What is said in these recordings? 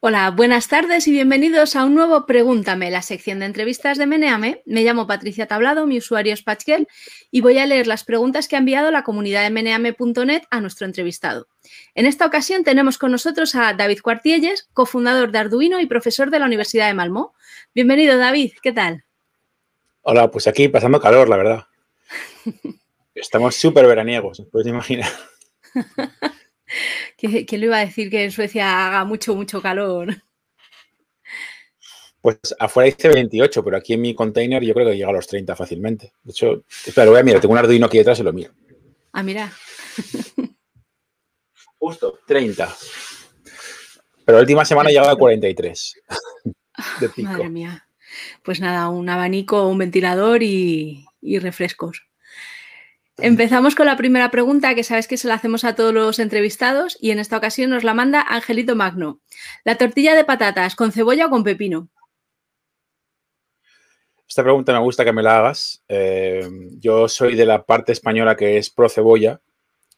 Hola, buenas tardes y bienvenidos a un nuevo Pregúntame, la sección de entrevistas de Meneame. Me llamo Patricia Tablado, mi usuario es Pachkel y voy a leer las preguntas que ha enviado la comunidad de meneame.net a nuestro entrevistado. En esta ocasión tenemos con nosotros a David Cuartielles, cofundador de Arduino y profesor de la Universidad de Malmö. Bienvenido, David, ¿qué tal? Hola, pues aquí pasando calor, la verdad. Estamos súper veraniegos, puedes imaginar. ¿Quién le iba a decir que en Suecia haga mucho, mucho calor? Pues afuera dice 28, pero aquí en mi container yo creo que llega a los 30 fácilmente. De hecho, espera, lo voy a mirar, tengo un Arduino aquí detrás y lo miro. Ah, mira. Justo, 30. Pero la última semana llegado a 43. Madre mía. Pues nada, un abanico, un ventilador y refrescos. Empezamos con la primera pregunta que sabes que se la hacemos a todos los entrevistados y en esta ocasión nos la manda Angelito Magno. ¿La tortilla de patatas con cebolla o con pepino? Esta pregunta me gusta que me la hagas. Eh, yo soy de la parte española que es pro cebolla.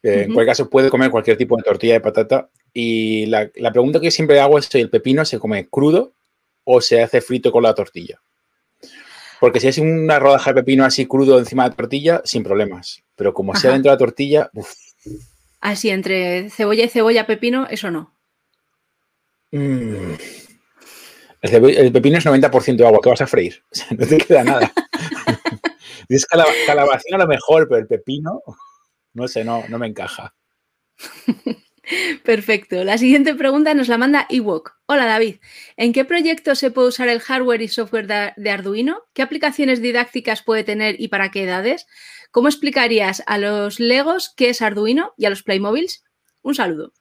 En cualquier caso, puede comer cualquier tipo de tortilla de patata. Y la, la pregunta que siempre hago es si el pepino se come crudo o se hace frito con la tortilla. Porque si es una rodaja de pepino así crudo encima de la tortilla, sin problemas. Pero como sea dentro de la tortilla, uff. Así, entre cebolla y cebolla, pepino, eso no. Mm. El, pepino es 90% de agua, ¿qué vas a freír? no te queda nada. es calabacín a lo mejor, pero el pepino, no sé, no, no me encaja. Perfecto. La siguiente pregunta nos la manda Ewok. Hola David, ¿en qué proyecto se puede usar el hardware y software de Arduino? ¿Qué aplicaciones didácticas puede tener y para qué edades? ¿Cómo explicarías a los Legos qué es Arduino y a los Playmobiles? Un saludo.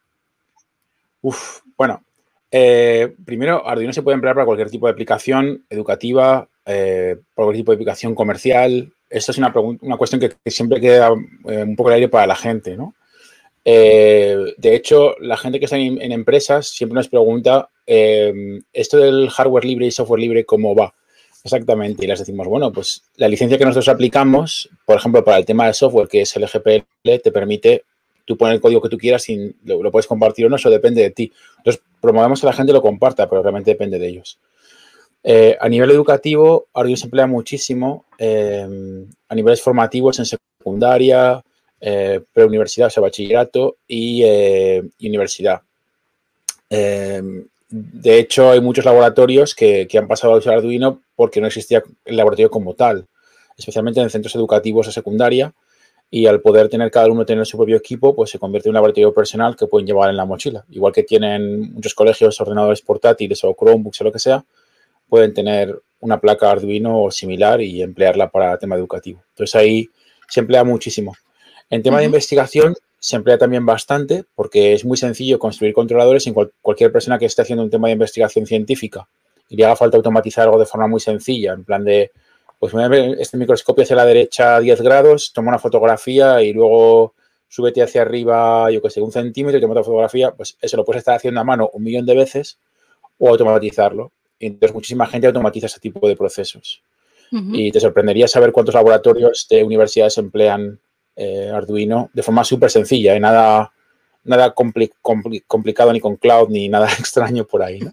Uf, bueno, eh, primero, Arduino se puede emplear para cualquier tipo de aplicación educativa, eh, cualquier tipo de aplicación comercial. Esta es una, cuestión que, siempre queda eh, un poco al aire para la gente, ¿no? De hecho, la gente que está en, empresas siempre nos pregunta eh, esto del hardware libre y software libre, ¿cómo va? Exactamente. Y les decimos, bueno, pues la licencia que nosotros aplicamos, por ejemplo, para el tema de software, que es el GPL, te permite tú poner el código que tú quieras y lo, puedes compartir o no, eso depende de ti. Entonces, promovemos que la gente lo comparta, pero realmente depende de ellos. Eh, a nivel educativo, Arduino se emplea muchísimo a niveles formativos en secundaria, eh, preuniversidad, o sea, bachillerato y, eh, universidad. De hecho, hay muchos laboratorios que, han pasado a usar Arduino porque no existía el laboratorio como tal, especialmente en centros educativos de secundaria. Y al poder tener cada uno tener su propio equipo, pues se convierte en un laboratorio personal que pueden llevar en la mochila. Igual que tienen muchos colegios ordenadores portátiles o Chromebooks o lo que sea, pueden tener una placa Arduino o similar y emplearla para tema educativo. Entonces ahí se emplea muchísimo. En tema de investigación se emplea también bastante porque es muy sencillo construir controladores en cualquier persona que esté haciendo un tema de investigación científica y le haga falta automatizar algo de forma muy sencilla, en plan de, pues este microscopio hacia la derecha a 10 grados, toma una fotografía y luego súbete hacia arriba, yo que sé, un centímetro y toma otra fotografía, pues eso lo puedes estar haciendo a mano un millón de veces o automatizarlo. Y entonces muchísima gente automatiza ese tipo de procesos. Y te sorprendería saber cuántos laboratorios de universidades emplean eh, Arduino de forma súper sencilla, ¿eh? nada, nada complicado ni con cloud ni nada extraño por ahí.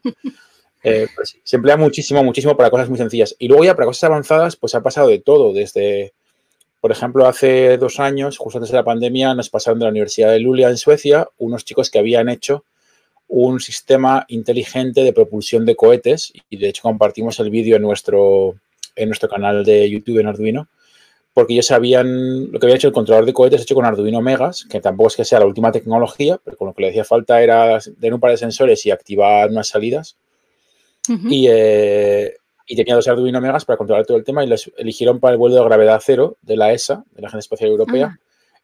Eh, pues se emplea muchísimo, muchísimo para cosas muy sencillas. Y luego ya para cosas avanzadas, pues ha pasado de todo, desde, por ejemplo, hace dos años, justo antes de la pandemia, nos pasaron de la Universidad de Luleå en Suecia unos chicos que habían hecho un sistema inteligente de propulsión de cohetes y de hecho compartimos el vídeo en nuestro, en nuestro canal de YouTube en Arduino porque ellos sabían lo que había hecho el controlador de cohetes hecho con Arduino Megas, que tampoco es que sea la última tecnología, pero con lo que le hacía falta era tener un par de sensores y activar unas salidas. Eh, y, tenía dos Arduino Megas para controlar todo el tema y les eligieron para el vuelo de gravedad cero de la ESA, de la Agencia Espacial Europea.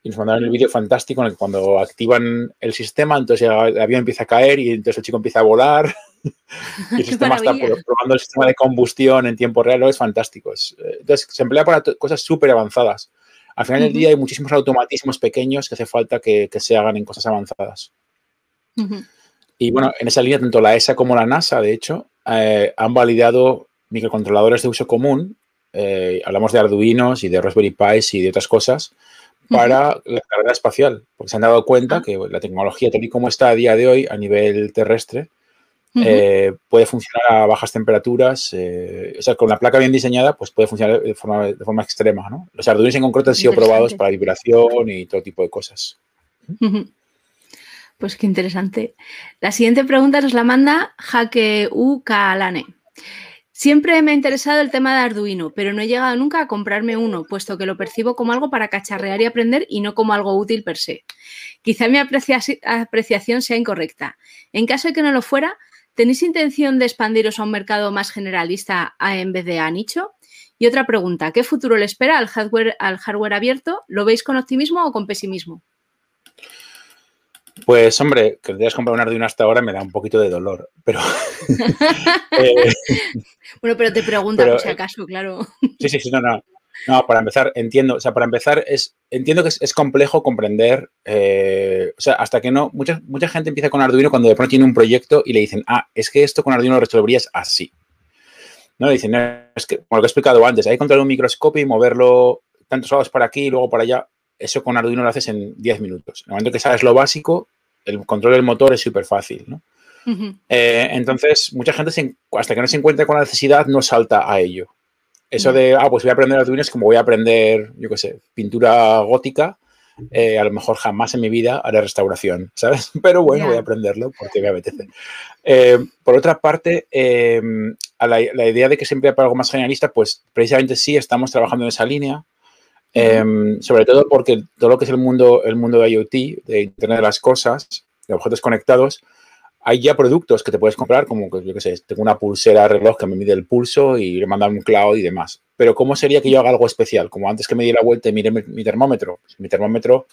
Y nos mandaron el vídeo fantástico en el que cuando activan el sistema, entonces el avión empieza a caer y entonces el chico empieza a volar. y el sistema está probando el sistema de combustión en tiempo real, es fantástico. Eh, entonces, se emplea para cosas súper avanzadas. Al final del día hay muchísimos automatismos pequeños que hace falta que, se hagan en cosas avanzadas. Y bueno, en esa línea, tanto la ESA como la NASA, de hecho, eh, han validado microcontroladores de uso común. Eh, hablamos de Arduinos y de Raspberry Pis y de otras cosas para la carrera espacial, porque se han dado cuenta ah. que la tecnología tal y como está a día de hoy a nivel terrestre eh, puede funcionar a bajas temperaturas. Eh, o sea, con la placa bien diseñada, pues puede funcionar de forma, de forma extrema, ¿no? Los arduinos en concreto han sido probados para vibración y todo tipo de cosas. Pues qué interesante. La siguiente pregunta nos la manda Jaque U. Kalane. Siempre me ha interesado el tema de Arduino, pero no he llegado nunca a comprarme uno, puesto que lo percibo como algo para cacharrear y aprender y no como algo útil per se. Quizá mi apreciación sea incorrecta. En caso de que no lo fuera, ¿tenéis intención de expandiros a un mercado más generalista en vez de a nicho? Y otra pregunta, ¿qué futuro le espera al hardware, al hardware abierto? ¿Lo veis con optimismo o con pesimismo? Pues hombre, que te hayas comprado un Arduino hasta ahora me da un poquito de dolor, pero... eh, bueno, pero te pregunto por si eh, acaso, claro. Sí, sí, sí, no, no. No, para empezar, entiendo, o sea, para empezar, es, entiendo que es, complejo comprender, eh, o sea, hasta que no, mucha, mucha gente empieza con Arduino cuando de pronto tiene un proyecto y le dicen, ah, es que esto con Arduino lo resolverías así. ¿No? Le dicen, no, es que, como lo que he explicado antes, hay que controlar un microscopio y moverlo tantos lados para aquí y luego para allá eso con Arduino lo haces en 10 minutos. En el momento que sabes lo básico, el control del motor es súper fácil, ¿no? eh, entonces, mucha gente, se, hasta que no se encuentra con la necesidad, no salta a ello. Eso de, ah, pues voy a aprender Arduino es como voy a aprender, yo qué sé, pintura gótica. Eh, a lo mejor jamás en mi vida haré restauración, ¿sabes? Pero bueno, yeah. voy a aprenderlo porque me apetece. Eh, por otra parte, eh, a la, la, idea de que siempre hay algo más generalista, pues precisamente sí estamos trabajando en esa línea. Eh, sobre todo porque todo lo que es el mundo, el mundo de IoT, de Internet de las Cosas, de objetos conectados, hay ya productos que te puedes comprar, como que yo qué sé, tengo una pulsera reloj que me mide el pulso y le mandan un cloud y demás. Pero ¿cómo sería que yo haga algo especial? Como antes que me di la vuelta y mire mi, mi termómetro. Mi termómetro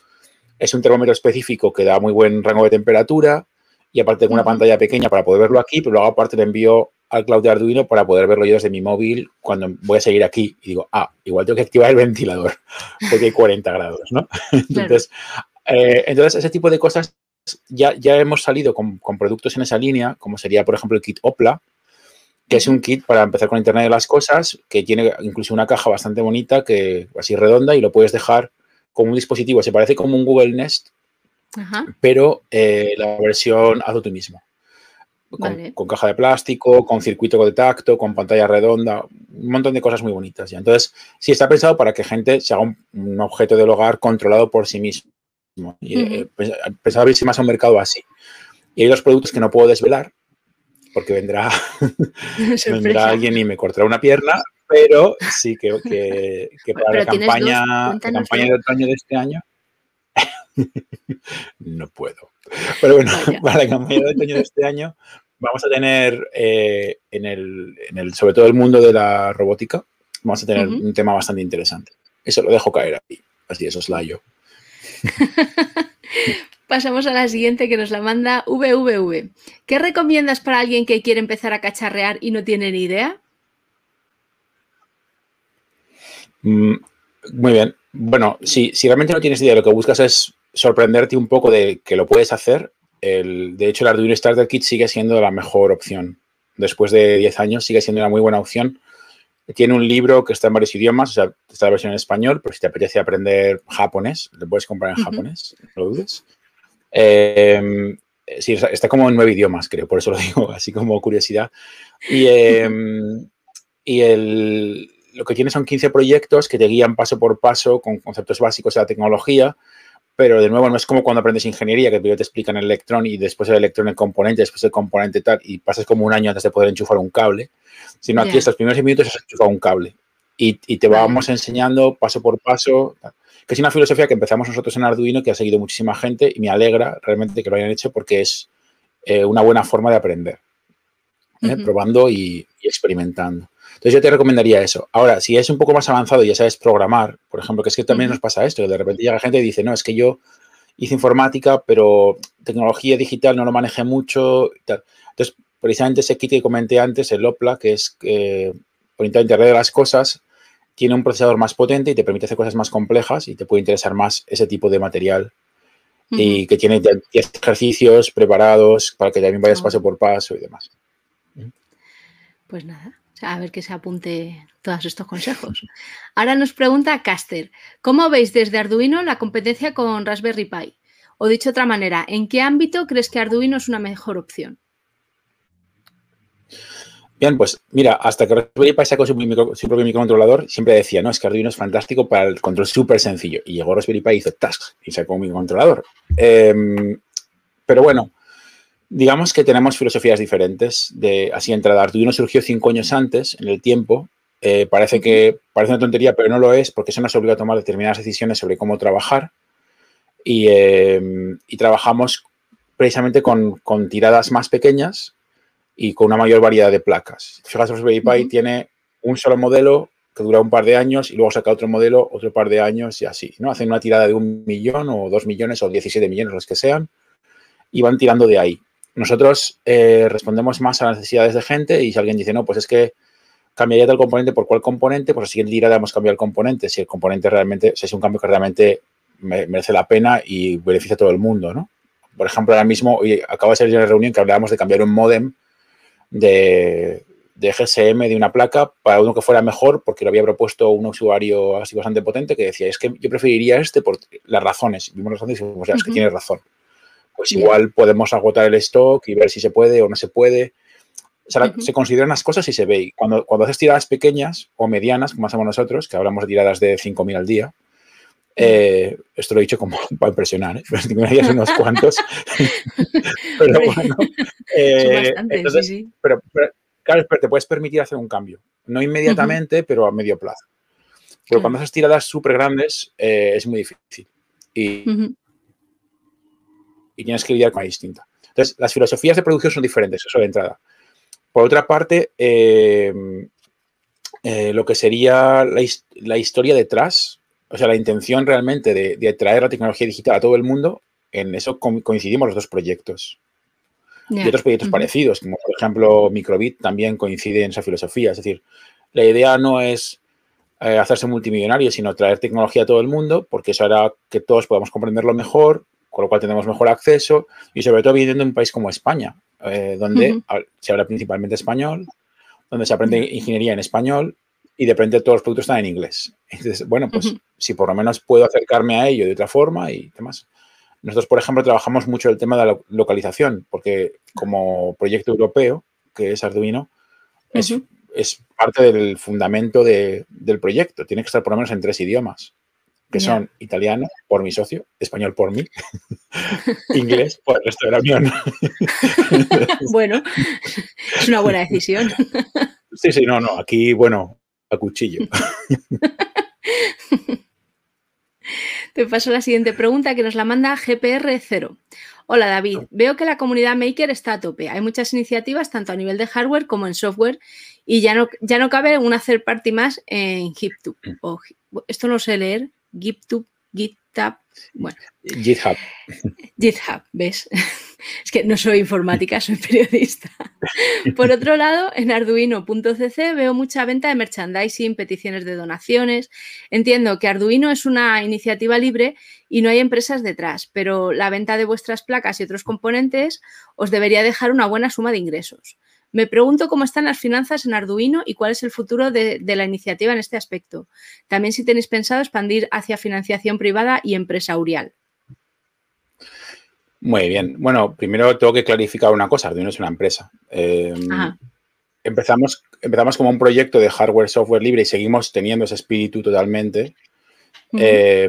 es un termómetro específico que da muy buen rango de temperatura y aparte tengo una pantalla pequeña para poder verlo aquí, pero luego aparte le envío al cloud de Arduino para poder verlo yo desde mi móvil cuando voy a seguir aquí y digo, ah, igual tengo que activar el ventilador porque hay 40 grados, ¿no? entonces, eh, entonces, ese tipo de cosas ya, ya hemos salido con, con, productos en esa línea, como sería, por ejemplo, el kit Opla, que es un kit para empezar con Internet de las Cosas, que tiene incluso una caja bastante bonita, que así redonda, y lo puedes dejar con un dispositivo, se parece como un Google Nest, Ajá. pero eh, la versión hazlo tú mismo. Con, vale. con, caja de plástico, con circuito de tacto, con pantalla redonda, un montón de cosas muy bonitas. ¿ya? Entonces, sí está pensado para que gente se haga un, un objeto del hogar controlado por sí mismo. Y, uh -huh. eh, pensaba abrirse más a un mercado así. Y hay dos productos que no puedo desvelar, porque vendrá, vendrá alguien y me cortará una pierna, pero sí que, que, que para la campaña, la campaña de otoño de este año no puedo. Pero bueno, Vaya. para la campaña de otoño de este año vamos a tener eh, en, el, en, el, sobre todo el mundo de la robótica, vamos a tener uh -huh. un tema bastante interesante. Eso lo dejo caer ahí, así de soslayo. Pasamos a la siguiente que nos la manda VVV. ¿Qué recomiendas para alguien que quiere empezar a cacharrear y no tiene ni idea? Mm, muy bien. Bueno, si, si realmente no tienes idea, lo que buscas es sorprenderte un poco de que lo puedes hacer. El, de hecho, el Arduino Starter Kit sigue siendo la mejor opción. Después de 10 años sigue siendo una muy buena opción. Tiene un libro que está en varios idiomas, o sea, está la versión en español, pero si te apetece aprender japonés, lo puedes comprar en uh -huh. japonés, no lo dudes. Eh, sí, está como en nueve idiomas, creo, por eso lo digo, así como curiosidad. Y, eh, y el, lo que tiene son 15 proyectos que te guían paso por paso con conceptos básicos de la tecnología, pero de nuevo no es como cuando aprendes ingeniería, que primero te explican el electrón y después el electrón el componente, después el componente tal, y pasas como un año antes de poder enchufar un cable, sino aquí yeah. estos primeros minutos has enchufado un cable y, y te vamos enseñando paso por paso, que es una filosofía que empezamos nosotros en Arduino, que ha seguido muchísima gente y me alegra realmente que lo hayan hecho porque es eh, una buena forma de aprender, ¿eh? uh -huh. probando y, y experimentando. Entonces yo te recomendaría eso. Ahora, si es un poco más avanzado y ya sabes programar, por ejemplo, que es que también nos pasa esto, que de repente llega gente y dice, no, es que yo hice informática, pero tecnología digital no lo manejé mucho. Entonces, precisamente ese kit que comenté antes, el OPLA, que es eh, orientado a Internet de las Cosas, tiene un procesador más potente y te permite hacer cosas más complejas y te puede interesar más ese tipo de material. Uh -huh. Y que tiene 10 ejercicios preparados para que también vayas oh. paso por paso y demás. Pues nada, a ver que se apunte todos estos consejos. Ahora nos pregunta Caster, ¿cómo veis desde Arduino la competencia con Raspberry Pi? O dicho de otra manera, ¿en qué ámbito crees que Arduino es una mejor opción? Bien, pues mira, hasta que Raspberry Pi sacó su, propio microcontrolador, siempre decía, no, es que Arduino es fantástico para el control súper sencillo. Y llegó Raspberry Pi y hizo tasks y sacó un microcontrolador. Eh, pero bueno, digamos que tenemos filosofías diferentes. De, así entrada, Arduino surgió cinco años antes, en el tiempo. Eh, parece que parece una tontería, pero no lo es, porque eso nos obliga a tomar determinadas decisiones sobre cómo trabajar. Y, eh, y trabajamos precisamente con, con tiradas más pequeñas y con una mayor variedad de placas. Fíjate, Raspberry Pi tiene un solo modelo que dura un par de años y luego saca otro modelo, otro par de años y así, ¿no? Hacen una tirada de un millón o dos millones o 17 millones, los que sean, y van tirando de ahí. Nosotros eh, respondemos más a las necesidades de gente y si alguien dice, no, pues es que cambiaría tal componente por cuál componente, pues la siguiente tirada hemos cambiado el componente, si el componente realmente, si es un cambio que realmente merece la pena y beneficia a todo el mundo, ¿no? Por ejemplo, ahora mismo, hoy acaba de salir una reunión que hablábamos de cambiar un modem de, de, GSM de una placa para uno que fuera mejor, porque lo había propuesto un usuario así bastante potente que decía, es que yo preferiría este por las razones. Vimos las razones y dijimos, o sea, es que uh -huh. tiene razón. Pues igual podemos agotar el stock y ver si se puede o no se puede. O sea, uh -huh. se consideran las cosas y se ve. Y cuando, cuando haces tiradas pequeñas o medianas, como hacemos nosotros, que hablamos de tiradas de 5.000 al día, eh, esto lo he dicho como para impresionar, ¿eh? son unos cuantos. pero bueno. Eh, entonces, sí, sí. Pero, pero, claro, pero te puedes permitir hacer un cambio. No inmediatamente, uh -huh. pero a medio plazo. Pero uh -huh. cuando haces tiradas súper grandes, eh, es muy difícil. Y, uh -huh. Y tienes que lidiar con la distinta. Entonces, las filosofías de producción son diferentes, eso de entrada. Por otra parte, eh, eh, lo que sería la, la historia detrás, o sea, la intención realmente de, de, traer la tecnología digital a todo el mundo, en eso coincidimos los dos proyectos. Yeah. Y otros proyectos uh -huh. parecidos, como por ejemplo Microbit también coincide en esa filosofía. Es decir, la idea no es eh, hacerse multimillonario, sino traer tecnología a todo el mundo, porque eso hará que todos podamos comprenderlo mejor, con lo cual tenemos mejor acceso, y sobre todo viviendo en un país como España, eh, donde uh -huh. se habla principalmente español, donde se aprende ingeniería en español, y de repente todos los productos están en inglés. Entonces, bueno, pues uh -huh. si por lo menos puedo acercarme a ello de otra forma y demás. Nosotros, por ejemplo, trabajamos mucho el tema de la localización, porque como proyecto europeo, que es Arduino, uh -huh. es, es, parte del fundamento de, del proyecto. Tiene que estar por lo menos en tres idiomas, que yeah. son italiano por mi socio, español por mí, inglés por el resto de la unión. bueno, es una buena decisión. sí, sí, no, no, aquí, bueno, a cuchillo. Te paso la siguiente pregunta que nos la manda GPR0. Hola David, veo que la comunidad Maker está a tope. Hay muchas iniciativas tanto a nivel de hardware como en software y ya no, ya no cabe una third party más en GitHub. O, esto no sé leer. GitHub, GitHub, bueno. GitHub. GitHub, ¿ves? Es que no soy informática, soy periodista. Por otro lado, en arduino.cc veo mucha venta de merchandising, peticiones de donaciones. Entiendo que Arduino es una iniciativa libre y no hay empresas detrás, pero la venta de vuestras placas y otros componentes os debería dejar una buena suma de ingresos. Me pregunto cómo están las finanzas en Arduino y cuál es el futuro de, de, la iniciativa en este aspecto. También si tenéis pensado expandir hacia financiación privada y empresarial. Muy bien. Bueno, primero tengo que clarificar una cosa. Arduino es una empresa. Eh, empezamos, empezamos como un proyecto de hardware, software libre y seguimos teniendo ese espíritu totalmente. Uh -huh. eh,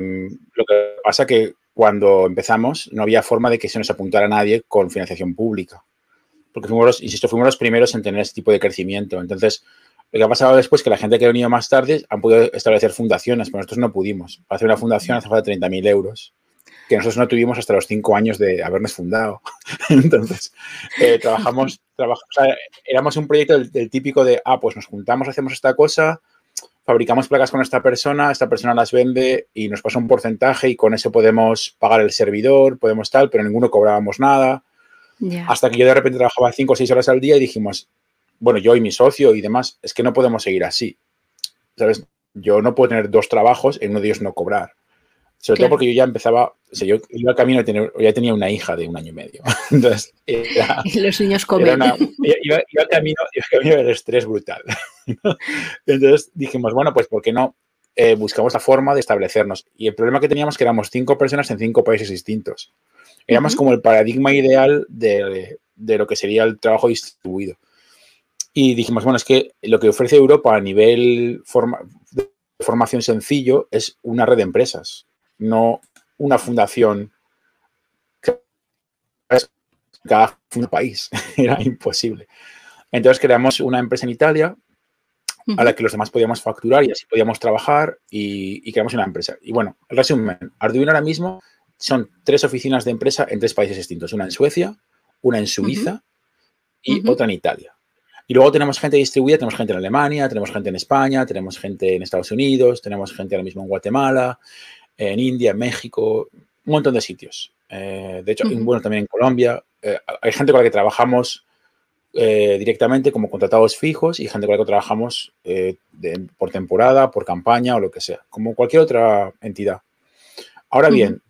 lo que pasa que cuando empezamos no había forma de que se nos apuntara a nadie con financiación pública. Porque fuimos los, insisto, fuimos los primeros en tener ese tipo de crecimiento. Entonces, lo que ha pasado después es que la gente que ha venido más tarde han podido establecer fundaciones, pero nosotros no pudimos. Para hacer una fundación hace falta 30.000 euros que nosotros no tuvimos hasta los cinco años de habernos fundado. Entonces, eh, trabajamos, trabajamos o sea, éramos un proyecto del, del, típico de, ah, pues nos juntamos, hacemos esta cosa, fabricamos placas con esta persona, esta persona las vende y nos pasa un porcentaje y con eso podemos pagar el servidor, podemos tal, pero ninguno cobrábamos nada. Yeah. Hasta que yo de repente trabajaba cinco o seis horas al día y dijimos, bueno, yo y mi socio y demás, es que no podemos seguir así. ¿Sabes? Yo no puedo tener dos trabajos en uno de ellos no cobrar. Sobre claro. todo porque yo ya empezaba, o sea, yo iba camino de tener, ya tenía una hija de un año y medio. Entonces, era, los niños comen. Una, iba, iba, camino, iba camino del estrés brutal. Entonces dijimos, bueno, pues ¿por qué no eh, buscamos la forma de establecernos? Y el problema que teníamos que éramos cinco personas en cinco países distintos. Uh -huh. como el paradigma ideal de, de, lo que sería el trabajo distribuido. Y dijimos, bueno, es que lo que ofrece Europa a nivel de formación sencillo es una red de empresas, no una fundación cada país. Era imposible. Entonces creamos una empresa en Italia a la que los demás podíamos facturar y así podíamos trabajar y, creamos una empresa. Y bueno, el resumen, Arduino ahora mismo son tres oficinas de empresa en tres países distintos, una en Suecia, una en Suiza y otra en Italia. Y luego tenemos gente distribuida, tenemos gente en Alemania, tenemos gente en España, tenemos gente en Estados Unidos, tenemos gente ahora mismo en Guatemala, en India, en México, un montón de sitios. Eh, de hecho, bueno, también en Colombia. Eh, hay gente con la que trabajamos eh, directamente como contratados fijos y gente con la que trabajamos por temporada, por campaña o lo que sea, como cualquier otra entidad. Ahora bien,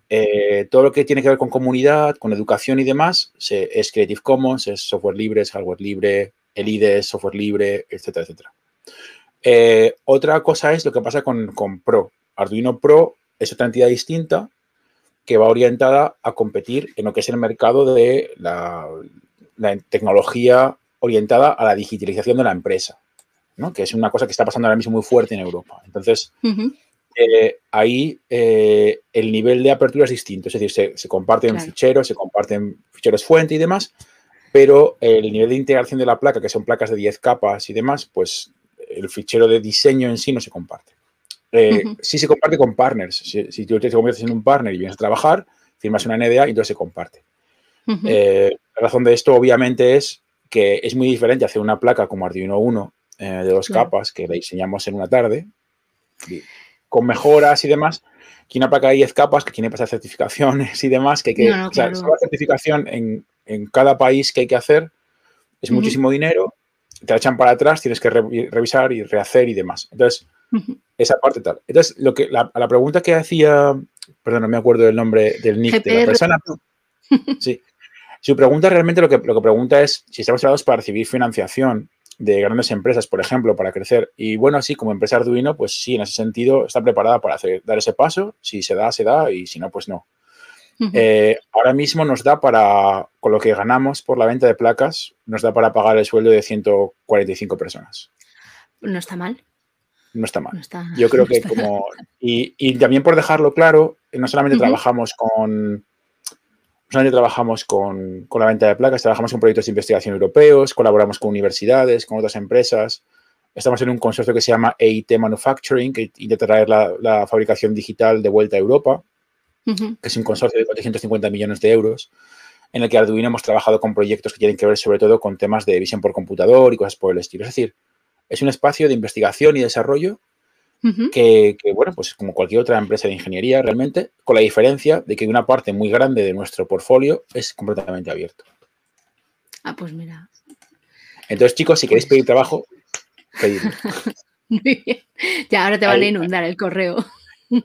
todo lo que tiene que ver con comunidad, con educación y demás, es Creative Commons, es software libre, es hardware libre, el IDE es software libre, etcétera, etcétera. otra cosa es lo que pasa con, con Pro. Arduino Pro es otra entidad distinta que va orientada a competir en lo que es el mercado de la, tecnología orientada a la digitalización de la empresa, ¿no? que es una cosa que está pasando ahora mismo muy fuerte en Europa. Entonces, eh, ahí eh, el nivel de apertura es distinto, es decir, se, comparten ficheros, se comparten ficheros fuente y demás, pero el nivel de integración de la placa, que son placas de 10 capas y demás, pues el fichero de diseño en sí no se comparte. Eh, sí se comparte con partners. Si, tú te conviertes en un partner y vienes a trabajar, firmas una NDA y entonces se comparte. Eh, la razón de esto, obviamente, es que es muy diferente hacer una placa como Arduino 1 eh, de dos capas que la diseñamos en una tarde, con mejoras y demás, que una placa de 10 capas que tiene que pasar certificaciones y demás, que hay que. la certificación en, en, cada país que hay que hacer es muchísimo dinero, te la echan para atrás, tienes que revisar y rehacer y demás. Entonces, esa parte tal. Entonces, lo que, la, la pregunta que hacía, perdón, no me acuerdo del nombre del nick de la persona. Sí. Su pregunta realmente lo que, lo que pregunta es si estamos preparados para recibir financiación de grandes empresas, por ejemplo, para crecer. Y bueno, así como empresa Arduino, pues sí, en ese sentido está preparada para hacer, dar ese paso. Si se da, se da, y si no, pues no. Eh, ahora mismo nos da para, con lo que ganamos por la venta de placas, nos da para pagar el sueldo de 145 personas. No está mal no está mal. Yo creo que como... Y, también por dejarlo claro, no solamente trabajamos con... Solamente trabajamos con, la venta de placas, trabajamos con proyectos de investigación europeos, colaboramos con universidades, con otras empresas. Estamos en un consorcio que se llama EIT Manufacturing, que intenta traer la, fabricación digital de vuelta a Europa, que es un consorcio de 450 millones de euros, en el que Arduino hemos trabajado con proyectos que tienen que ver sobre todo con temas de visión por computador y cosas por el estilo. Es decir, es un espacio de investigación y desarrollo que, bueno, pues como cualquier otra empresa de ingeniería realmente, con la diferencia de que una parte muy grande de nuestro portfolio es completamente abierto. Ah, pues mira. Entonces, chicos, si queréis pedir trabajo, pedidlo. Muy bien. Ya, ahora te van a inundar el correo.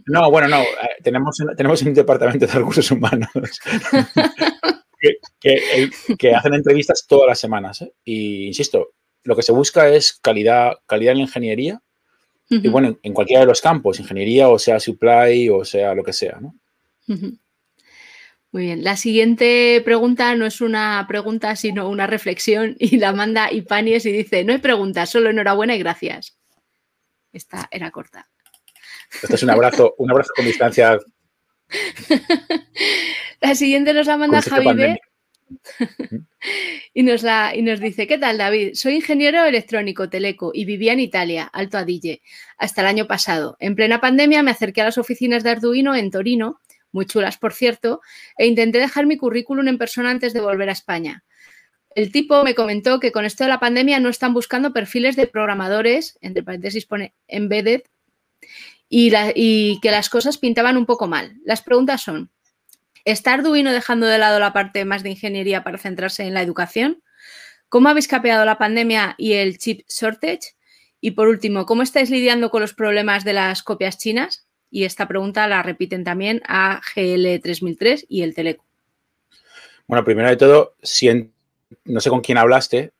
No, bueno, no. Eh, tenemos, tenemos un departamento de recursos humanos que, hacen entrevistas todas las semanas. ¿eh? Y insisto, lo que se busca es calidad, calidad en la ingeniería y bueno, en, cualquiera de los campos, ingeniería o sea supply o sea lo que sea, ¿no? Muy bien. La siguiente pregunta no es una pregunta, sino una reflexión y la manda Ipanies y dice, no hay preguntas, solo enhorabuena y gracias. Esta era corta. Este es un abrazo, un abrazo con distancia. la siguiente nos la manda Javi y, nos la, y nos dice, ¿qué tal David? Soy ingeniero electrónico teleco y vivía en Italia, Alto Adige, hasta el año pasado. En plena pandemia me acerqué a las oficinas de Arduino en Torino, muy chulas por cierto, e intenté dejar mi currículum en persona antes de volver a España. El tipo me comentó que con esto de la pandemia no están buscando perfiles de programadores, entre paréntesis pone embedded, y, y que las cosas pintaban un poco mal. Las preguntas son, ¿Está Arduino dejando de lado la parte más de ingeniería para centrarse en la educación? ¿Cómo habéis capeado la pandemia y el chip shortage? Y por último, ¿cómo estáis lidiando con los problemas de las copias chinas? Y esta pregunta la repiten también a GL3003 y el Teleco. Bueno, primero de todo, no sé con quién hablaste,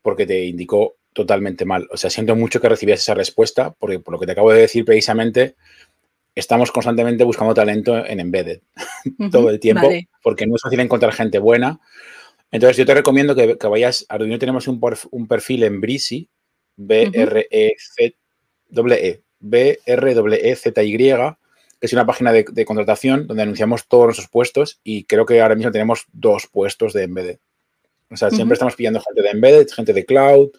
porque te indicó totalmente mal. O sea, siento mucho que recibieras esa respuesta, porque por lo que te acabo de decir precisamente, estamos constantemente buscando talento en embedded todo el tiempo, porque no es fácil encontrar gente buena. Entonces, yo te recomiendo que, vayas, Arduino tenemos un, un perfil en Breezy, B-R-E-Z, -E, B-R-E-Z-Y, que es una página de, contratación donde anunciamos todos nuestros puestos y creo que ahora mismo tenemos dos puestos de Embedded. O sea, siempre estamos pillando gente de Embedded, gente de Cloud.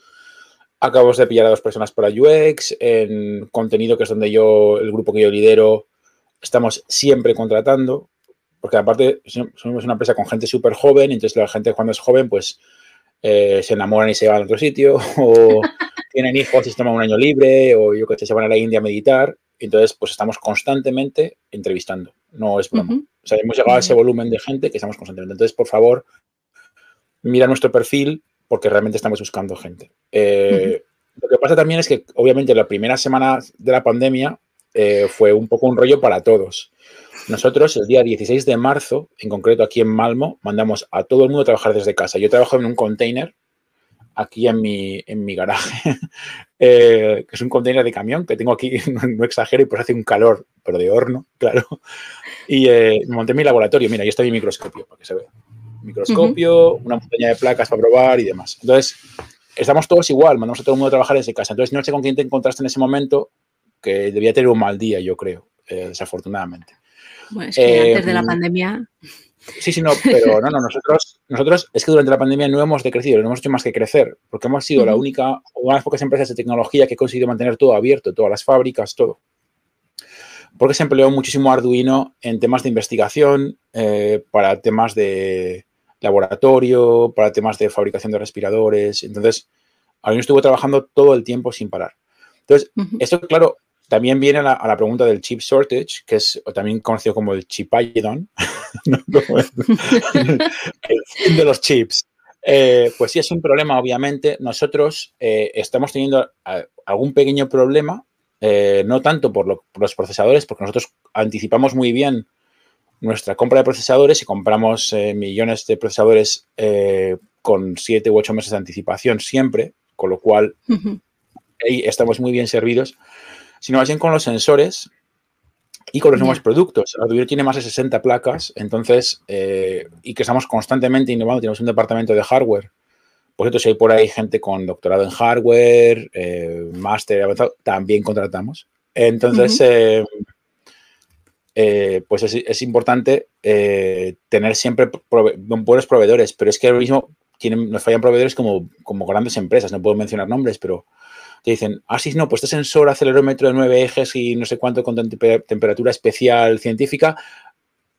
Acabamos de pillar a dos personas para UX. En contenido, que es donde yo, el grupo que yo lidero, estamos siempre contratando. Porque aparte somos una empresa con gente súper joven, entonces la gente cuando es joven, pues eh, se enamoran y se van a otro sitio, o tienen hijos y se toman un año libre, o yo que sé, se van a la India a meditar. Entonces, pues estamos constantemente entrevistando. No es broma. O sea, hemos llegado a ese volumen de gente que estamos constantemente. Entonces, por favor, mira nuestro perfil porque realmente estamos buscando gente. Eh, lo que pasa también es que, obviamente, la primera semana de la pandemia eh, fue un poco un rollo para todos. Nosotros, el día 16 de marzo, en concreto aquí en Malmo, mandamos a todo el mundo a trabajar desde casa. Yo trabajo en un container aquí en mi, en mi garaje, eh, que es un container de camión que tengo aquí, no, exagero, y pues hace un calor, pero de horno, claro. Y monté mi laboratorio. Mira, ahí está mi microscopio, para que se vea. Microscopio, una montaña de placas para probar y demás. Entonces, estamos todos igual, mandamos a todo el mundo a trabajar desde casa. Entonces, no sé con quién te encontraste en ese momento, que debía tener un mal día, yo creo, eh, desafortunadamente. Bueno, es que antes de la pandemia. Sí, sí, no, pero no, no, nosotros, nosotros es que durante la pandemia no hemos decrecido, no hemos hecho más que crecer, porque hemos sido la única, una de las pocas empresas de tecnología que ha conseguido mantener todo abierto, todas las fábricas, todo. Porque se empleó muchísimo Arduino en temas de investigación, eh, para temas de laboratorio, para temas de fabricación de respiradores. Entonces, Arduino estuvo trabajando todo el tiempo sin parar. Entonces, esto, claro, también viene a la, pregunta del chip shortage, que es también conocido como el chipayedon, el fin de los chips. Eh, pues sí, es un problema, obviamente. Nosotros eh, estamos teniendo algún pequeño problema, eh, no tanto por, los procesadores, porque nosotros anticipamos muy bien nuestra compra de procesadores y compramos millones de procesadores con siete u ocho meses de anticipación siempre, con lo cual estamos muy bien servidos sino más bien con los sensores y con los nuevos productos. Arduino tiene más de 60 placas, entonces, eh, y que estamos constantemente innovando, tenemos un departamento de hardware. Por cierto, si hay por ahí gente con doctorado en hardware, eh, máster avanzado, también contratamos. Entonces, eh, pues es, importante tener siempre buenos proveedores, pero es que ahora mismo tienen, nos fallan proveedores como, como grandes empresas, no puedo mencionar nombres, pero te dicen, ah, sí, no, pues este sensor acelerómetro de nueve ejes y no sé cuánto con temperatura especial científica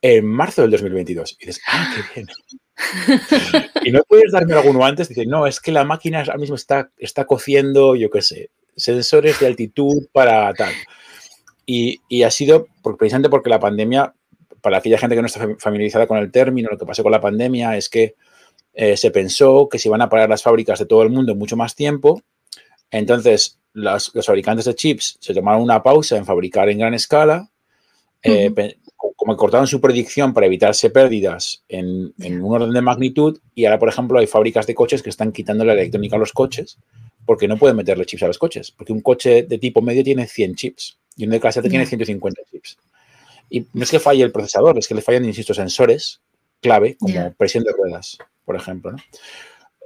en marzo del 2022. Y dices, ah, qué bien. y no puedes darme alguno antes. Dice, no, es que la máquina ahora mismo está, está cociendo, yo qué sé, sensores de altitud para tal. Y, y ha sido precisamente porque la pandemia, para aquella gente que no está familiarizada con el término, lo que pasó con la pandemia es que eh, se pensó que se iban a parar las fábricas de todo el mundo mucho más tiempo. Entonces, los, fabricantes de chips se tomaron una pausa en fabricar en gran escala, eh, como cortaron su predicción para evitarse pérdidas en, un orden de magnitud, y ahora, por ejemplo, hay fábricas de coches que están quitando la electrónica a los coches porque no pueden meterle chips a los coches, porque un coche de tipo medio tiene 100 chips y uno de clase tiene 150 chips. Y no es que falle el procesador, es que le fallan, insisto, sensores clave, como presión de ruedas, por ejemplo. ¿no?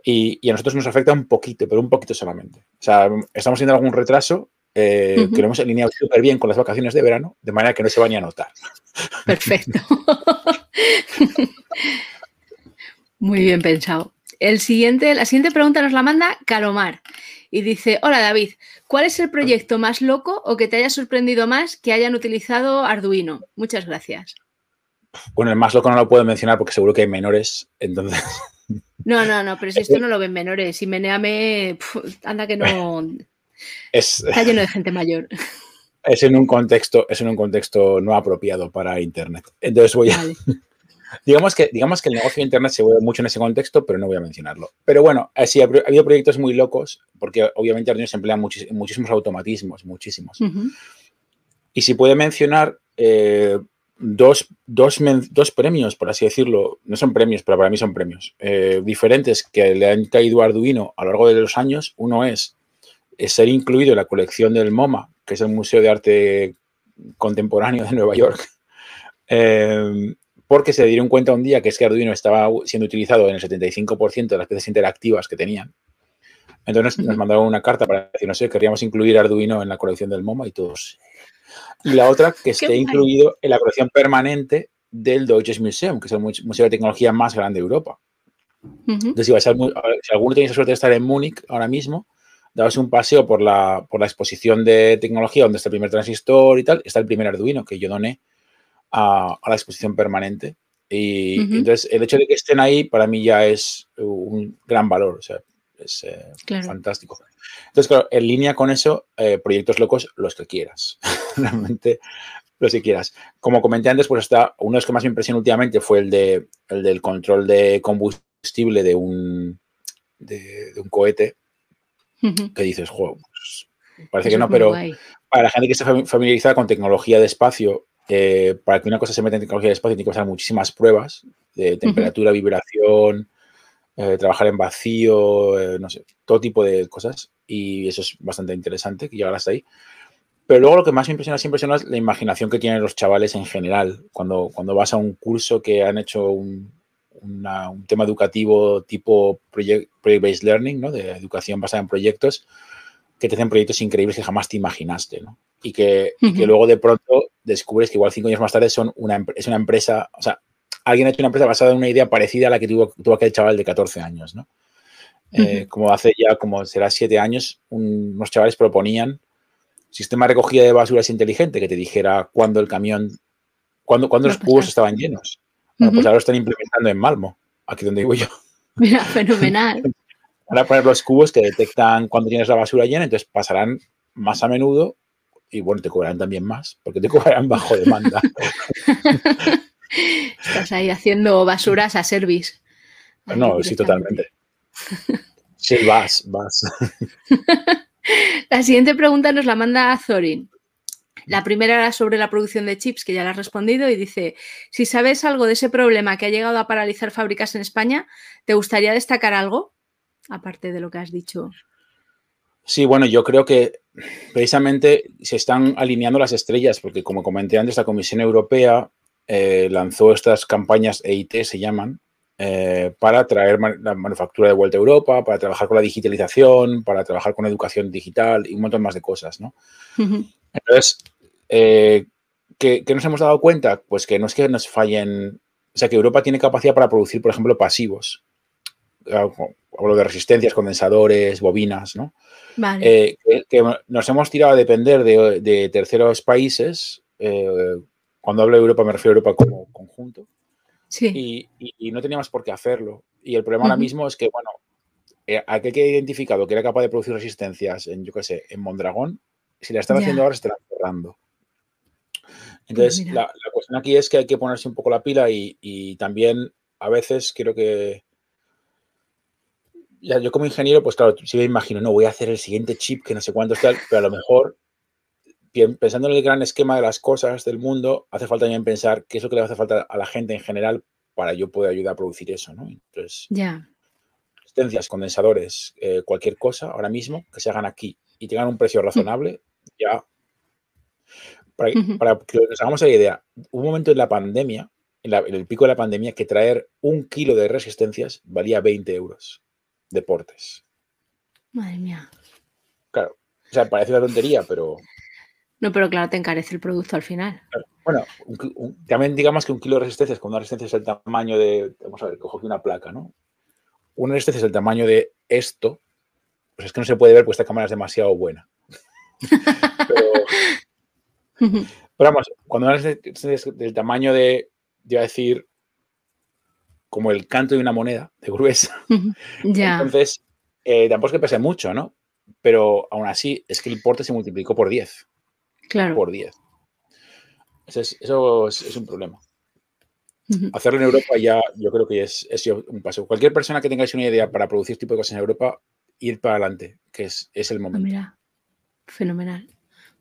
y, a nosotros nos afecta un poquito, pero un poquito solamente. O sea, estamos teniendo algún retraso eh, que lo hemos alineado súper bien con las vacaciones de verano, de manera que no se va ni a notar. Perfecto. Muy bien pensado. El siguiente, la siguiente pregunta nos la manda Calomar y dice, hola David, ¿cuál es el proyecto más loco o que te haya sorprendido más que hayan utilizado Arduino? Muchas gracias. Bueno, el más loco no lo puedo mencionar porque seguro que hay menores, entonces no, no, no, pero si esto no lo ven menores, y meneame, anda que no. está lleno de gente mayor. Es en un contexto, es en un contexto no apropiado para Internet. Entonces voy a. digamos, que, digamos que el negocio de Internet se mueve mucho en ese contexto, pero no voy a mencionarlo. Pero bueno, eh, sí, ha habido proyectos muy locos, porque obviamente Arduino se emplean muchísimos automatismos, muchísimos. Y si puede mencionar, eh, dos, dos, dos, premios, por así decirlo, no son premios, pero para mí son premios, eh, diferentes que le han caído a Arduino a lo largo de los años. Uno es, ser incluido en la colección del MoMA, que es el Museo de Arte Contemporáneo de Nueva York, eh, porque se dieron cuenta un día que es que Arduino estaba siendo utilizado en el 75% de las piezas interactivas que tenían. Entonces nos mandaron una carta para decir, no sé, queríamos incluir Arduino en la colección del MoMA y todos. Y la otra, que esté incluido en la colección permanente del Deutsches Museum, que es el museo de tecnología más grande de Europa. Entonces, si, si alguno tiene la suerte de estar en Múnich ahora mismo, dabas un paseo por la, por la exposición de tecnología donde está el primer transistor y tal, está el primer Arduino que yo doné a, la exposición permanente. Y entonces el hecho de que estén ahí para mí ya es un gran valor, o sea, es eh, fantástico. Entonces, claro, en línea con eso, eh, proyectos locos, los que quieras, realmente los que quieras. Como comenté antes, pues está, uno de los que más me impresionó últimamente fue el, de, el del control de combustible de un, de, un cohete, que dices, juego, pues, parece que no, pero para la gente que está familiarizada con tecnología de espacio, eh, para que una cosa se meta en tecnología de espacio tiene que pasar muchísimas pruebas de temperatura, vibración, eh, trabajar en vacío, eh, no sé, todo tipo de cosas. Y eso es bastante interesante que llegar hasta ahí. Pero luego lo que más me impresiona siempre es la imaginación que tienen los chavales en general. Cuando, cuando vas a un curso que han hecho un, tema educativo tipo project-based learning, ¿no? de educación basada en proyectos, que te hacen proyectos increíbles que jamás te imaginaste. ¿no? Y que, luego de pronto descubres que igual cinco años más tarde son una, es una empresa, o sea, alguien ha hecho una empresa basada en una idea parecida a la que tuvo, tuvo aquel chaval de 14 años, ¿no? Eh, como hace ya, como será siete años, unos chavales proponían sistema de recogida de basuras inteligente que te dijera cuándo el camión, cuándo, cuando los cubos estaban llenos. Bueno, pues ahora lo están implementando en Malmo, aquí donde vivo yo. Mira, fenomenal. Van a poner los cubos que detectan cuando tienes la basura llena, entonces pasarán más a menudo y bueno, te cobrarán también más, porque te cobrarán bajo demanda. Estás ahí haciendo basuras a service. no, sí, totalmente. Sí, vas, vas. La siguiente pregunta nos la manda Zorin. La primera era sobre la producción de chips, que ya la has respondido, y dice, si sabes algo de ese problema que ha llegado a paralizar fábricas en España, ¿te gustaría destacar algo? Aparte de lo que has dicho. Sí, bueno, yo creo que precisamente se están alineando las estrellas, porque como comenté antes, la Comisión Europea eh, lanzó estas campañas EIT, se llaman, eh, para traer la manufactura de vuelta a Europa, para trabajar con la digitalización, para trabajar con educación digital y un montón más de cosas, ¿no? Entonces, eh, ¿qué, nos hemos dado cuenta? Pues que no es que nos fallen, o sea, que Europa tiene capacidad para producir, por ejemplo, pasivos. Hablo de resistencias, condensadores, bobinas, ¿no? Eh, que, nos hemos tirado a depender de, terceros países. Eh, cuando hablo de Europa me refiero a Europa como conjunto. Sí. Y, no teníamos por qué hacerlo. Y el problema ahora mismo es que, bueno, eh, aquel que ha identificado que era capaz de producir resistencias en, yo qué sé, en Mondragón, si la están haciendo ahora, se están cerrando. Entonces, pues la, cuestión aquí es que hay que ponerse un poco la pila y también a veces creo que yo como ingeniero, pues claro, sí me imagino, no, voy a hacer el siguiente chip que no sé cuánto tal, pero a lo mejor, pensando en el gran esquema de las cosas del mundo, hace falta también pensar qué es lo que le hace falta a la gente en general para yo poder ayudar a producir eso, ¿no? Entonces, ya. Resistencias, condensadores, eh, cualquier cosa ahora mismo que se hagan aquí y tengan un precio razonable, ya. Para, para, que nos hagamos la idea, un momento en la pandemia, en, en el pico de la pandemia, que traer un kilo de resistencias valía 20 euros deportes. Madre mía. Claro, o sea, parece una tontería, pero... No, pero claro, te encarece el producto al final. Bueno, también digamos que un kilo de resistencia, cuando una resistencia es el tamaño de, vamos a ver, cojo aquí una placa, ¿no? Una resistencia es el tamaño de esto, pues es que no se puede ver porque esta cámara es demasiado buena. pero, vamos, cuando una resistencia es del tamaño de, yo a decir, como el canto de una moneda de gruesa. ya. Entonces, eh, tampoco es que pese mucho, ¿no? Pero aún así, es que el porte se multiplicó por 10. Claro. Por 10. Eso es, un problema. Hacerlo en Europa ya, yo creo que es, un paso. Cualquier persona que tengáis una idea para producir tipo de cosas en Europa, ir para adelante, que es, el ah, momento. mira, fenomenal.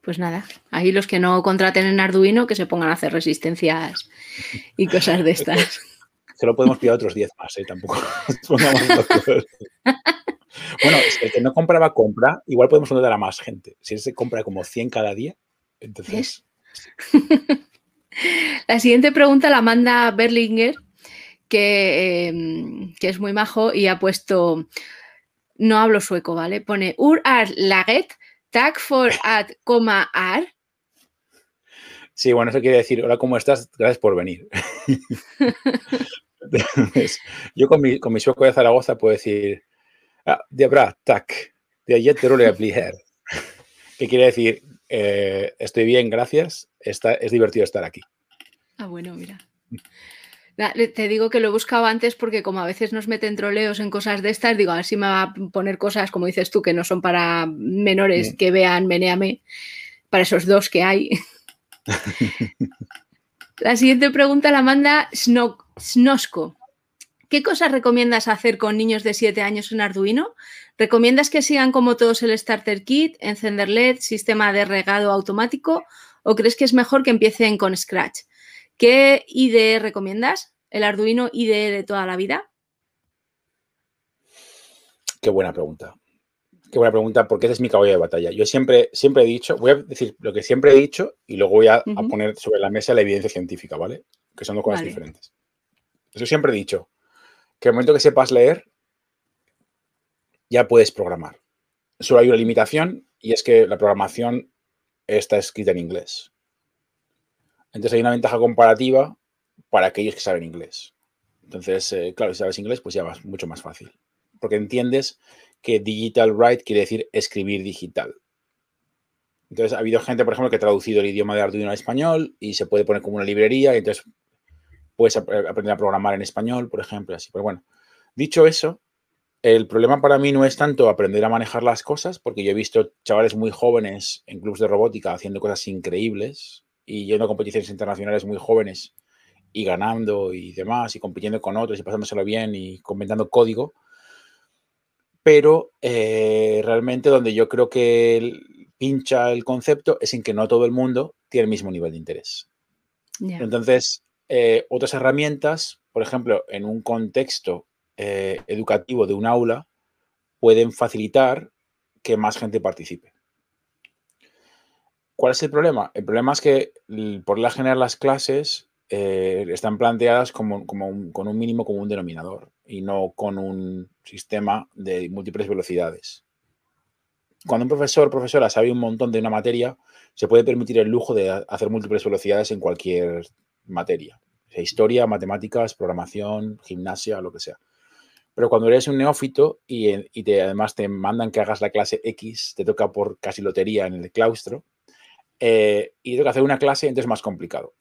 Pues nada, ahí los que no contraten en Arduino, que se pongan a hacer resistencias y cosas de estas. Solo podemos pillar otros 10 más, ¿eh? Tampoco Bueno, el que no compraba compra, igual podemos contratar a más gente. Si se compra como 100 cada día, entonces... La siguiente pregunta la manda Berlinger, que, em, que, es muy majo y ha puesto, no hablo sueco, ¿vale? Pone Ur ar laget, tag for at, coma ar. Sí, bueno, eso quiere decir, hola, ¿cómo estás? Gracias por venir. yo con mi, con mi sueco de Zaragoza puedo decir, ah, de bra, tack, de ayer te que quiere decir, eh, estoy bien, gracias, Está, es divertido estar aquí. Ah, bueno, mira. Te digo que lo he buscado antes porque como a veces nos meten troleos en cosas de estas, digo, a ver si me va a poner cosas, como dices tú, que no son para menores que vean Meneame, para esos dos que hay. la siguiente pregunta la manda Snosko. ¿Qué cosas recomiendas hacer con niños de 7 años en Arduino? ¿Recomiendas que sigan como todos el Starter Kit, encender LED, sistema de regado automático o crees que es mejor que empiecen con Scratch? ¿Qué IDE recomiendas? ¿El Arduino IDE de toda la vida? Qué buena pregunta. Qué buena pregunta, porque ese es mi caballo de batalla. Yo siempre, siempre he dicho, voy a decir lo que siempre he dicho y luego voy a, poner sobre la mesa la evidencia científica, ¿vale? Que son dos cosas diferentes. Yo siempre he dicho que el momento que sepas leer, ya puedes programar. Solo hay una limitación y es que la programación está escrita en inglés. Entonces hay una ventaja comparativa para aquellos que saben inglés. Entonces, eh, claro, si sabes inglés, pues ya va mucho más fácil. Porque entiendes que digital write quiere decir escribir digital. Entonces, ha habido gente, por ejemplo, que ha traducido el idioma de Arduino al español y se puede poner como una librería y entonces puedes aprender a programar en español, por ejemplo, así. Pero bueno, dicho eso, el problema para mí no es tanto aprender a manejar las cosas, porque yo he visto chavales muy jóvenes en clubes de robótica haciendo cosas increíbles y yendo a competiciones internacionales muy jóvenes y ganando y demás, y compitiendo con otros y pasándoselo bien y comentando código. Pero eh, realmente donde yo creo que pincha el concepto es en que no todo el mundo tiene el mismo nivel de interés. Entonces, eh, otras herramientas, por ejemplo, en un contexto eh, educativo de un aula, pueden facilitar que más gente participe. ¿Cuál es el problema? El problema es que por la general las clases eh, están planteadas como, con un mínimo común denominador y no con un sistema de múltiples velocidades. Cuando un profesor o profesora sabe un montón de una materia, se puede permitir el lujo de hacer múltiples velocidades en cualquier materia. Historia, matemáticas, programación, gimnasia, lo que sea. Pero cuando eres un neófito y, te, además te mandan que hagas la clase X, te toca por casi lotería en el claustro, eh, y tengo que hacer una clase, entonces es más complicado.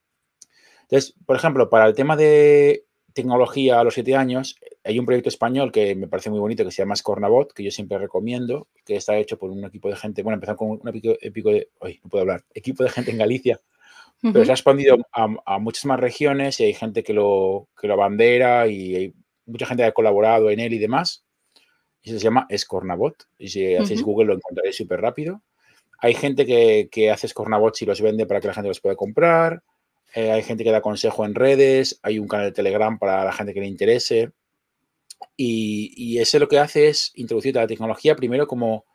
Entonces, por ejemplo, para el tema de tecnología a los siete años, hay un proyecto español que me parece muy bonito que se llama Scornabot, que yo siempre recomiendo, que está hecho por un equipo de gente, bueno, empezó con un equipo, de, hoy no puedo hablar, equipo de gente en Galicia, pero se ha expandido a, muchas más regiones y hay gente que lo, que lo abandera y hay mucha gente que ha colaborado en él y demás. Y se llama Scornabot. Y si hacéis Google lo encontraréis súper rápido. Hay gente que, hace Scornabots y los vende para que la gente los pueda comprar. Eh, hay gente que da consejo en redes. Hay un canal de Telegram para la gente que le interese. Y, ese lo que hace es introducir la tecnología primero como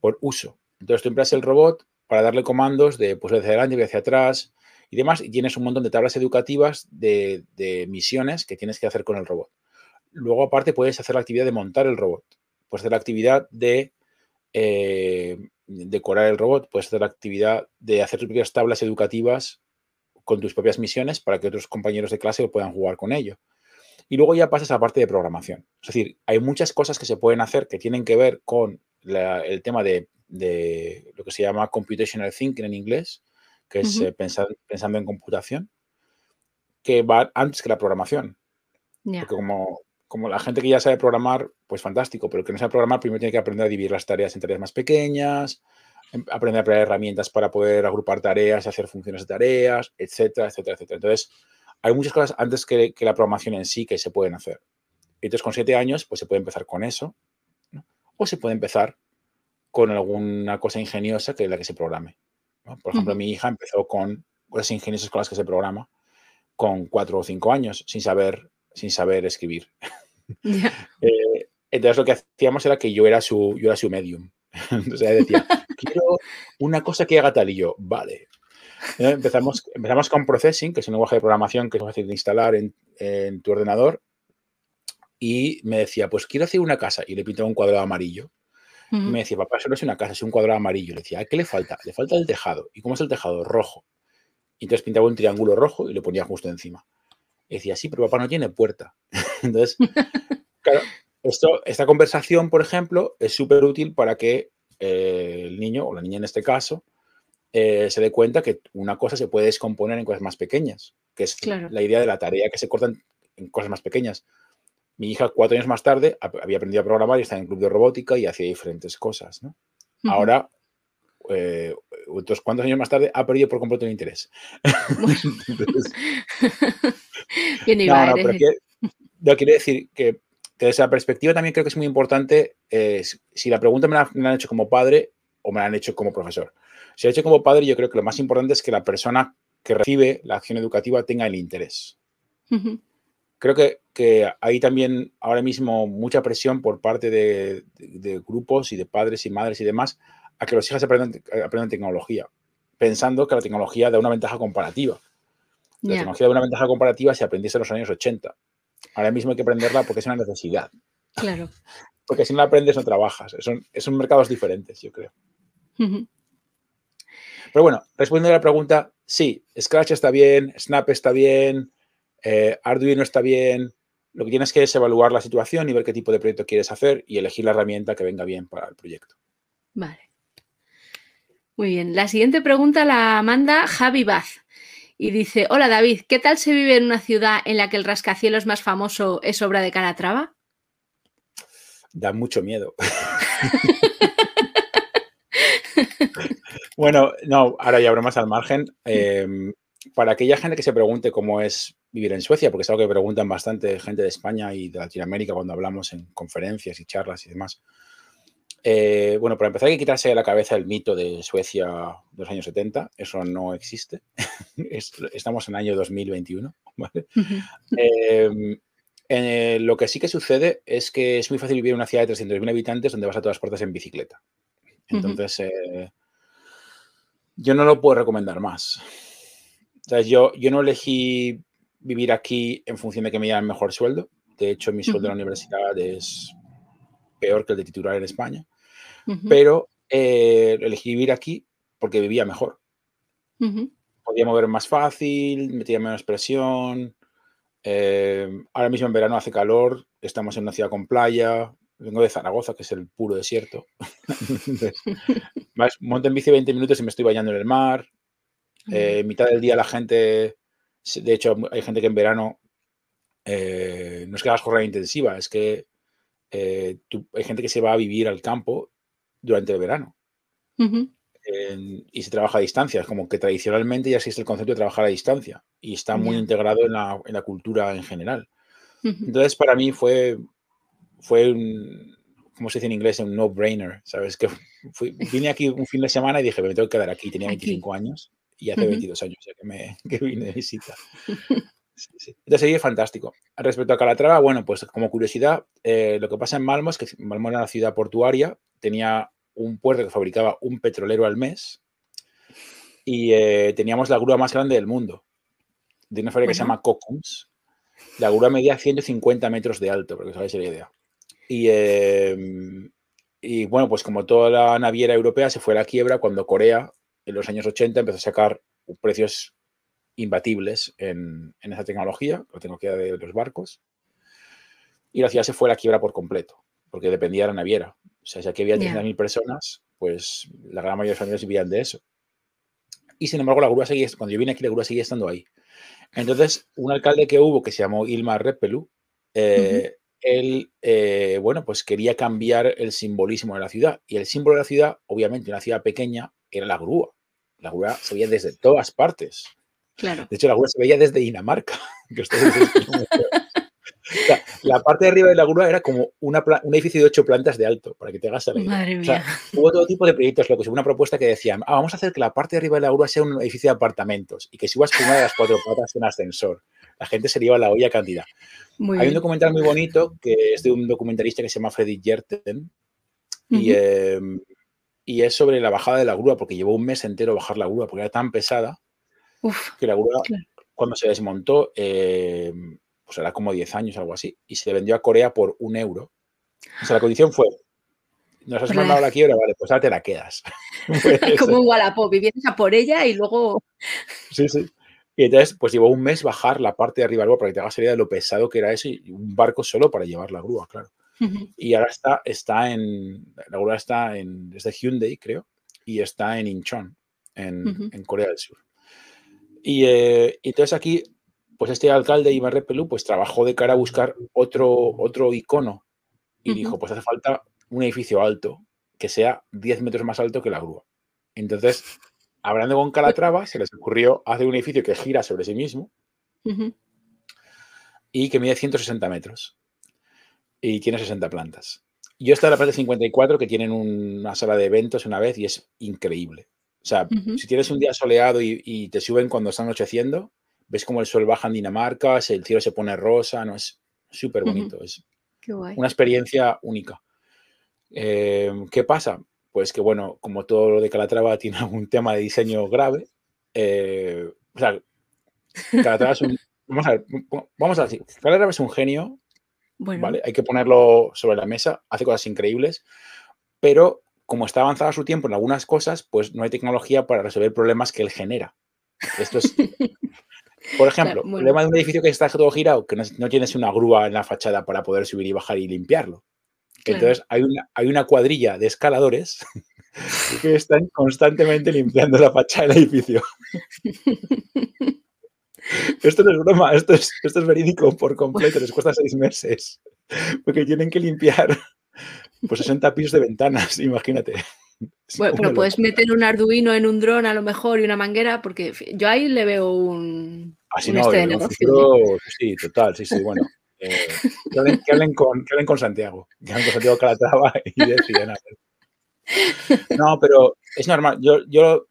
por uso. Entonces tú empleas el robot para darle comandos de pues hacia adelante y hacia atrás y demás. Y tienes un montón de tablas educativas de, de misiones que tienes que hacer con el robot. Luego, aparte, puedes hacer la actividad de montar el robot. Puedes hacer la actividad de eh, decorar el robot, puedes hacer la actividad de hacer tus propias tablas educativas con tus propias misiones para que otros compañeros de clase puedan jugar con ello. Y luego ya pasas a la parte de programación. Es decir, hay muchas cosas que se pueden hacer que tienen que ver con el tema de, lo que se llama computational thinking en inglés, que es eh, pensando en computación, que va antes que la programación. Porque como, como la gente que ya sabe programar, pues fantástico, pero el que no sabe programar primero tiene que aprender a dividir las tareas en tareas más pequeñas, em, aprender a crear herramientas para poder agrupar tareas, hacer funciones de tareas, etcétera, etcétera, etcétera. Entonces, hay muchas cosas antes que, la programación en sí que se pueden hacer. Entonces, con siete años, pues se puede empezar con eso, o se puede empezar con alguna cosa ingeniosa que es la que se programe. Por ejemplo, mi hija empezó con cosas ingeniosas con las que se programa con cuatro o cinco años, sin saber, sin saber escribir. Eh, entonces lo que hacíamos era que yo era su, yo era su medium. Entonces ella decía, quiero una cosa que haga tal y yo, vale. Empezamos, empezamos con Processing, que es un lenguaje de programación que es fácil de instalar en, tu ordenador. Y me decía, pues quiero hacer una casa. Y le pintaba un cuadrado amarillo. Me decía, papá, eso no es una casa, es un cuadrado amarillo. Le decía, qué le falta? Le falta el tejado. ¿Y cómo es el tejado? Rojo. Y entonces pintaba un triángulo rojo y lo ponía justo encima. Y decía, sí, pero papá no tiene puerta. entonces, claro, esto, esta conversación, por ejemplo, es súper útil para que eh, el niño, o la niña en este caso, eh, se dé cuenta que una cosa se puede descomponer en cosas más pequeñas, que es la idea de la tarea que se corta en, cosas más pequeñas. Mi hija, cuatro años más tarde, había aprendido a programar y está en el club de robótica y hacía diferentes cosas. Ahora, eh, otros cuantos años más tarde, ha perdido por completo el interés. no, no, pero yo quiero decir que desde esa perspectiva también creo que es muy importante, eh, si la pregunta me la, han hecho como padre o me la han hecho como profesor. Si la han hecho como padre, yo creo que lo más importante es que la persona que recibe la acción educativa tenga el interés. Creo que, que, hay también ahora mismo mucha presión por parte de, grupos y de padres y madres y demás a que los hijos aprendan, aprendan tecnología, pensando que la tecnología da una ventaja comparativa. La tecnología da una ventaja comparativa si aprendiese en los años 80. Ahora mismo hay que aprenderla porque es una necesidad. Claro. porque si no la aprendes no trabajas. Son, son mercados diferentes, yo creo. Pero bueno, respondiendo a la pregunta, sí, Scratch está bien, Snap está bien, eh, Arduino está bien. Lo que tienes que es evaluar la situación y ver qué tipo de proyecto quieres hacer y elegir la herramienta que venga bien para el proyecto. Vale. Muy bien. La siguiente pregunta la manda Javi Baz y dice, hola David, ¿qué tal se vive en una ciudad en la que el rascacielos más famoso es obra de Calatrava? Da mucho miedo. bueno, no, ahora ya bromas al margen. Em, para aquella gente que se pregunte cómo es vivir en Suecia, porque es algo que preguntan bastante gente de España y de Latinoamérica cuando hablamos en conferencias y charlas y demás. Eh, bueno, para empezar hay que quitarse de la cabeza el mito de Suecia de los años 70. Eso no existe. Estamos en el año 2021. Em, eh, lo que sí que sucede es que es muy fácil vivir en una ciudad de 300.000 habitantes donde vas a todas partes en bicicleta. Entonces, eh, yo no lo puedo recomendar más. Yo, yo no elegí vivir aquí en función de que me dieran mejor sueldo. De hecho, mi sueldo en la universidad es peor que el de titular en España pero eh, elegí vivir aquí porque vivía mejor. Podía mover más fácil, metía menos presión. Eh, ahora mismo en verano hace calor, estamos en una ciudad con playa. Vengo de Zaragoza, que es el puro desierto. monto en bici 20 minutos y me estoy bañando en el mar. Eh, mitad del día la gente, de hecho, hay gente que en verano no es que hagas jornada intensiva, es que hay gente que se va a vivir al campo durante el verano. y se trabaja a distancia. Es como que tradicionalmente ya existe el concepto de trabajar a distancia y está muy integrado en la, cultura en general. Entonces, para mí fue, fue un, como se dice en inglés, un no-brainer. ¿Sabes? Que vine aquí un fin de semana y dije, me tengo que quedar aquí. Tenía 25 años y hace 22 años ya que, me, vine de visita. Entonces sería fantástico. Respecto a Calatrava, bueno, pues como curiosidad, eh, lo que pasa en Malmo es que Malmo era una ciudad portuaria, tenía un puerto que fabricaba un petrolero al mes y eh, teníamos la grúa más grande del mundo, de una fábrica que se llama Kokkums. La grúa medía 150 metros de alto, para que os hagáis la idea. Y, em, y, bueno, pues como toda la naviera europea se fue a la quiebra cuando Corea en los años 80 empezó a sacar precios imbatibles en, en esa tecnología, la tecnología de los barcos. Y la ciudad se fue a la quiebra por completo, porque dependía de la naviera. O sea, si aquí había 30.000 personas, pues la gran mayoría de familias vivían de eso. Y sin embargo, la grúa seguía, cuando yo vine aquí, la grúa seguía estando ahí. Entonces, un alcalde que hubo que se llamó Ilmar Repelu, eh, él, eh, bueno, pues quería cambiar el simbolismo de la ciudad. Y el símbolo de la ciudad, obviamente, una ciudad pequeña, era la grúa. La grúa se veía desde todas partes. Claro. De hecho, la grúa se veía desde Dinamarca. Que la parte de arriba de la grúa era como un edificio de ocho plantas de alto, para que te hagas la idea. hubo todo tipo de proyectos, lo que hubo una propuesta que decían, ah, vamos a hacer que la parte de arriba de la grúa sea un edificio de apartamentos y que si vas por una de las cuatro patas en ascensor. La gente se lleva la olla cantidad. Hay un documental muy bonito que es de un documentalista que se llama Freddy Jerten y, em, y es sobre la bajada de la grúa, porque llevó un mes entero bajar la grúa porque era tan pesada que la grúa, cuando se desmontó, eh, pues era como 10 años, algo así, y se vendió a Corea por un euro. O sea, la condición fue, nos has mandado la quiebra, vale, pues ahora te la quedas. como un Wallapop, y vienes a por ella y luego... sí, sí. Y entonces, pues llevó un mes bajar la parte de arriba del barco para que te hagas idea de lo pesado que era eso y un barco solo para llevar la grúa, claro. Y ahora está, está en, la grúa está en, desde Hyundai, creo, y está en Incheon, en, en Corea del Sur. Y, eh, entonces aquí, pues este alcalde, Iván Repelú, pues trabajó de cara a buscar otro, otro icono y dijo, pues hace falta un edificio alto que sea 10 metros más alto que la grúa. Entonces, hablando con Calatrava, se les ocurrió hacer un edificio que gira sobre sí mismo y que mide 160 metros y tiene 60 plantas. Yo he estado en la planta 54 que tienen una sala de eventos una vez y es increíble. O sea, si tienes un día soleado y, te suben cuando están anocheciendo, ves como el sol baja en Dinamarca, el cielo se pone rosa, ¿no? Es súper bonito. Es una experiencia única. Eh, ¿Qué pasa? pues que bueno, como todo lo de Calatrava tiene algún tema de diseño grave, eh, o sea, Calatrava es un, vamos a ver, vamos a decir, Calatrava es un genio, ¿vale? Hay que ponerlo sobre la mesa, hace cosas increíbles, pero como está avanzado su tiempo en algunas cosas, pues no hay tecnología para resolver problemas que él genera. Esto es, por ejemplo, el problema de un edificio que está todo girado, que no, no, tienes una grúa en la fachada para poder subir y bajar y limpiarlo. Entonces hay una, hay una cuadrilla de escaladores que están constantemente limpiando la fachada del edificio. Esto no es broma, esto es, esto es verídico por completo, les cuesta seis meses, porque tienen que limpiar pues 60 pisos de ventanas, imagínate. bueno, pero puedes meter un Arduino en un dron a lo mejor y una manguera, porque yo ahí le veo un, Así un no, este de negocio. sí, total, sí, sí, bueno. Eh, que, hablen, con, con, Santiago, que hablen con Santiago Calatrava y deciden No, pero es normal. Yo, yo,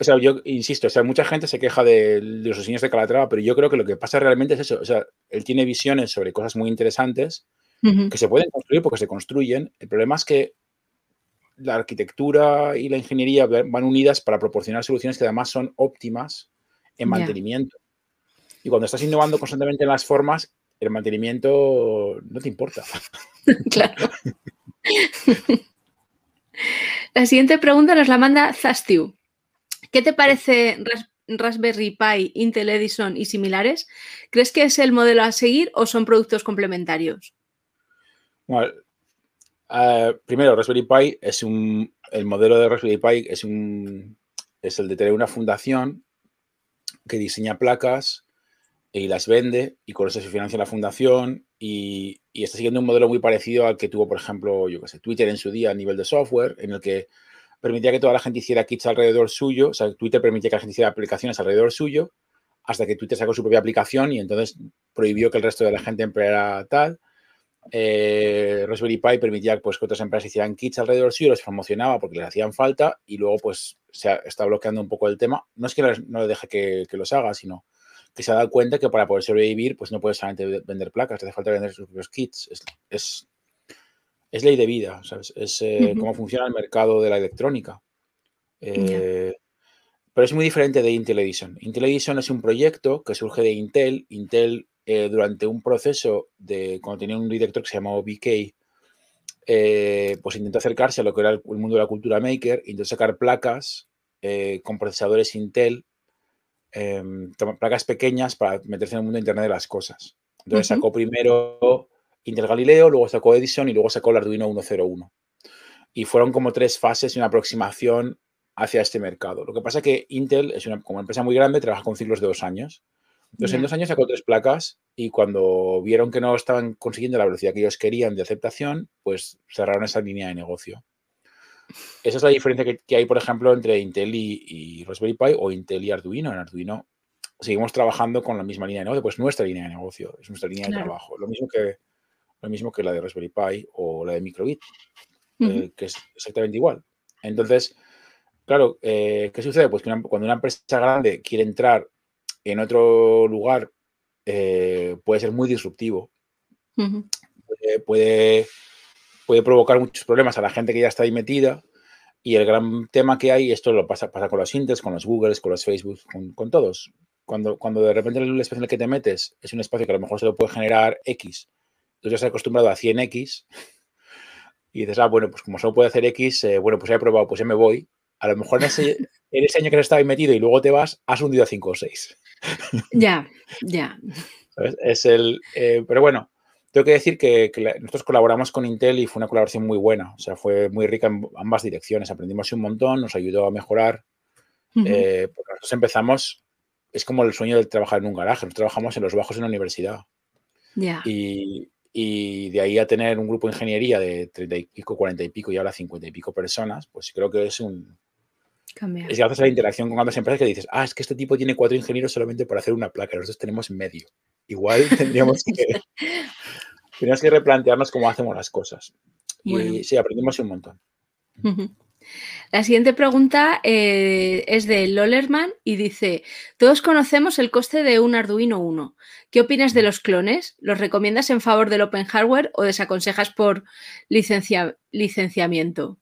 o sea, yo insisto, o sea, mucha gente se queja de, los diseños de Calatrava, pero yo creo que lo que pasa realmente es eso. O sea, él tiene visiones sobre cosas muy interesantes que se pueden construir porque se construyen. El problema es que la arquitectura y la ingeniería van unidas para proporcionar soluciones que además son óptimas en mantenimiento. Y cuando estás innovando constantemente en las formas, el mantenimiento no te importa. claro. La siguiente pregunta nos la manda Zastiu. ¿Qué te parece Raspberry Pi, Intel Edison y similares? ¿Crees que es el modelo a seguir o son productos complementarios? Bueno, primero, Raspberry Pi es un. El modelo de Raspberry Pi es un. Es el de tener una fundación que diseña placas y las vende y con eso se financia la fundación y, está siguiendo un modelo muy parecido al que tuvo, por ejemplo, yo qué sé, Twitter en su día a nivel de software, en el que permitía que toda la gente hiciera kits alrededor suyo, o sea, Twitter permitía que la gente hiciera aplicaciones alrededor suyo, hasta que Twitter sacó su propia aplicación y entonces prohibió que el resto de la gente empleara tal. Eh, Raspberry Pi permitía pues, que otras empresas hicieran kits alrededor suyo, los promocionaba porque les hacían falta y luego pues se está bloqueando un poco el tema. No es que no le deje que, que los haga, sino que se ha dado cuenta que para poder sobrevivir, pues no puedes solamente vender placas, te hace falta vender sus propios kits. Ley de vida, ¿sabes? Es eh, cómo funciona el mercado de la electrónica. Eh, pero es muy diferente de Intel Edison. Intel Edison es un proyecto que surge de Intel. Intel, eh, durante un proceso de cuando tenía un director que se llamaba BK, pues intentó acercarse a lo que era el, mundo de la cultura maker, intentó sacar placas con procesadores Intel Em, placas pequeñas para meterse en el mundo de Internet de las cosas. Entonces sacó primero Intel Galileo, luego sacó Edison y luego sacó el Arduino 101. Y fueron como tres fases y una aproximación hacia este mercado. Lo que pasa es que Intel es una como empresa muy grande, trabaja con ciclos de dos años. Entonces, en dos años sacó tres placas y cuando vieron que no estaban consiguiendo la velocidad que ellos querían de aceptación, pues cerraron esa línea de negocio. Esa es la diferencia que, hay, por ejemplo, entre Intel y, Raspberry Pi o Intel y Arduino. En Arduino seguimos trabajando con la misma línea de negocio, pues nuestra línea de negocio, es nuestra línea de trabajo. Lo mismo, que, lo mismo que la de Raspberry Pi o la de Microbit, eh, que es exactamente igual. Entonces, claro, eh, ¿qué sucede? Pues que cuando una empresa grande quiere entrar en otro lugar, eh, puede ser muy disruptivo. puede puede provocar muchos problemas a la gente que ya está ahí metida Y el gran tema que hay, esto lo pasa, pasa con los Intels, con los Googles, con los Facebook, con, todos. Cuando, cuando de repente el espacio en el que te metes es un espacio que a lo mejor se lo puede generar X, tú ya estás acostumbrado a 100X y dices, ah, bueno, pues como solo puede hacer X, eh, bueno, pues ya he probado, pues ya me voy. A lo mejor en ese, en ese año que has estado ahí metido y luego te vas, has hundido a 5 o 6. Ya, ya. Es el, eh, pero bueno, tengo que decir que, nosotros colaboramos con Intel y fue una colaboración muy buena. O sea, fue muy rica en ambas direcciones. Aprendimos un montón, nos ayudó a mejorar. Eh, porque nosotros empezamos, es como el sueño de trabajar en un garaje. Nosotros trabajamos en los bajos de una universidad. Ya. Y, y de ahí a tener un grupo de ingeniería de 30 y pico, 40 y pico y ahora 50 y pico personas, pues creo que es un... Es gracias a la interacción con otras empresas que dices, ah, es que este tipo tiene cuatro ingenieros solamente para hacer una placa, nosotros tenemos medio. Igual tendríamos que, tendríamos que replantearnos cómo hacemos las cosas. Y sí, aprendimos un montón. La siguiente pregunta eh, es de Lollerman y dice, todos conocemos el coste de un Arduino 1. ¿Qué opinas de los clones? ¿Los recomiendas en favor del Open Hardware o desaconsejas por licenciamiento?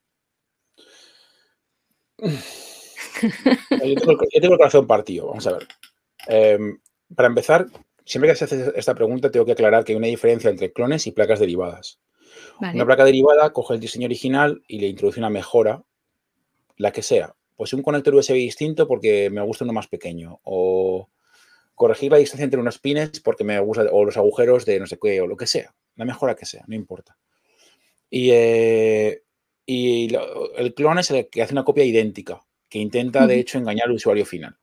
Yo tengo, el corazón partido, vamos a ver. Em, para empezar, siempre que se hace esta pregunta tengo que aclarar que hay una diferencia entre clones y placas derivadas. Una placa derivada coge el diseño original y le introduce una mejora la que sea. Pues un conector USB distinto porque me gusta uno más pequeño. O corregir la distancia entre unos pines porque me gusta, o los agujeros de no sé qué, o lo que sea. La mejora que sea, no importa. Y, eh, y el clon es el que hace una copia idéntica, que intenta, de hecho, engañar al usuario final.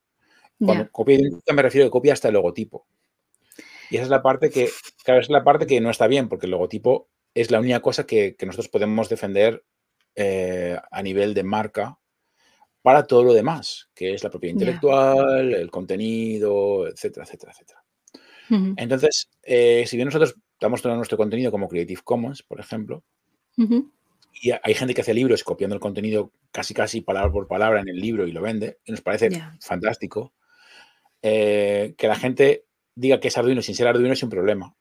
Cuando copia idéntica me refiero a que copia hasta el logotipo. Y esa es la parte que, claro, es la parte que no está bien, porque el logotipo es la única cosa que, que nosotros podemos defender eh, a nivel de marca para todo lo demás, que es la propiedad intelectual, el contenido, etcétera, etcétera, etcétera. Entonces, eh, si bien nosotros damos todo nuestro contenido como Creative Commons, por ejemplo, y hay gente que hace libros copiando el contenido casi casi palabra por palabra en el libro y lo vende, y nos parece fantástico, eh, que la gente diga que es Arduino sin ser Arduino es un problema.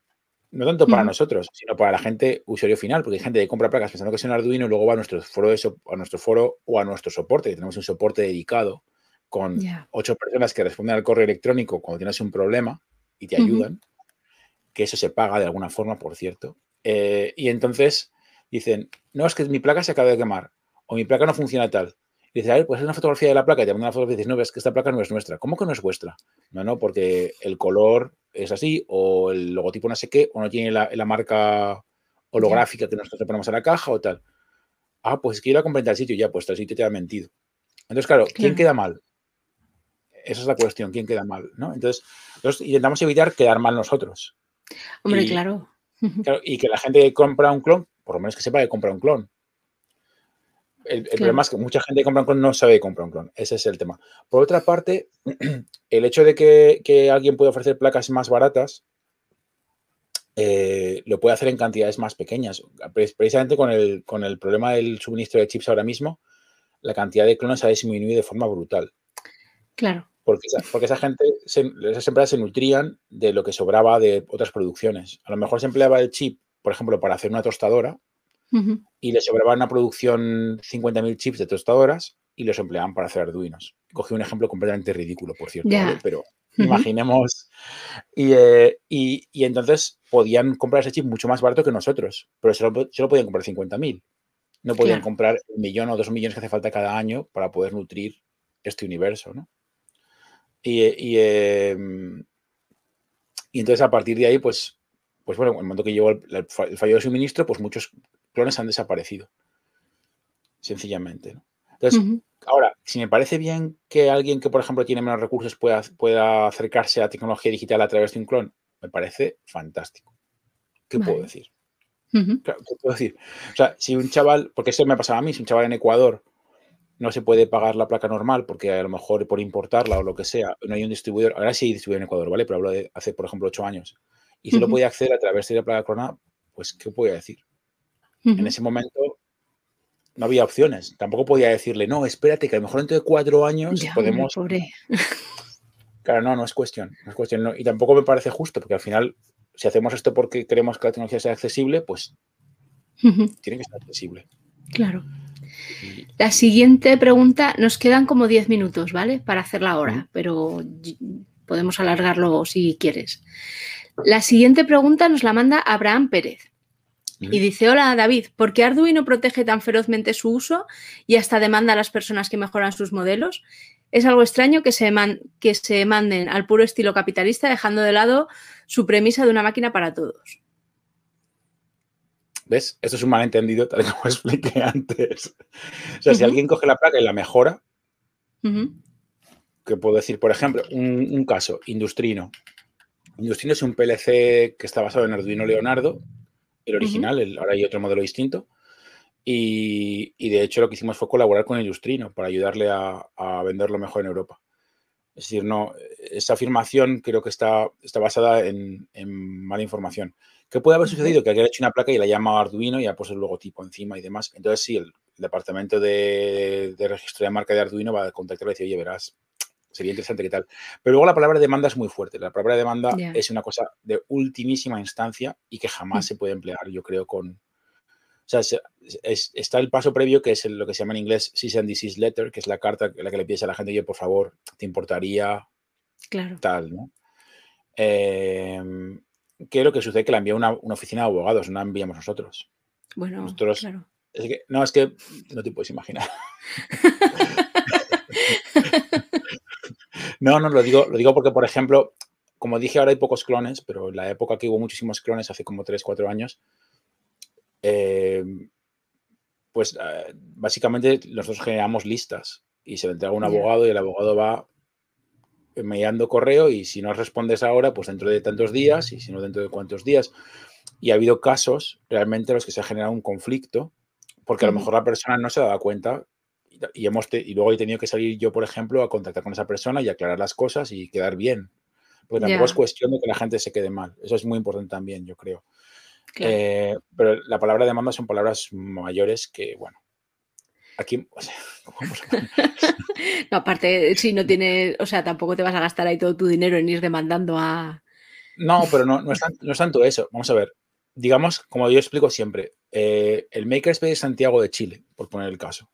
No tanto para nosotros, sino para la gente usuario final, porque hay gente que compra placas pensando que es un Arduino y luego va a nuestro foro, a nuestro foro o a nuestro soporte. tenemos un soporte dedicado con ocho personas que responden al correo electrónico cuando tienes un problema y te ayudan, que eso se paga de alguna forma, por cierto. Eh, y entonces dicen, no, es que mi placa se acaba de quemar o mi placa no funciona tal. Y dices, a ver, pues es una fotografía de la placa y te mandan una foto y dices, no, ves que esta placa no es nuestra. ¿Cómo que no es vuestra? No, no, porque el color es así, o el logotipo no sé qué, o no tiene la, marca holográfica que nosotros le ponemos a la caja o tal. Ah, pues es que ir a comprar el sitio, ya, pues el sitio te ha mentido. Entonces, claro, ¿quién queda mal? Esa es la cuestión, ¿quién queda mal? ¿no? Entonces, intentamos evitar quedar mal nosotros. Hombre, claro. claro. Y que la gente que compra un clon, por lo menos que sepa que compra un clon. El, problema es que mucha gente que compra un clon no sabe que compra un clon. Ese es el tema. Por otra parte, el hecho de que, alguien pueda ofrecer placas más baratas eh, lo puede hacer en cantidades más pequeñas. Precisamente con el, con el problema del suministro de chips ahora mismo, la cantidad de clones ha disminuido de forma brutal. Claro. Porque esa, porque esa gente, esas empresas se nutrían de lo que sobraba de otras producciones. A lo mejor se empleaba el chip, por ejemplo, para hacer una tostadora y les sobraba una producción 50.000 chips de tostadoras y los empleaban para hacer arduinos. Cogí un ejemplo completamente ridículo, por cierto, pero imaginemos. Eh, y, y, entonces podían comprar ese chip mucho más barato que nosotros, pero solo, solo podían comprar 50.000. No podían comprar un millón o dos millones que hace falta cada año para poder nutrir este universo, ¿no? Y, y, em, y entonces a partir de ahí, pues, pues bueno, en el momento que llegó el, fallo de suministro, pues muchos clones han desaparecido. Sencillamente. Entonces, ahora, si me parece bien que alguien que, por ejemplo, tiene menos recursos pueda, pueda acercarse a tecnología digital a través de un clon, me parece fantástico. ¿Qué puedo decir? ¿Qué puedo decir? O sea, si un chaval, porque eso me pasaba a mí, si un chaval en Ecuador no se puede pagar la placa normal porque a lo mejor por importarla o lo que sea, no hay un distribuidor, ahora sí hay distribuidor en Ecuador, ¿vale? Pero hablo de hace, por ejemplo, ocho años, y si lo puede acceder a través de la placa clonada, pues, ¿qué voy a decir? En ese momento no había opciones. Tampoco podía decirle, no, espérate, que a lo mejor dentro de cuatro años podemos. Claro, no, no es cuestión. No es cuestión Y tampoco me parece justo, porque al final, si hacemos esto porque queremos que la tecnología sea accesible, pues tiene que ser accesible. Claro. La siguiente pregunta, nos quedan como 10 minutos, ¿vale? Para hacerla ahora, pero podemos alargarlo si quieres. La siguiente pregunta nos la manda Abraham Pérez. Y dice, hola David, ¿por qué Arduino protege tan ferozmente su uso y hasta demanda a las personas que mejoran sus modelos? Es algo extraño que se, que se manden al puro estilo capitalista dejando de lado su premisa de una máquina para todos. ¿Ves? Esto es un malentendido, tal como expliqué antes. O sea, si alguien coge la placa y la mejora, que puedo decir, por ejemplo, un, caso, Industrino. Industrino es un PLC que está basado en Arduino Leonardo, el original, ahora hay otro modelo distinto. Y, de hecho lo que hicimos fue colaborar con Industrino para ayudarle a, venderlo mejor en Europa. Es decir, no, esa afirmación creo que está, está basada en, mala información. ¿Qué puede haber sucedido? Que alguien ha hecho una placa y la llama Arduino y ha puesto el logotipo encima y demás. Entonces, sí, el, departamento de, registro de marca de Arduino va a contactar y decir, oye, verás, sería interesante qué tal. Pero luego la palabra demanda es muy fuerte. La palabra demanda es una cosa de ultimísima instancia y que jamás mm. se puede emplear, yo creo, con... O sea, está el paso previo que es lo que se llama en inglés cease and desist letter, que es la carta en la que le pides a la gente, oye, por favor, ¿te importaría claro. tal, no? Eh, ¿Qué es lo que sucede? Que la envía una, oficina de abogados, no la enviamos nosotros. Bueno, nosotros, claro. no, es que no te puedes imaginar. no, no, lo digo, lo digo porque, por ejemplo, como dije, ahora hay pocos clones, pero en la época que hubo muchísimos clones, hace como 3, 4 años, eh, pues eh, básicamente nosotros generamos listas y se le entrega a un abogado y el abogado va enviando correo y si no respondes ahora, pues dentro de tantos días y si no dentro de cuántos días. Y ha habido casos realmente en los que se ha generado un conflicto porque a lo mejor la persona no se ha dado cuenta y, hemos y luego he tenido que salir yo, por ejemplo, a contactar con esa persona y aclarar las cosas y quedar bien. Porque tampoco es cuestión de que la gente se quede mal. Eso es muy importante también, yo creo. Eh, pero la palabra demanda son palabras mayores que, bueno, Aquí, o sea, no, aparte, si no tienes, o sea, tampoco te vas a gastar ahí todo tu dinero en ir demandando a. No, pero no, no, es, tanto eso. Vamos a ver. Digamos, como yo explico siempre, eh, el Makerspace de Santiago de Chile, por poner el caso,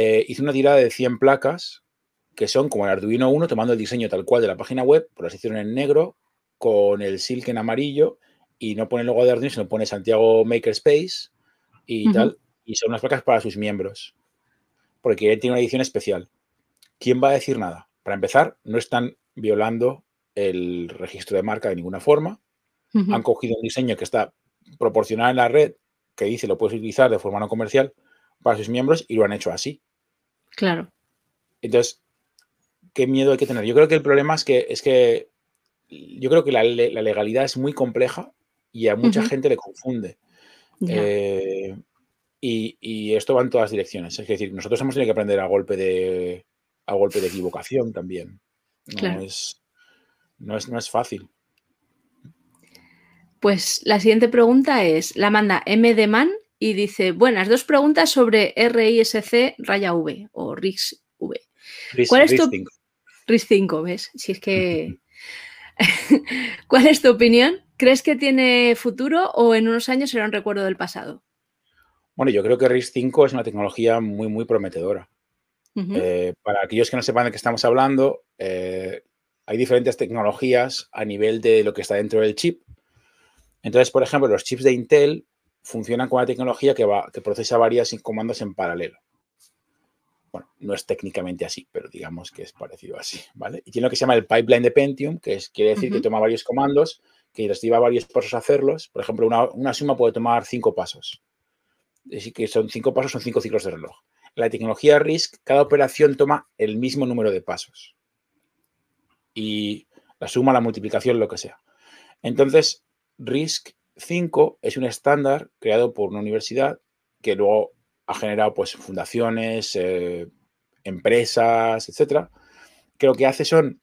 eh, hizo una tirada de 100 placas que son como el Arduino 1, tomando el diseño tal cual de la página web, por las hicieron en negro, con el silk en amarillo, y no pone el logo de Arduino, sino pone Santiago Makerspace y tal y son unas placas para sus miembros, porque tiene una edición especial. ¿Quién va a decir nada? Para empezar, no están violando el registro de marca de ninguna forma. Han cogido un diseño que está proporcionado en la red, que dice lo puedes utilizar de forma no comercial para sus miembros y lo han hecho así. Claro. Entonces, ¿qué miedo hay que tener? Yo creo que el problema es que, es que yo creo que la, legalidad es muy compleja y a mucha gente le confunde. Y, esto va en todas direcciones. Es decir, nosotros hemos tenido que aprender a golpe de, a golpe de equivocación también. No, es, no, es, no es fácil. Pues la siguiente pregunta es, la manda M de Man y dice, buenas, dos preguntas sobre RISC raya V o RISC V. ¿Cuál es tu... RISC 5, ¿ves? Si es que... ¿Cuál es tu opinión? ¿Crees que tiene futuro o en unos años será un recuerdo del pasado? Bueno, yo creo que RISC-5 es una tecnología muy, muy prometedora. Eh, para aquellos que no sepan de qué estamos hablando, eh, hay diferentes tecnologías a nivel de lo que está dentro del chip. Entonces, por ejemplo, los chips de Intel funcionan con una tecnología que, va, que procesa varias comandos en paralelo. Bueno, no es técnicamente así, pero digamos que es parecido así, ¿vale? Y tiene lo que se llama el pipeline de Pentium, que es, quiere decir que toma varios comandos, que les lleva varios pasos a hacerlos. Por ejemplo, una, una suma puede tomar cinco pasos decir, que son cinco pasos, son cinco ciclos de reloj. La tecnología RISC, cada operación toma el mismo número de pasos. Y la suma, la multiplicación, lo que sea. Entonces, RISC 5 es un estándar creado por una universidad que luego ha generado pues, fundaciones, eh, empresas, etcétera, que lo que hace son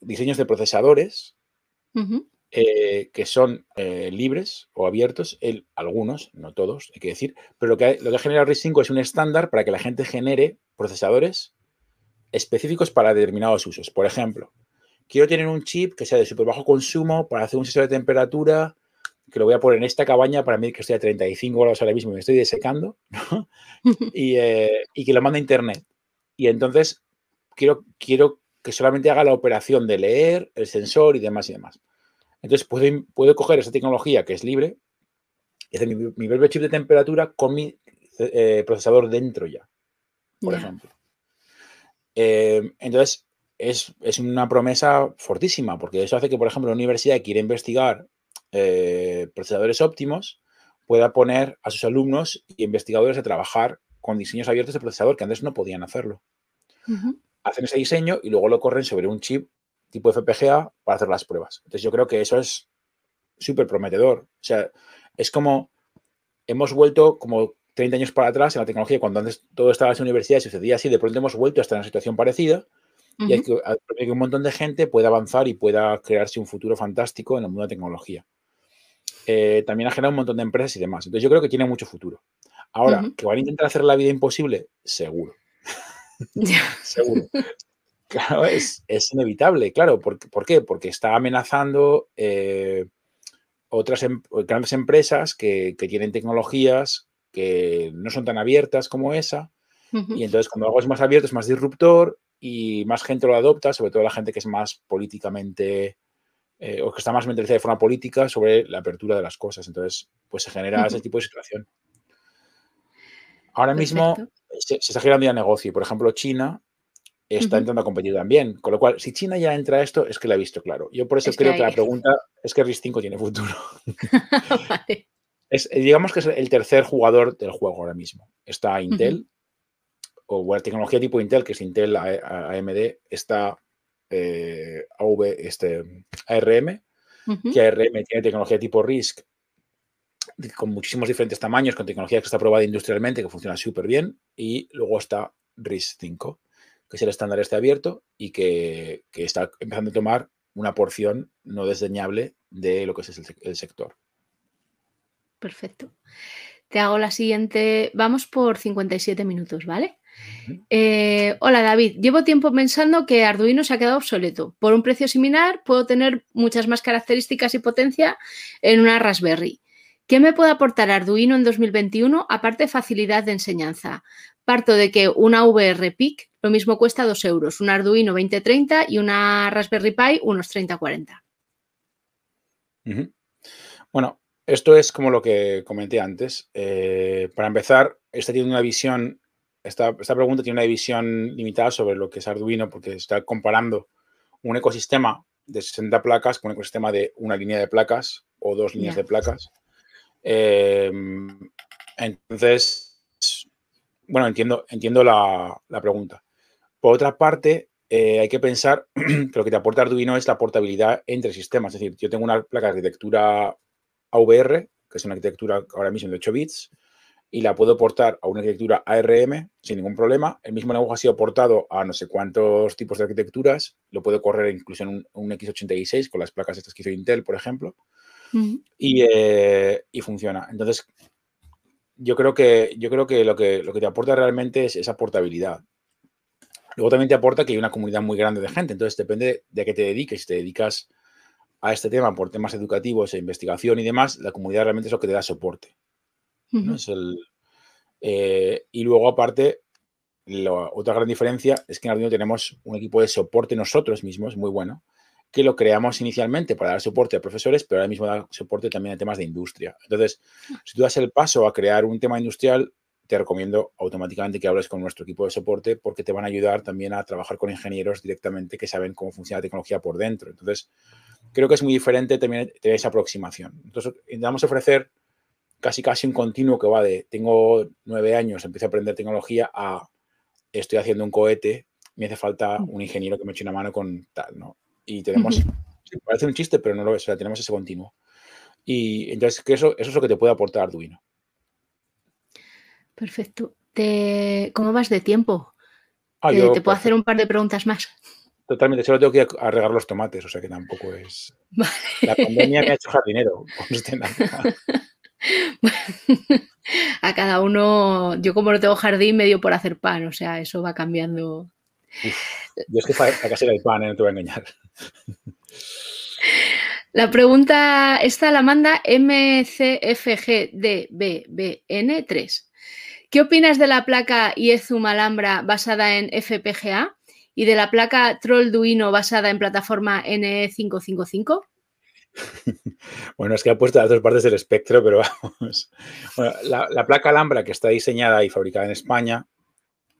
diseños de procesadores eh, que son eh, libres o abiertos, el, algunos, no todos, hay que decir, pero lo que, lo que genera RISC-5 es un estándar para que la gente genere procesadores específicos para determinados usos. Por ejemplo, quiero tener un chip que sea de súper bajo consumo para hacer un sensor de temperatura que lo voy a poner en esta cabaña para mí que estoy a 35 grados ahora mismo y me estoy desecando, y, eh, y, que lo mande a internet. Y entonces quiero, quiero que solamente haga la operación de leer el sensor y demás y demás. Entonces puedo, puedo coger esa tecnología que es libre y hacer mi, mi chip de temperatura con mi eh, procesador dentro ya, por ejemplo. Eh, entonces, es, es, una promesa fortísima, porque eso hace que, por ejemplo, la universidad quiera investigar eh, procesadores óptimos, pueda poner a sus alumnos y investigadores a trabajar con diseños abiertos de procesador, que antes no podían hacerlo. Hacen ese diseño y luego lo corren sobre un chip tipo FPGA para hacer las pruebas. Entonces yo creo que eso es súper prometedor. O sea, es como hemos vuelto como 30 años para atrás en la tecnología, cuando antes todo estaba en la universidad y sucedía así, de pronto hemos vuelto a estar en una situación parecida y hay que, que, un montón de gente pueda avanzar y pueda crearse un futuro fantástico en el mundo de tecnología. Eh, también ha generado un montón de empresas y demás. Entonces yo creo que tiene mucho futuro. Ahora, que van a intentar hacer la vida imposible, seguro. seguro. Claro, es, inevitable, claro. ¿Por, qué? Porque está amenazando eh, otras em, grandes empresas que, tienen tecnologías que no son tan abiertas como esa. Y entonces cuando algo es más abierto es más disruptor y más gente lo adopta, sobre todo la gente que es más políticamente eh, o que está más mentalizada de forma política sobre la apertura de las cosas. Entonces, pues se genera ese tipo de situación. Ahora mismo se, está girando ya negocio. Por ejemplo, China está entrando a competir también. Con lo cual, si China ya entra a esto, es que la ha visto claro. Yo por eso creo que, la pregunta es que RIS 5 tiene futuro. es, digamos que es el tercer jugador del juego ahora mismo. Está Intel, o la tecnología tipo Intel, que es Intel AMD, está eh, AV, este, ARM, que ARM tiene tecnología tipo RISC con muchísimos diferentes tamaños, con tecnología que está probada industrialmente, que funciona súper bien, y luego está RISC 5, que es el estándar este abierto y que, está empezando a tomar una porción no desdeñable de lo que es el, sector. Perfecto. Te hago la siguiente. Vamos por 57 minutos, ¿vale? Eh, hola David, llevo tiempo pensando que Arduino se ha quedado obsoleto. Por un precio similar puedo tener muchas más características y potencia en una Raspberry. ¿Qué me puede aportar Arduino en 2021 aparte de facilidad de enseñanza? Parto de que una VR PIC lo mismo cuesta 2 euros, un Arduino 2030 y una Raspberry Pi unos 30-40. Bueno, esto es como lo que comenté antes. Eh, para empezar, esta tiene una visión esta, pregunta tiene una visión limitada sobre lo que es Arduino porque está comparando un ecosistema de 60 placas con un ecosistema de una línea de placas o dos líneas de placas. Em, entonces, bueno, entiendo, entiendo la, pregunta. Por otra parte, eh, hay que pensar que lo que te aporta Arduino es la portabilidad entre sistemas. Es decir, yo tengo una placa de arquitectura AVR, que es una arquitectura ahora mismo de 8 bits, y la puedo portar a una arquitectura ARM sin ningún problema. El mismo lenguaje ha sido portado a no sé cuántos tipos de arquitecturas. Lo puedo correr incluso en un, x86 con las placas estas que hizo Intel, por ejemplo. Eh, y, funciona. Entonces, yo creo que, yo creo que, lo, que lo que te aporta realmente es esa portabilidad. Luego también te aporta que hay una comunidad muy grande de gente. Entonces, depende de a qué te dediques. Si te dedicas a este tema por temas educativos e investigación y demás, la comunidad realmente es lo que te da soporte. Es el, eh, y luego, aparte, otra gran diferencia es que en Arduino tenemos un equipo de soporte nosotros mismos, muy bueno, que lo creamos inicialmente para dar soporte a profesores, pero ahora mismo da soporte también a temas de industria. Entonces, ah. si tú das el paso a crear un tema industrial, te recomiendo automáticamente que hables con nuestro equipo de soporte porque te van a ayudar también a trabajar con ingenieros directamente que saben cómo funciona la tecnología por dentro. Entonces, creo que es muy diferente también tener esa aproximación. Entonces, intentamos ofrecer casi casi un continuo que va de tengo nueve años, empecé a aprender tecnología a estoy haciendo un cohete, me hace falta mm. un ingeniero que me eche una mano con tal, ¿no? Y tenemos, parece un chiste, pero no lo es, o sea, tenemos ese continuo. Y entonces, que eso, eso es lo que te puede aportar Arduino. Perfecto. ¿Cómo vas de tiempo? Ah, eh, te puedo hacer un par de preguntas más. Totalmente, solo tengo que ir a regar los tomates, o sea que tampoco es. La pandemia me ha hecho jardinero. a cada uno, yo como no tengo jardín, medio por hacer pan, o sea, eso va cambiando. yo es que fracasé el pan, ¿eh? no te voy a engañar. La pregunta esta la manda MCFGDBBN3. ¿Qué opinas de la placa Iezum Alhambra basada en FPGA y de la placa Trollduino basada en plataforma NE555? Bueno, es que ha puesto las dos partes del espectro, pero vamos. la, placa Alhambra que está diseñada y fabricada en España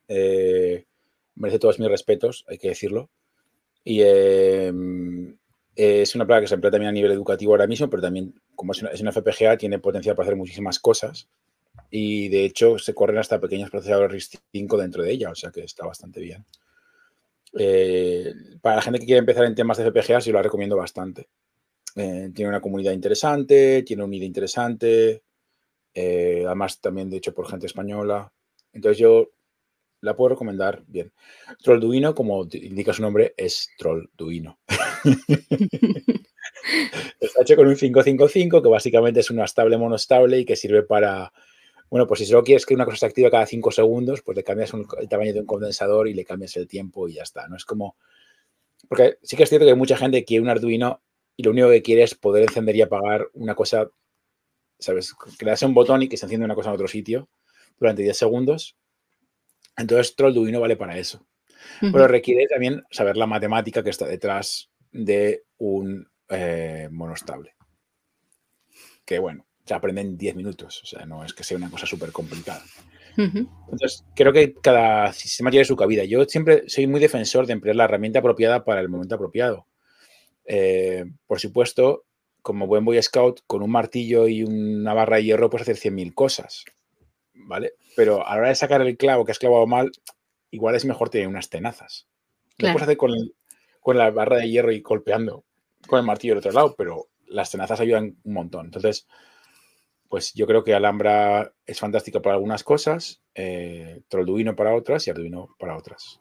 eh, merece todos mis respetos, hay que decirlo. Y eh, es una placa que se emplea también a nivel educativo ahora mismo, pero también, como es una, FPGA, tiene potencial para hacer muchísimas cosas. Y de hecho, se corren hasta pequeños procesadores RISC-5 dentro de ella, o sea que está bastante bien. Eh, para la gente que quiere empezar en temas de FPGA, sí lo recomiendo bastante. Eh, tiene una comunidad interesante, tiene un IDE interesante, eh, además también de hecho por gente española. Entonces yo la puedo recomendar bien. Trollduino, como indica su nombre, es Trollduino. Está hecho con un 555, que básicamente es una estable monostable y que sirve para, bueno, pues si solo quieres que una cosa se active cada 5 segundos, pues le cambias el tamaño de un condensador y le cambias el tiempo y ya está. No es como... Porque sí que es cierto que mucha gente quiere un Arduino y lo único que quiere es poder encender y apagar una cosa, ¿sabes? Que le das un botón y que se enciende una cosa en otro sitio durante 10 segundos. Entonces, Trollduino vale para eso. Pero requiere también saber la matemática que está detrás de un eh, monostable. Que bueno, se aprende en 10 minutos. O sea, no es que sea una cosa súper complicada. Entonces, creo que cada sistema tiene su cabida. Yo siempre soy muy defensor de emplear la herramienta apropiada para el momento apropiado. Eh, por supuesto, como buen Boy Scout, con un martillo y una barra de hierro puedes hacer 100.000 cosas, ¿vale? Pero a la hora de sacar el clavo que has clavado mal, igual es mejor tener unas tenazas. Lo puedes hacer con, con la barra de hierro y golpeando con el martillo del otro lado, pero las tenazas ayudan un montón. Entonces, pues yo creo que Alhambra es fantástica para algunas cosas, eh, Trollduino para otras y Arduino para otras.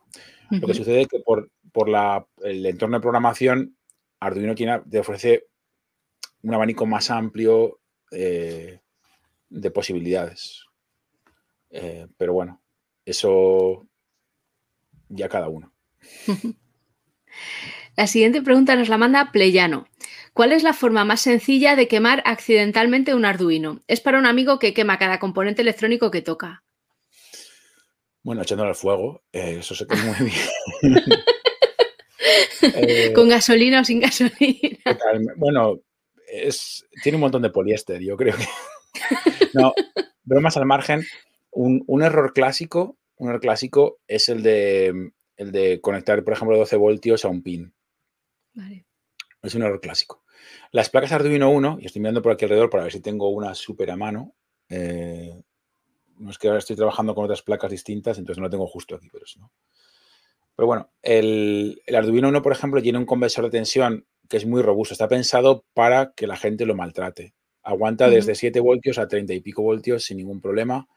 Lo que sucede es que por, por la, el entorno de programación Arduino te ofrece un abanico más amplio eh, de posibilidades. Eh, pero bueno, eso ya cada uno. La siguiente pregunta nos la manda Pleyano. ¿Cuál es la forma más sencilla de quemar accidentalmente un Arduino? Es para un amigo que quema cada componente electrónico que toca. Bueno, echándolo al fuego, eh, eso se quema muy bien. Eh, ¿Con gasolina o sin gasolina? Bueno, es, tiene un montón de poliéster, yo creo que. No, bromas al margen. Un, error clásico, un error clásico es el de, el de conectar, por ejemplo, 12 voltios a un pin. Es un error clásico. Las placas Arduino 1, y estoy mirando por aquí alrededor para ver si tengo una súper a mano. Eh, no es que ahora estoy trabajando con otras placas distintas, entonces no la tengo justo aquí, pero si no. Pero bueno, el, Arduino 1, por ejemplo, tiene un conversor de tensión que es muy robusto. Está pensado para que la gente lo maltrate. Aguanta desde 7 voltios a 30 y pico voltios sin ningún problema.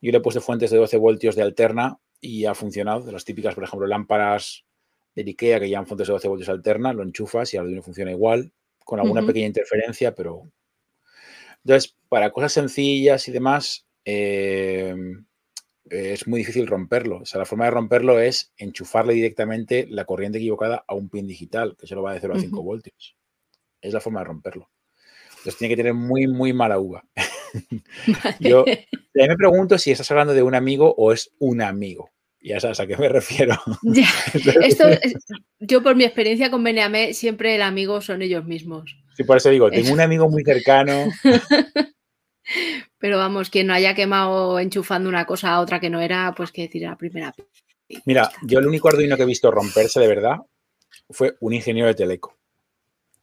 Yo le he puesto fuentes de 12 voltios de alterna y ha funcionado. De las típicas, por ejemplo, lámparas de Ikea que llevan fuentes de 12 voltios alterna, lo enchufas y el Arduino funciona igual, con alguna pequeña interferencia, pero... Entonces, para cosas sencillas y demás, eh, es muy difícil romperlo. O sea, la forma de romperlo es enchufarle directamente la corriente equivocada a un pin digital, que solo va de 0 a 5 voltios. Es la forma de romperlo. Entonces tiene que tener muy, muy mala uva. Yo me pregunto si estás hablando de un amigo o es un amigo. Ya sabes a qué me refiero. Esto, yo por mi experiencia con Beneame, siempre el amigo son ellos mismos. Sí, por eso digo, tengo un amigo muy cercano Pero vamos, quien no haya quemado enchufando una cosa a otra que no era, pues que decir la primera. Mira, yo el único Arduino que he visto romperse de verdad fue un ingeniero de Teleco.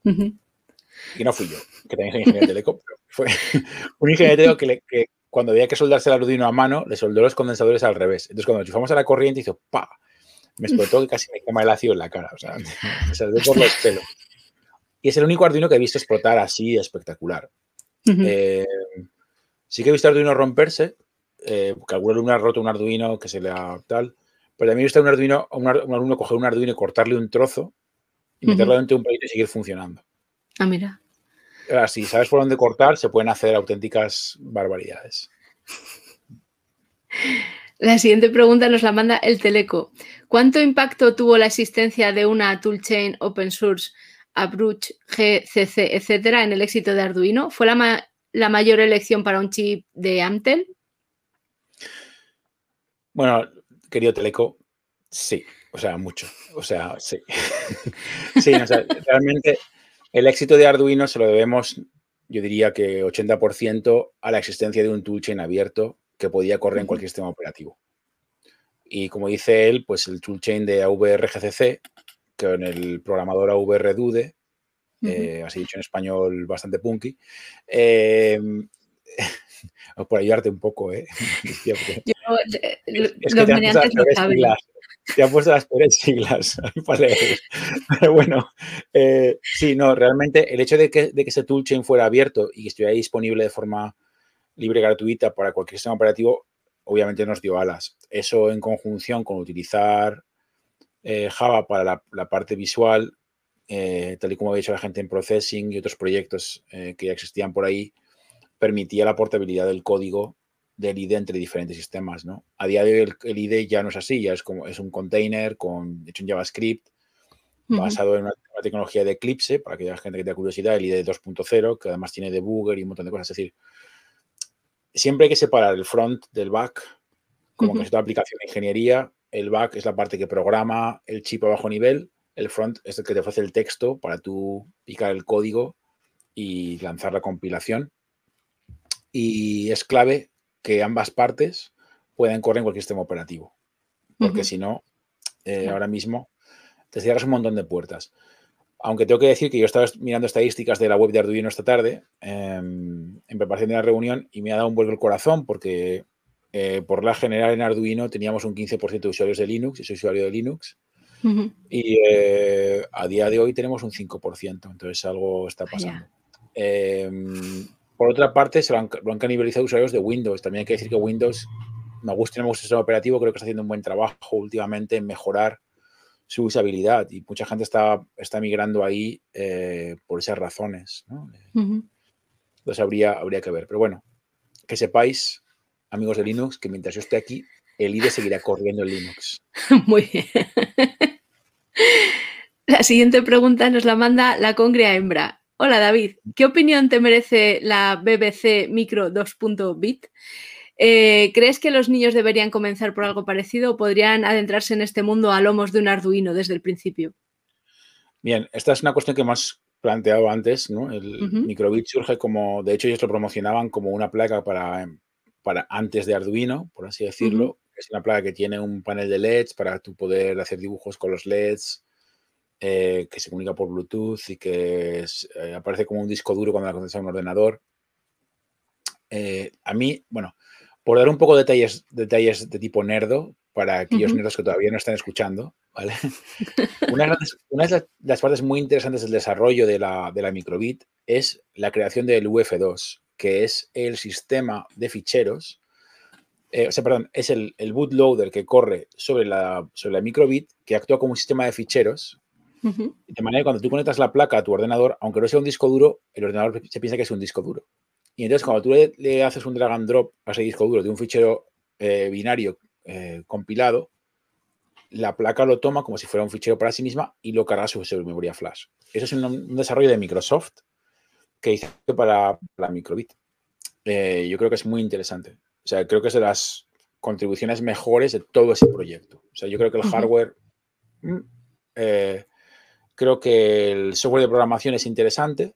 Y no fui yo, que también soy ingeniero de Teleco, pero fue un ingeniero de Teleco que, cuando había que soldarse el Arduino a mano, le soldó los condensadores al revés. Entonces, cuando enchufamos a la corriente, hizo ¡pa! Me explotó que casi me quema el ácido en la cara. O sea, me salió por los pelos. Y es el único Arduino que he visto explotar así espectacular. eh, Sí que he visto Arduino romperse, eh, que algún alumno ha roto un Arduino que se le ha tal, pero también he visto un Arduino, un, alumno coger un Arduino y cortarle un trozo y meterlo dentro de un palito y seguir funcionando. Ah, mira. Ahora, si sabes por dónde cortar, se pueden hacer auténticas barbaridades. La siguiente pregunta nos la manda el Teleco. ¿Cuánto impacto tuvo la existencia de una toolchain open source Abruch, GCC, etcétera, en el éxito de Arduino? ¿Fue la, la mayor elección para un chip de Amtel? Bueno, querido Teleco, sí, o sea, mucho, o sea, sí. sí, o sea, realmente el éxito de Arduino se lo debemos, yo diría que 80% a la existencia de un toolchain abierto que podía correr en cualquier sistema operativo. Y como dice él, pues el toolchain de AVRGCC, que en el programador Eh, así dicho en español bastante punky, eh, por ayudarte un poco, ¿eh? Yo, eh, es, que te han, puesto las peores siglas para leer. Pero bueno, eh, sí, no, realmente el hecho de que, de que ese toolchain fuera abierto y que estuviera disponible de forma libre y gratuita para cualquier sistema operativo, obviamente nos dio alas. Eso en conjunción con utilizar eh, Java para la, parte visual, tal y como ha dicho la gente en Processing y otros proyectos que ya existían por ahí, permitía la portabilidad del código del IDE entre diferentes sistemas, ¿no? A día de hoy el, IDE ya no es así, ya es como es un container con hecho en JavaScript basado en una, tecnología de Eclipse, para aquella gente que tenga curiosidad, el IDE 2.0, que además tiene debugger y un montón de cosas. Es decir, siempre hay que separar el front del back, como que es toda aplicación de ingeniería. El back es la parte que programa el chip a bajo nivel. El front es el que te ofrece el texto para tú picar el código y lanzar la compilación. Y es clave que ambas partes puedan correr en cualquier sistema operativo, porque si no, eh, ahora mismo te cierras un montón de puertas. Aunque tengo que decir que yo estaba mirando estadísticas de la web de Arduino esta tarde em, en preparación de la reunión y me ha dado un vuelco el corazón porque eh, por la general en Arduino teníamos un 15% de usuarios de Linux, y soy usuario de Linux, y eh, a día de hoy tenemos un 5%, entonces algo está pasando. Por otra parte, se lo han, canibalizado usuarios de Windows. También hay que decir que Windows, me gusta y no me gusta el sistema operativo, creo que está haciendo un buen trabajo últimamente en mejorar su usabilidad y mucha gente está, está migrando ahí eh, por esas razones. Entonces habría, habría que ver. Pero bueno, que sepáis, amigos de Linux, que mientras yo esté aquí, el IDE seguirá corriendo en Linux. Muy bien. La siguiente pregunta nos la manda la congria hembra. Hola David, ¿qué opinión te merece la BBC Micro 2.bit? Eh, ¿Crees que los niños deberían comenzar por algo parecido o podrían adentrarse en este mundo a lomos de un Arduino desde el principio? Bien, esta es una cuestión que hemos planteado antes, ¿no? El microbit surge como, de hecho ellos lo promocionaban como una placa para, para antes de Arduino, por así decirlo. Es una placa que tiene un panel de LEDs para tú poder hacer dibujos con los LEDs, eh, que se comunica por Bluetooth y que eh, aparece como un disco duro cuando la conectas a un ordenador. Eh, a mí, bueno, por dar un poco de detalles, detalles de tipo nerdo, para aquellos nerdos que todavía no están escuchando, ¿vale? una, de las, partes muy interesantes del desarrollo de la, de la microbit es la creación del UF2, que es el sistema de ficheros o sea, perdón, es el, el, bootloader que corre sobre la, sobre la microbit, que actúa como un sistema de ficheros de manera que cuando tú conectas la placa a tu ordenador, aunque no sea un disco duro, el ordenador se piensa que es un disco duro. Y entonces cuando tú le, haces un drag and drop a ese disco duro de un fichero eh, binario eh, compilado, la placa lo toma como si fuera un fichero para sí misma y lo carga sobre, su memoria flash. Eso es un, desarrollo de Microsoft que hizo para la microbit. Eh, yo creo que es muy interesante. O sea, creo que es de las contribuciones mejores de todo ese proyecto. O sea, yo creo que el hardware mm, Creo que el software de programación es interesante,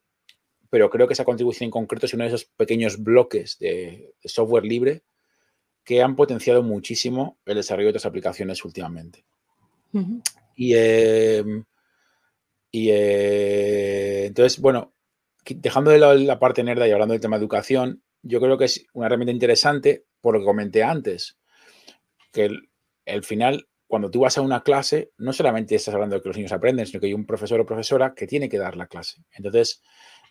pero creo que esa contribución en concreto es uno de esos pequeños bloques de, software libre que han potenciado muchísimo el desarrollo de otras aplicaciones últimamente. Y, em, eh, entonces, bueno, dejando de lado la parte nerda y hablando del tema de educación, yo creo que es una herramienta interesante por lo que comenté antes, que al final cuando tú vas a una clase, no solamente estás hablando de que los niños aprenden, sino que hay un profesor o profesora que tiene que dar la clase. Entonces,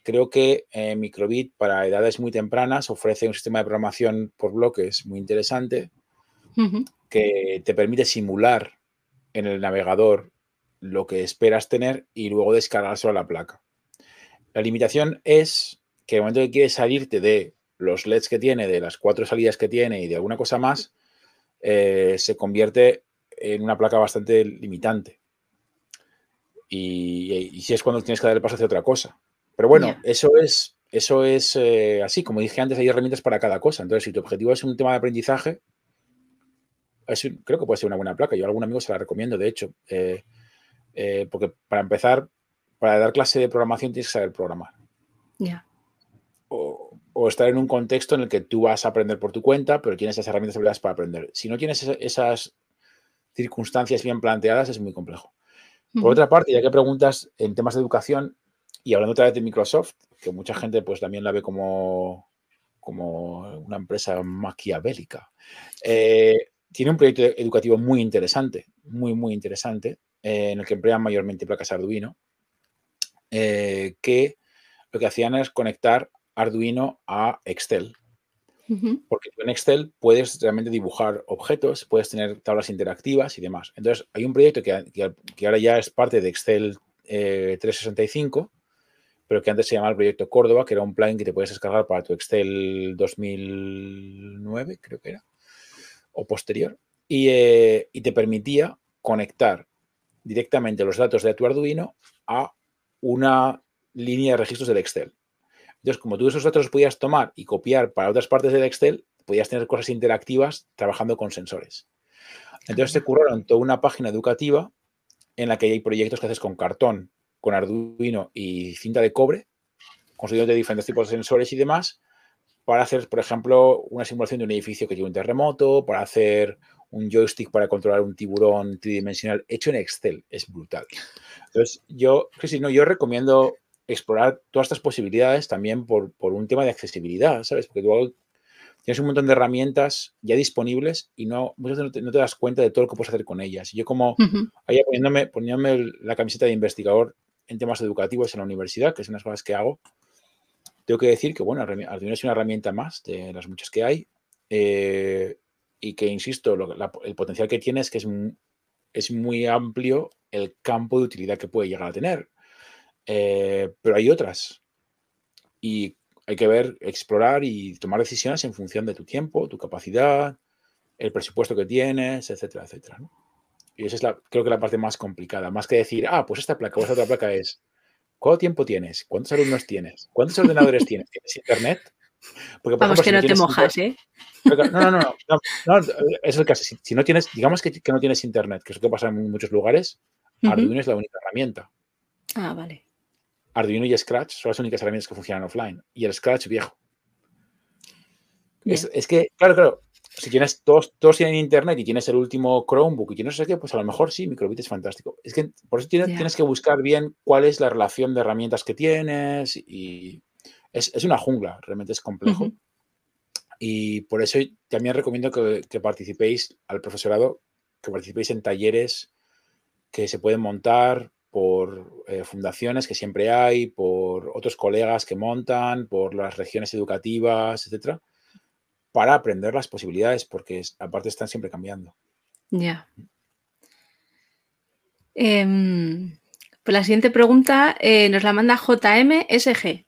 creo que eh, Microbit para edades muy tempranas ofrece un sistema de programación por bloques muy interesante que te permite simular en el navegador lo que esperas tener y luego descargárselo a la placa. La limitación es que el momento que quieres salirte de los LEDs que tiene, de las cuatro salidas que tiene y de alguna cosa más, eh, se convierte en una placa bastante limitante. y, si es cuando tienes que dar el paso hacia otra cosa. Pero bueno, eso es, eso es eh, así, como dije antes, hay herramientas para cada cosa. Entonces, si tu objetivo es un tema de aprendizaje, creo que puede ser una buena placa. Yo a algún amigo se la recomiendo, de hecho, eh, eh, porque para empezar, para dar clase de programación tienes que saber programar. Ya. O, estar en un contexto en el que tú vas a aprender por tu cuenta, pero tienes esas herramientas habilidades para aprender. Si no tienes esas circunstancias bien planteadas, es muy complejo. Por otra parte, ya que preguntas en temas de educación y hablando otra vez de Microsoft, que mucha gente pues también la ve como, como una empresa maquiavélica, eh, tiene un proyecto educativo muy interesante, muy, muy interesante, eh, en el que emplean mayormente placas Arduino, eh, que lo que hacían es conectar Arduino a Excel. Porque en Excel puedes realmente dibujar objetos, puedes tener tablas interactivas y demás. Entonces, hay un proyecto que, ahora ya es parte de Excel 365, eh, pero que antes se llamaba el proyecto Córdoba, que era un plugin que te puedes descargar para tu Excel 2009, creo que era, o posterior, y, eh, y te permitía conectar directamente los datos de tu Arduino a una línea de registros del Excel. Entonces, como tú esos datos los podías tomar y copiar para otras partes del Excel, podías tener cosas interactivas trabajando con sensores. Entonces se curraron toda una página educativa en la que hay proyectos que haces con cartón, con Arduino y cinta de cobre, construyendo diferentes tipos de sensores y demás, para hacer, por ejemplo, una simulación de un edificio que tiene un terremoto, para hacer un joystick para controlar un tiburón tridimensional hecho en Excel. Es brutal. Entonces, yo, no, yo recomiendo explorar todas estas posibilidades también por, un tema de accesibilidad, ¿sabes? Porque tú tienes un montón de herramientas ya disponibles y no, muchas veces no te, das cuenta de todo lo que puedes hacer con ellas. Y yo como, ahí poniéndome, poniéndome la camiseta de investigador en temas educativos en la universidad, que de las cosas que hago, tengo que decir que, bueno, Arduino es una herramienta más de las muchas que hay eh, y que, insisto, el potencial que tiene es que es, es muy amplio el campo de utilidad que puede llegar a tener. Eh, pero hay otras. Y hay que ver, explorar y tomar decisiones en función de tu tiempo, tu capacidad, el presupuesto que tienes, etcétera, etcétera. Y esa es la, creo que la parte más complicada. Más que decir, ah, pues esta placa o esta otra placa es, ¿cuánto tiempo tienes? ¿Cuántos alumnos tienes? ¿Cuántos ordenadores tienes? ¿Tienes internet? Porque, Vamos, que no, te mojas, ¿eh? No, no, no, no, es el caso. Si, no tienes, digamos que, no tienes internet, que es lo que pasa en muchos lugares, Arduino es la única herramienta. Ah, vale. Arduino y Scratch son las únicas herramientas que funcionan offline. Y el Scratch viejo. Es, que, claro, claro, si tienes todos, todos tienen internet y tienes el último Chromebook y tienes no sé qué, pues a lo mejor sí, Microbit es fantástico. Es que por eso tienes, que buscar bien cuál es la relación de herramientas que tienes y es, una jungla, realmente es complejo. Y por eso también recomiendo que, que, participéis al profesorado, que participéis en talleres que se pueden montar por eh, fundaciones que siempre hay, por otros colegas que montan, por las regiones educativas, etcétera, para aprender las posibilidades, porque aparte están siempre cambiando. Ya. Em, pues la siguiente pregunta eh, nos la manda JMSG.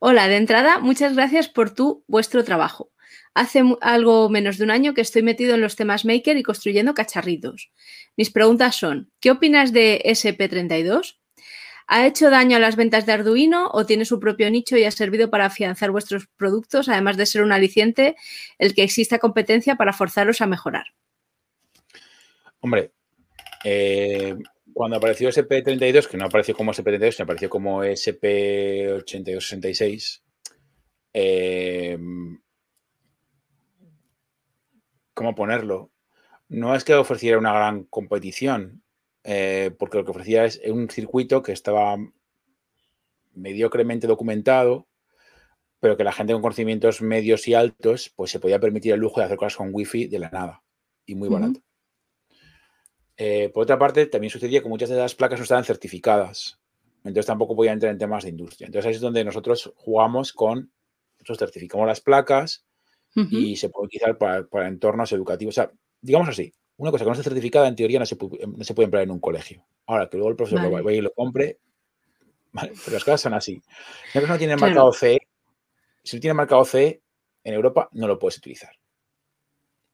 Hola, de entrada, muchas gracias por tu vuestro trabajo. Hace algo menos de un año que estoy metido en los temas Maker y construyendo cacharritos. Mis preguntas son, ¿qué opinas de SP32? ¿Ha hecho daño a las ventas de Arduino o tiene su propio nicho y ha servido para afianzar vuestros productos, además de ser un aliciente el que exista competencia para forzaros a mejorar? Hombre, eh, cuando apareció SP32, que no apareció como SP32, sino apareció como SP8266, eh, ¿cómo ponerlo? No es que ofreciera una gran competición, eh, porque lo que ofrecía es un circuito que estaba mediocremente documentado, pero que la gente con conocimientos medios y altos, pues se podía permitir el lujo de hacer cosas con wifi de la nada y muy barato. Eh, por otra parte, también sucedía que muchas de las placas no estaban certificadas, entonces tampoco podían entrar en temas de industria. Entonces ahí es donde nosotros jugamos con, nosotros certificamos las placas, y se puede utilizar para, entornos educativos. O sea, digamos así, una cosa que no está certificada en teoría no se, puede, no se puede emplear en un colegio. Ahora, que luego el profesor lo vaya y lo compre, pero las cosas son así. Si una no tiene marcado CE, si no tiene marcado CE en Europa, no lo puedes utilizar.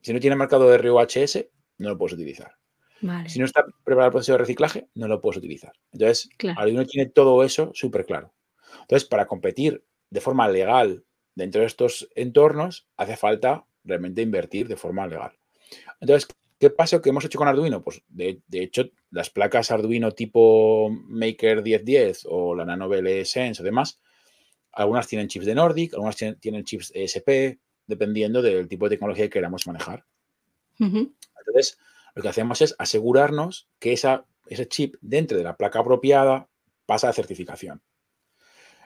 Si no tiene marcado RUHS, no lo puedes utilizar. Si no está preparado el proceso de reciclaje, no lo puedes utilizar. Entonces, Arduino tiene todo eso súper claro. Entonces, para competir de forma legal dentro de estos entornos, hace falta realmente invertir de forma legal. Entonces, ¿qué pasa que hemos hecho con Arduino? Pues de, hecho, las placas Arduino tipo Maker 1010 o la Nano Sense o demás, algunas tienen chips de Nordic, algunas tienen chips ESP, dependiendo del tipo de tecnología que queramos manejar. Entonces, lo que hacemos es asegurarnos que esa, ese chip dentro de la placa apropiada pasa a certificación.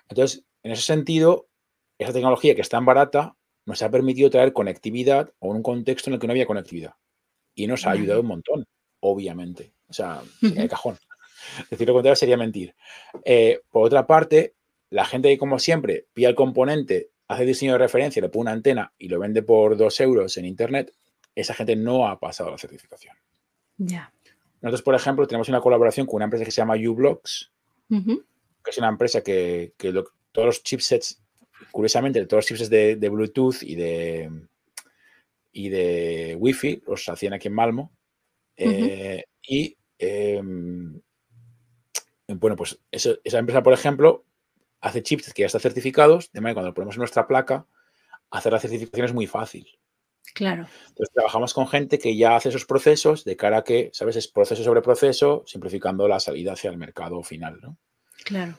Entonces, en ese sentido, esa tecnología que es tan barata nos ha permitido traer conectividad a un contexto en el que no había conectividad. Y nos ha ayudado un montón, obviamente. O sea, de cajón. Decir lo contrario sería mentir. Eh, por otra parte, la gente que, como siempre, pilla el componente, hace diseño de referencia, le pone una antena y lo vende por dos euros en Internet, esa gente no ha pasado la certificación. Ya. Nosotros, por ejemplo, tenemos una colaboración con una empresa que se llama uBlocks, que es una empresa que, todos los chipsets, curiosamente, todos los chipsets de, Bluetooth y de, y de Wi-Fi los hacían aquí en Malmo. Eh, y em, bueno, pues esa empresa, por ejemplo, hace chips que ya están certificados, de manera que cuando lo ponemos en nuestra placa, hacer la certificación es muy fácil. Claro. Entonces trabajamos con gente que ya hace esos procesos de cara a que, ¿sabes? Es proceso sobre proceso, simplificando la salida hacia el mercado final, ¿no? Claro.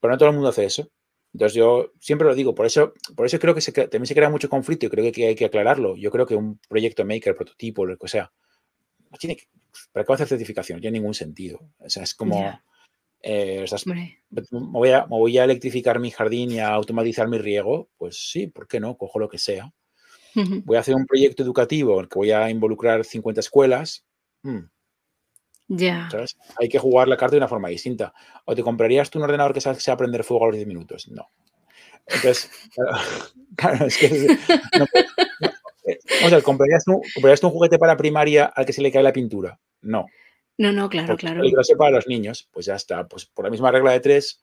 Pero no todo el mundo hace eso. Entonces yo siempre lo digo, por eso, por eso creo que también se crea mucho conflicto y creo que hay que aclararlo. Yo creo que un proyecto maker, prototipo, lo que sea, tiene que, ¿para qué va a hacer certificación? No tiene ningún sentido. O sea, es como, eh, me, voy a, voy a electrificar mi jardín y a automatizar mi riego, pues sí, ¿por qué no? Cojo lo que sea. Voy a hacer un proyecto educativo en el que voy a involucrar 50 escuelas. Hmm. Ya. Hay que jugar la carta de una forma distinta. ¿O te comprarías tú un ordenador que sabes que aprender fuego a los 10 minutos? No. Entonces, claro, es que. No, o sea, ¿comprarías un, ¿comprarías un juguete para primaria al que se le cae la pintura? No. No, no, claro, claro. Peligroso para los niños, pues ya está. Pues por la misma regla de tres,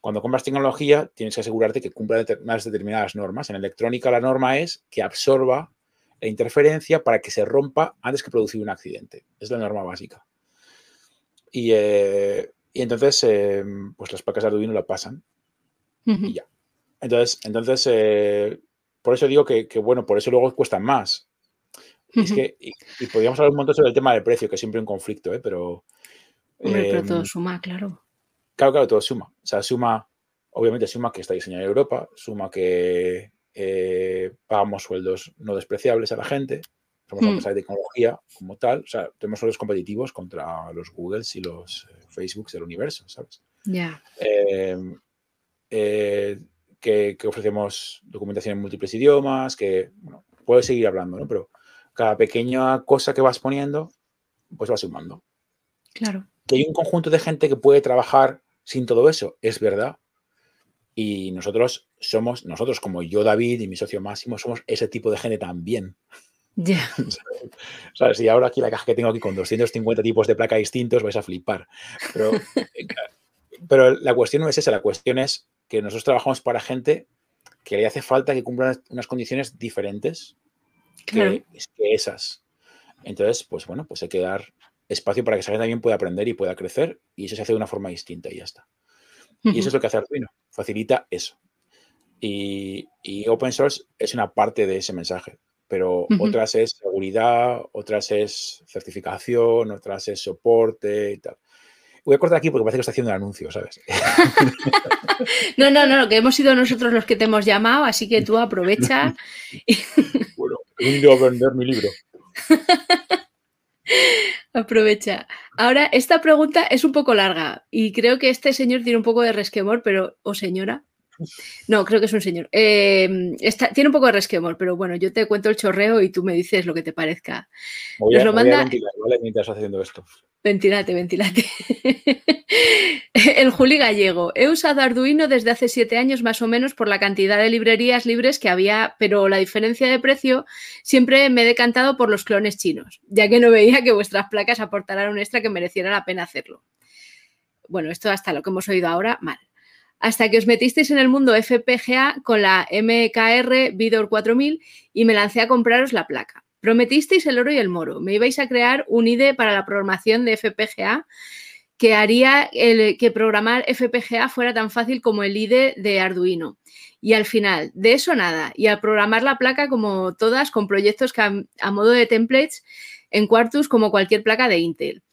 cuando compras tecnología, tienes que asegurarte que cumpla unas determinadas normas. En electrónica, la norma es que absorba la interferencia para que se rompa antes que producir un accidente. Es la norma básica. Y, eh, entonces, em, pues las placas de Arduino la pasan. Y ya. Entonces, entonces eh, por eso digo que, que, bueno, por eso luego cuestan más. Es que, y, podríamos hablar un montón sobre el tema del precio, que es siempre un conflicto, ¿eh? pero. Hombre, pero todo em, suma, claro. Claro, claro, todo suma. O sea, suma, obviamente suma que está diseñado en Europa, suma que eh, pagamos sueldos no despreciables a la gente, somos una empresa de tecnología como tal, o sea, tenemos sueldos competitivos contra los Googles y los eh, Facebooks del universo, ¿sabes? Ya. Em, eh, que, que, ofrecemos documentación en múltiples idiomas, que, bueno, puedo seguir hablando, ¿no? Pero cada pequeña cosa que vas poniendo, pues va sumando. Claro. Que hay un conjunto de gente que puede trabajar sin todo eso, es verdad. Y nosotros somos, nosotros como yo, David y mi socio Máximo, somos ese tipo de gente también. Ya. ¿Sabes? Y ahora aquí la caja que tengo aquí con 250 tipos de placa distintos vais a flipar. Pero, pero la cuestión no es esa, la cuestión es que nosotros trabajamos para gente que le hace falta que cumplan unas condiciones diferentes que, esas. Entonces, pues bueno, pues hay que dar espacio para que esa gente también pueda aprender y pueda crecer y eso se hace de una forma distinta y ya está. Y eso es lo que hace Arduino, facilita eso. Y, open source es una parte de ese mensaje, pero otras es seguridad, otras es certificación, otras es soporte y tal. Voy a cortar aquí porque parece que está haciendo un anuncio, ¿sabes? no, no, no, que hemos sido nosotros los que te hemos llamado, así que tú aprovecha. bueno, he vender mi libro. Aprovecha. Ahora, esta pregunta es un poco larga y creo que este señor tiene un poco de resquemor, pero, o señora. No, creo que es un señor. Eh, tiene un poco de resquemor, pero bueno, yo te cuento el chorreo y tú me dices lo que te parezca. Voy a, lo manda... ¿vale? Mientras haciendo esto. Ventilate, ventilate. el Juli Gallego. He usado Arduino desde hace siete años más o menos por la cantidad de librerías libres que había, pero la diferencia de precio siempre me he decantado por los clones chinos, ya que no veía que vuestras placas aportaran un extra que mereciera la pena hacerlo. Bueno, esto hasta lo que hemos oído ahora, mal. Hasta que os metisteis en el mundo FPGA con la MKR Vidor 4000 y me lancé a compraros la placa Prometisteis el oro y el moro. Me ibais a crear un IDE para la programación de FPGA que haría que programar FPGA fuera tan fácil como el IDE de Arduino. Y al final, de eso nada. Y al programar la placa como todas, con proyectos que a modo de templates en Quartus como cualquier placa de Intel.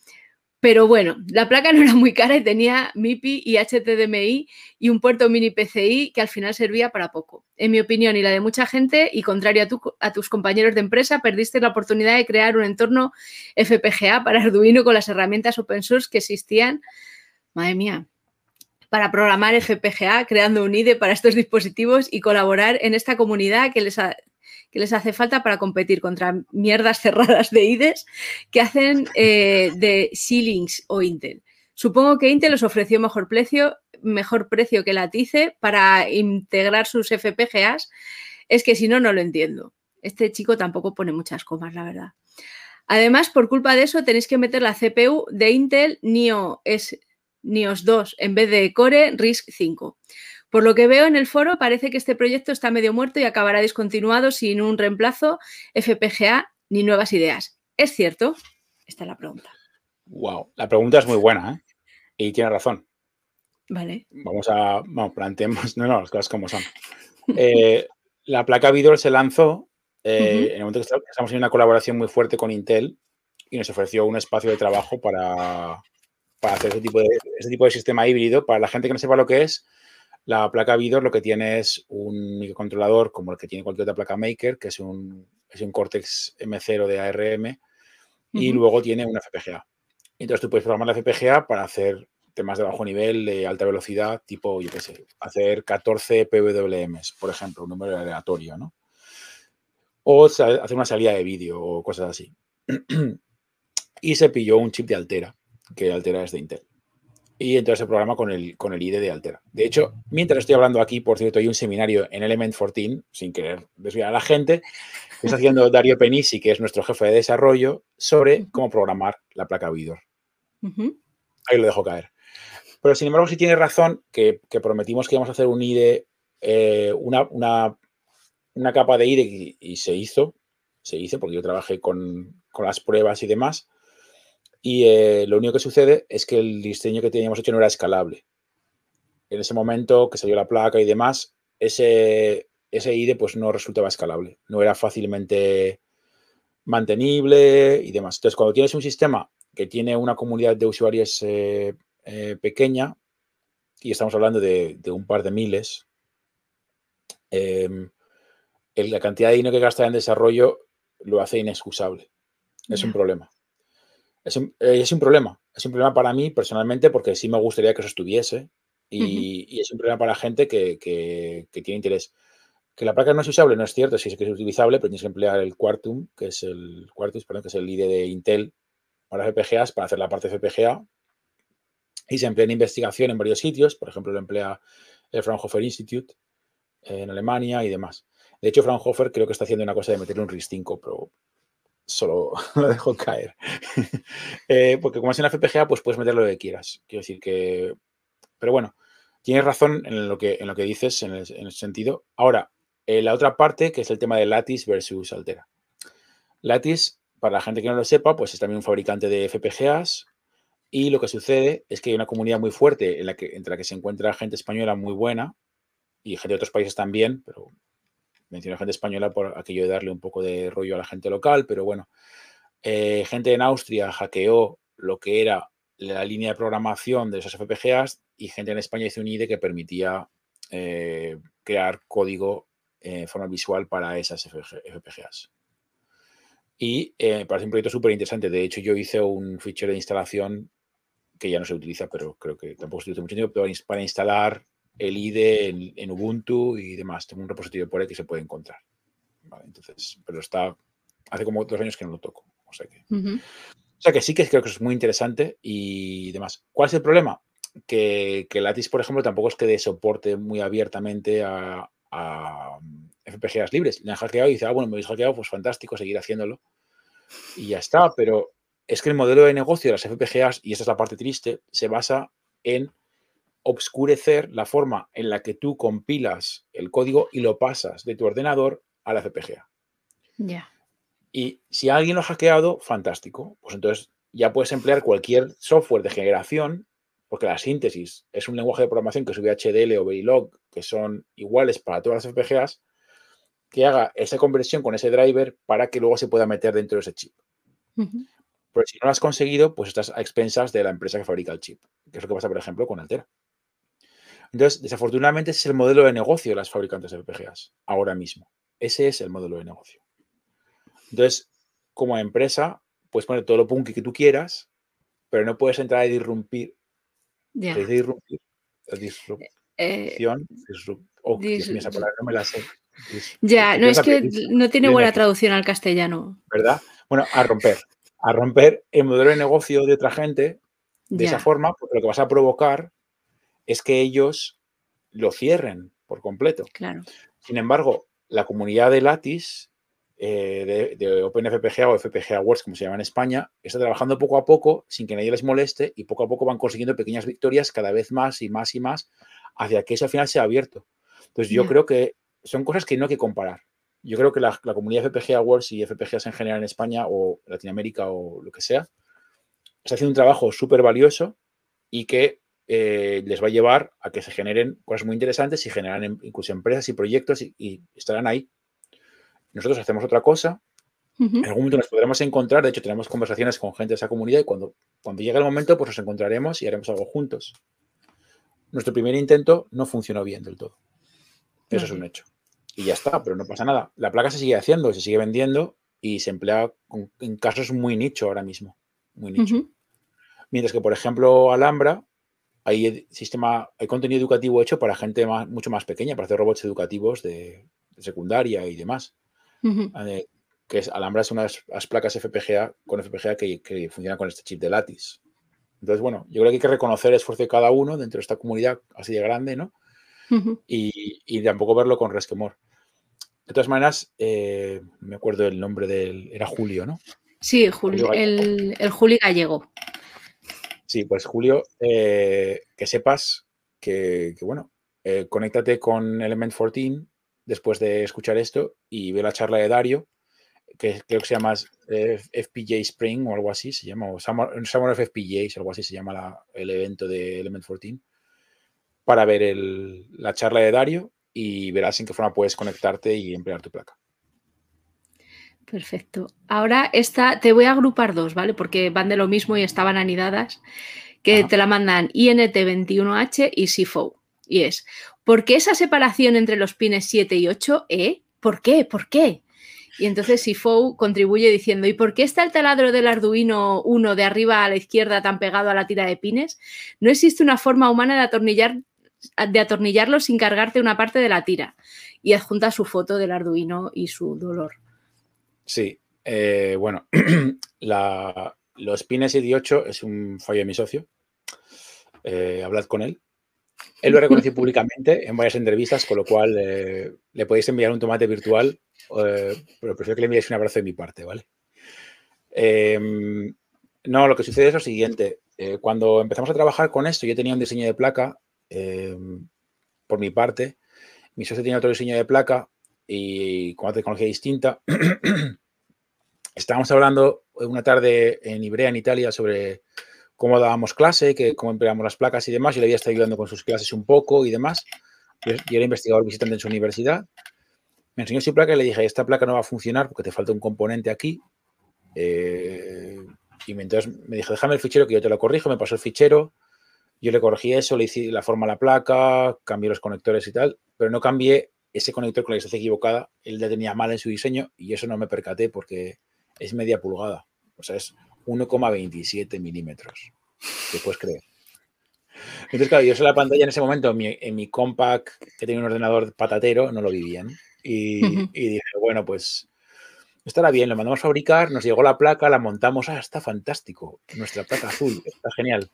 Pero bueno, la placa no era muy cara y tenía MIPI y HTDMI y un puerto mini PCI que al final servía para poco. En mi opinión y la de mucha gente, y contrario a, a, tus compañeros de empresa, perdiste la oportunidad de crear un entorno FPGA para Arduino con las herramientas open source que existían. Madre mía, para programar FPGA, creando un IDE para estos dispositivos y colaborar en esta comunidad que les, ha, que les hace falta para competir contra mierdas cerradas de IDES que hacen eh, de Xilinx o Intel. Supongo que Intel os ofreció mejor precio, mejor precio que la TICE para integrar sus FPGAs. Es que si no, no lo entiendo. Este chico tampoco pone muchas comas, la verdad. Además, por culpa de eso, tenéis que meter la CPU de Intel NIO, es, NIOS 2 en vez de Core RISC 5. Por lo que veo en el foro, parece que este proyecto está medio muerto y acabará discontinuado sin un reemplazo, FPGA ni nuevas ideas. ¿Es cierto? Esta es la pregunta. Wow, la pregunta es muy buena ¿eh? y tiene razón. Vale. Vamos a, vamos, planteemos, no, no, las cosas como son. Eh, la placa Vidor se lanzó eh, en el momento que estamos en una colaboración muy fuerte con Intel y nos ofreció un espacio de trabajo para, para hacer ese tipo, de, ese tipo de sistema híbrido. Para la gente que no sepa lo que es, la placa Vidor lo que tiene es un microcontrolador como el que tiene cualquier otra placa Maker, que es un, es un Cortex M0 de ARM, y luego tiene una FPGA. Entonces tú puedes programar la FPGA para hacer temas de bajo nivel, de alta velocidad, tipo, yo qué sé, hacer 14 PWMs, por ejemplo, un número aleatorio, ¿no? O hacer una salida de vídeo o cosas así. y se pilló un chip de Altera, que Altera es de Intel y entonces se programa con el, con el IDE de Altera. De hecho, mientras estoy hablando aquí, por cierto, hay un seminario en Element 14, sin querer desviar a la gente, que está haciendo Dario Penisi, que es nuestro jefe de desarrollo, sobre cómo programar la placa Vidor. Ahí lo dejo caer. Pero sin embargo, sí tiene razón que, prometimos que íbamos a hacer un IDE, eh, una, una, capa de IDE y, se hizo, se hizo porque yo trabajé con, con las pruebas y demás y eh, lo único que sucede es que el diseño que teníamos hecho no era escalable. En ese momento que salió la placa y demás, ese, ese IDE pues no resultaba escalable, no era fácilmente mantenible y demás. Entonces, cuando tienes un sistema que tiene una comunidad de usuarios eh, eh, pequeña, y estamos hablando de, un par de miles, em, la cantidad de dinero que gasta en desarrollo lo hace inexcusable. Es un problema. Eh, es un, problema. Es un problema para mí personalmente porque sí me gustaría que eso estuviese y, es un problema para la gente que, tiene interés. Que la placa no es usable, no es cierto, sí es que es utilizable, pero tienes que emplear el Quartum, que es el Quartus, perdón, que es el IDE de Intel para FPGAs, para hacer la parte FPGA. Y se emplea en investigación en varios sitios, por ejemplo, lo emplea el Fraunhofer Institute en Alemania y demás. De hecho, Fraunhofer creo que está haciendo una cosa de meterle un RIS5, pero solo lo dejo caer. Eh, porque como es en la FPGA, pues puedes meter lo que quieras. Quiero decir que... Pero bueno, tienes razón en lo que, en lo que dices en, ese sentido. Ahora, eh, la otra parte, que es el tema de Lattice versus Altera. Lattice, para la gente que no lo sepa, pues es también un fabricante de FPGAs y lo que sucede es que hay una comunidad muy fuerte en la que, entre la que se encuentra gente española muy buena y gente de otros países también, pero menciono gente española por aquello de darle un poco de rollo a la gente local, pero bueno, eh, gente en Austria hackeó lo que era la línea de programación de esas FPGAs y gente en España hizo un IDE que permitía eh, crear código en forma visual para esas FPGAs. Y eh, parece un proyecto súper interesante. De hecho, yo hice un fichero de instalación que ya no se utiliza, pero creo que tampoco se utiliza mucho tiempo, para instalar el IDE en, Ubuntu y demás. Tengo un repositorio por ahí que se puede encontrar. entonces, pero está, hace como dos años que no lo toco. O sea que, o sea que sí que creo que es muy interesante y demás. ¿Cuál es el problema? Que, que Lattice, por ejemplo, tampoco es que dé soporte muy abiertamente a, a FPGAs libres. Le han hackeado y dice, ah, bueno, me habéis hackeado, pues fantástico, seguir haciéndolo. Y ya está, pero es que el modelo de negocio de las FPGAs, y esa es la parte triste, se basa en obscurecer la forma en la que tú compilas el código y lo pasas de tu ordenador a la FPGA. Ya. Y si alguien lo ha hackeado, fantástico. Pues entonces ya puedes emplear cualquier software de generación, porque la síntesis es un lenguaje de programación que es VHDL o Verilog, que son iguales para todas las FPGAs, que haga esa conversión con ese driver para que luego se pueda meter dentro de ese chip. Pero si no lo has conseguido, pues estás a expensas de la empresa que fabrica el chip, que es lo que pasa, por ejemplo, con Altera. Entonces, desafortunadamente, ese es el modelo de negocio de las fabricantes de FPGAs ahora mismo. Ese es el modelo de negocio. Entonces, como empresa, puedes poner todo lo punky que tú quieras, pero no puedes entrar a disrumpir. Ya. Disrumpir. Disrupción. oh, esa palabra no me la sé. ya, no es que no tiene buena traducción al castellano. ¿Verdad? Bueno, a romper. A romper el modelo de negocio de otra gente de esa forma, porque lo que vas a provocar es que ellos lo cierren por completo. Claro. Sin embargo, la comunidad de Lattice eh, de, OpenFPGA o FPGA Works, como se llama en España, está trabajando poco a poco sin que nadie les moleste y poco a poco van consiguiendo pequeñas victorias cada vez más y más y más hacia que eso al final sea abierto. Entonces, yo creo que son cosas que no hay que comparar. Yo creo que la, comunidad FPGA Works y FPGAs en general en España o Latinoamérica o lo que sea, está haciendo un trabajo súper valioso y que eh, les va a llevar a que se generen cosas muy interesantes y generan incluso empresas y proyectos y estarán ahí nosotros hacemos otra cosa, en algún momento nos podremos encontrar, de hecho tenemos conversaciones con gente de esa comunidad y cuando, cuando llegue el momento pues nos encontraremos y haremos algo juntos. Nuestro primer intento no funcionó bien del todo. Eso es un hecho. Y ya está, pero no pasa nada. La placa se sigue haciendo, se sigue vendiendo y se emplea en casos muy nicho ahora mismo. Muy nicho. Mientras que, por ejemplo, Alhambra, hay sistema, hay contenido educativo hecho para gente mucho más pequeña, para hacer robots educativos de secundaria y demás. Eh, que es Alhambra es una de las placas FPGA con FPGA que, que, funciona con este chip de Lattice. Entonces, bueno, yo creo que hay que reconocer el esfuerzo de cada uno dentro de esta comunidad así de grande, ¿no? y, y, tampoco verlo con resquemor. De todas maneras, eh, me acuerdo el nombre del. Era Julio, ¿no? Sí, Julio, el, el, Julio Gallego. Sí, pues Julio, eh, que sepas que, bueno, conéctate con Element 14 después de escuchar esto y ve la charla de Dario, que creo que se llama eh, FPJ Spring o algo así, se llama, o Summer, Summer of FPJs, algo así se llama el evento de Element 14, para ver la charla de Dario y verás en qué forma puedes conectarte y emplear tu placa. Perfecto. Ahora esta, te voy a agrupar dos, ¿vale? Porque van de lo mismo y estaban anidadas, que te la mandan INT21H y SIFO. Y es, ¿por qué esa separación entre los pines 7 y 8? ¿Eh? ¿Por qué? ¿Por qué? Y entonces Sifou contribuye diciendo, ¿y por qué está el taladro del Arduino 1 de arriba a la izquierda tan pegado a la tira de pines? No existe una forma humana de, atornillar, de atornillarlo sin cargarte una parte de la tira. Y adjunta su foto del Arduino y su dolor. Sí, eh, bueno, los pines 7 y 8 es un fallo de mi socio. Eh, hablad con él él lo reconoció públicamente en varias entrevistas, con lo cual eh, le podéis enviar un tomate virtual, pero prefiero que le enviéis un abrazo de mi parte, ¿vale? Em, no, lo que sucede es lo siguiente. Cuando empezamos a trabajar con esto, yo tenía un diseño de placa em, por mi parte, mi socio tenía otro diseño de placa y con una tecnología distinta. Estábamos hablando una tarde en Ibrea, en Italia, sobre cómo dábamos clase, que, cómo empleamos las placas y demás. Yo le había estado ayudando con sus clases un poco y demás. Yo, era investigador visitante en su universidad. Me enseñó su placa y le dije, esta placa no va a funcionar porque te falta un componente aquí. Eh, y entonces me dijo, déjame el fichero que yo te lo corrijo. Me pasó el fichero. Yo le corregí eso, le hice la forma a la placa, cambié los conectores y tal, pero no cambié ese conector con la distancia equivocada. Él le tenía mal en su diseño y eso no me percaté porque es media pulgada. O sea, es 1,27 milímetros. ¿Te puedes creer? Entonces, claro, yo en la pantalla en ese momento, en mi, en mi compact, que tenía un ordenador patatero, no lo vi bien. Y, dije, bueno, pues estará bien, lo mandamos a fabricar, nos llegó la placa, la montamos, ah, está fantástico, nuestra placa azul, está genial.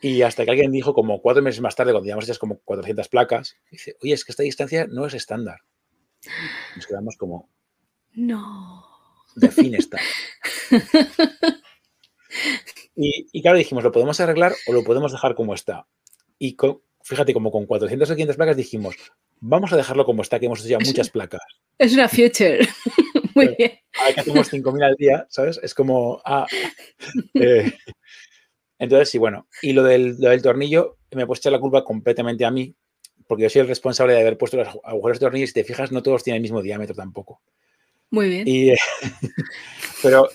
Y hasta que alguien dijo, como cuatro meses más tarde, cuando llevamos hechas como 400 placas, dice, oye, es que esta distancia no es estándar. Nos quedamos como... No. Define estándar. Y, claro, dijimos, ¿lo podemos arreglar o lo podemos dejar como está? Y fíjate, como con 400 o 500 placas dijimos, vamos a dejarlo como está, que hemos hecho ya muchas placas. Es una future. Muy bien. Ahora que hacemos 5.000 al día, ¿sabes? Es como... Ah, eh, entonces, sí, bueno. Y lo del, lo del tornillo, me he puesto la culpa completamente a mí, porque yo soy el responsable de haber puesto los agujeros de tornillo y si te fijas, no todos tienen el mismo diámetro tampoco. Muy bien. pero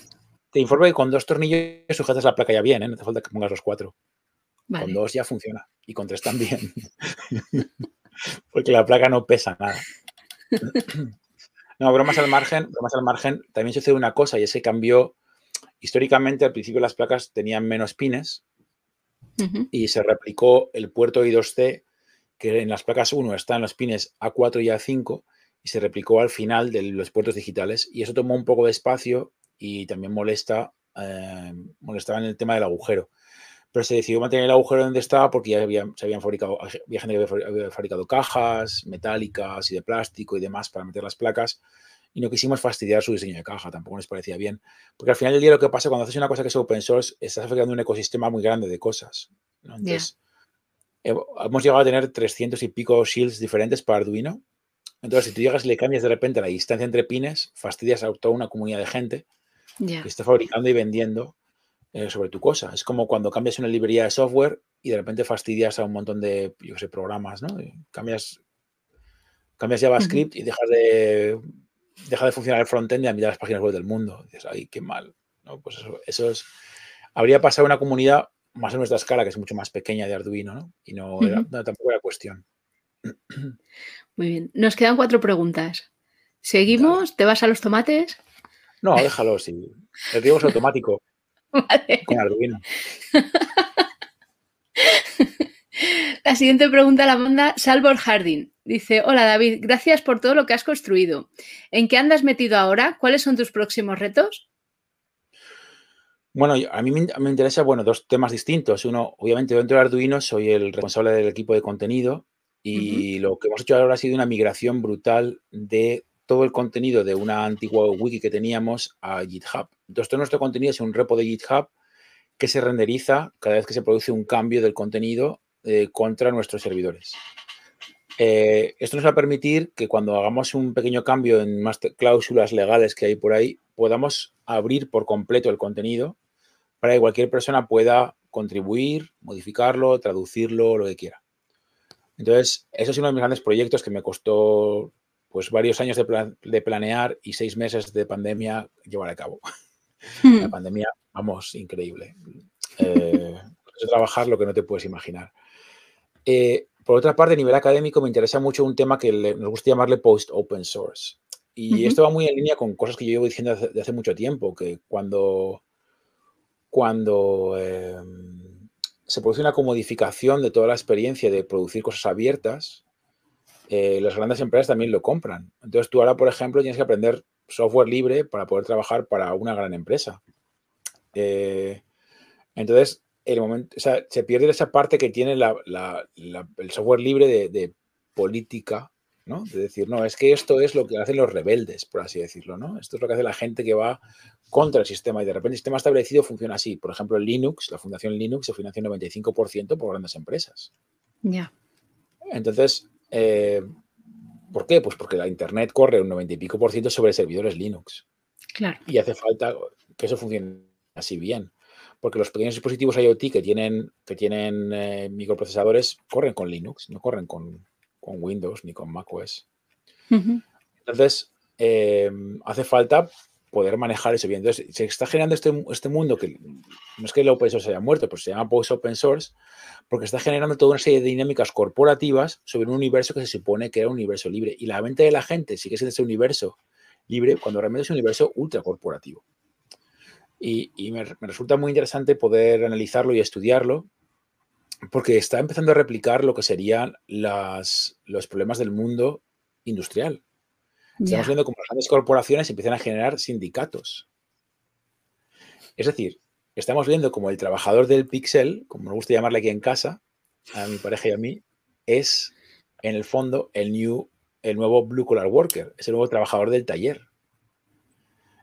te informo que con dos tornillos sujetas la placa ya bien, ¿eh? no te falta que pongas los cuatro. Con dos ya funciona y con tres también. porque la placa no pesa nada. no, bromas al margen, bromas al margen, también sucede una cosa y ese cambió, históricamente al principio las placas tenían menos pines y se replicó el puerto I2C que en las placas 1 están los pines A4 y A5 y se replicó al final de los puertos digitales. Y eso tomó un poco de espacio y también molesta, eh, molestaba en el tema del agujero. Pero se decidió mantener el agujero donde estaba porque ya se habían fabricado, había gente que había fabricado cajas metálicas y de plástico y demás para meter las placas y no quisimos fastidiar su diseño de caja, tampoco nos parecía bien. Porque al final del día lo que pasa cuando haces una cosa que es open source, estás afectando un ecosistema muy grande de cosas. Entonces, hemos llegado a tener 300 y pico shields diferentes para Arduino. Entonces, si tú llegas y le cambias de repente la distancia entre pines, fastidias a toda una comunidad de gente que está fabricando y vendiendo eh, sobre tu cosa. Es como cuando cambias una librería de software y de repente fastidias a un montón de, yo sé, programas, ¿no? cambias, cambias JavaScript y dejas de, deja de funcionar el frontend y a mitad de las páginas web del mundo. dices, ay, qué mal. ¿no? Pues eso, eso es... Habría pasado una comunidad más a nuestra escala, que es mucho más pequeña de Arduino, ¿no? Y no, tampoco era cuestión. Muy bien. Nos quedan cuatro preguntas. ¿Seguimos? ¿Te vas a los tomates? No, déjalo, sí. El riego es automático. Con Arduino. La siguiente pregunta la manda Salvor Harding. Dice, hola David, gracias por todo lo que has construido. ¿En qué andas metido ahora? ¿Cuáles son tus próximos retos? Bueno, a mí me, interesa, bueno, dos temas distintos. Uno, obviamente, dentro de Arduino soy el responsable del equipo de contenido y lo que hemos hecho ahora ha sido una migración brutal de todo el contenido de una antigua wiki que teníamos a GitHub. Entonces, todo nuestro contenido es un repo de GitHub que se renderiza cada vez que se produce un cambio del contenido eh, contra nuestros servidores. Eh, esto nos va a permitir que cuando hagamos un pequeño cambio en más cláusulas legales que hay por ahí, podamos abrir por completo el contenido para que cualquier persona pueda contribuir, modificarlo, traducirlo, lo que quiera. Entonces, eso es uno de mis grandes proyectos que me costó pues varios años de, planear y seis meses de pandemia llevar a cabo. La pandemia, vamos, increíble. Eh, trabajar lo que no te puedes imaginar. Eh, por otra parte, a nivel académico, me interesa mucho un tema que nos gusta llamarle post-open source. Y esto va muy en línea con cosas que yo llevo diciendo desde hace mucho tiempo, que cuando, cuando em, se produce una comodificación de toda la experiencia de producir cosas abiertas, eh, las grandes empresas también lo compran. Entonces tú ahora, por ejemplo, tienes que aprender software libre para poder trabajar para una gran empresa. Eh, entonces, el momento, se pierde esa parte que tiene el software libre de, política, ¿no? De decir, no, es que esto es lo que hacen los rebeldes, por así decirlo, ¿no? Esto es lo que hace la gente que va contra el sistema y de repente el sistema establecido funciona así. Por ejemplo, Linux, la fundación Linux se financia en 95% por grandes empresas. Ya. Entonces, eh, ¿por qué? Pues porque la Internet corre un 90 y pico por ciento sobre servidores Linux. Claro. Y hace falta que eso funcione así bien porque los pequeños dispositivos IoT que tienen, que tienen eh, microprocesadores corren con Linux, no corren con, Windows ni con macOS. Entonces, em, hace falta poder manejar eso bien. Entonces, se está generando este, este, mundo que no es que el open source haya muerto, pero se llama post open source, porque está generando toda una serie de dinámicas corporativas sobre un universo que se supone que era un universo libre. Y la mente de la gente sigue siendo ese universo libre cuando realmente es un universo ultra Y, me, resulta muy interesante poder analizarlo y estudiarlo, porque está empezando a replicar lo que serían las, los problemas del mundo industrial. Estamos viendo cómo las grandes corporaciones empiezan a generar sindicatos. Es decir, estamos viendo como el trabajador del pixel, como nos gusta llamarle aquí en casa, a mi pareja y a mí, es en el fondo el, new, el nuevo blue collar worker, es el nuevo trabajador del taller.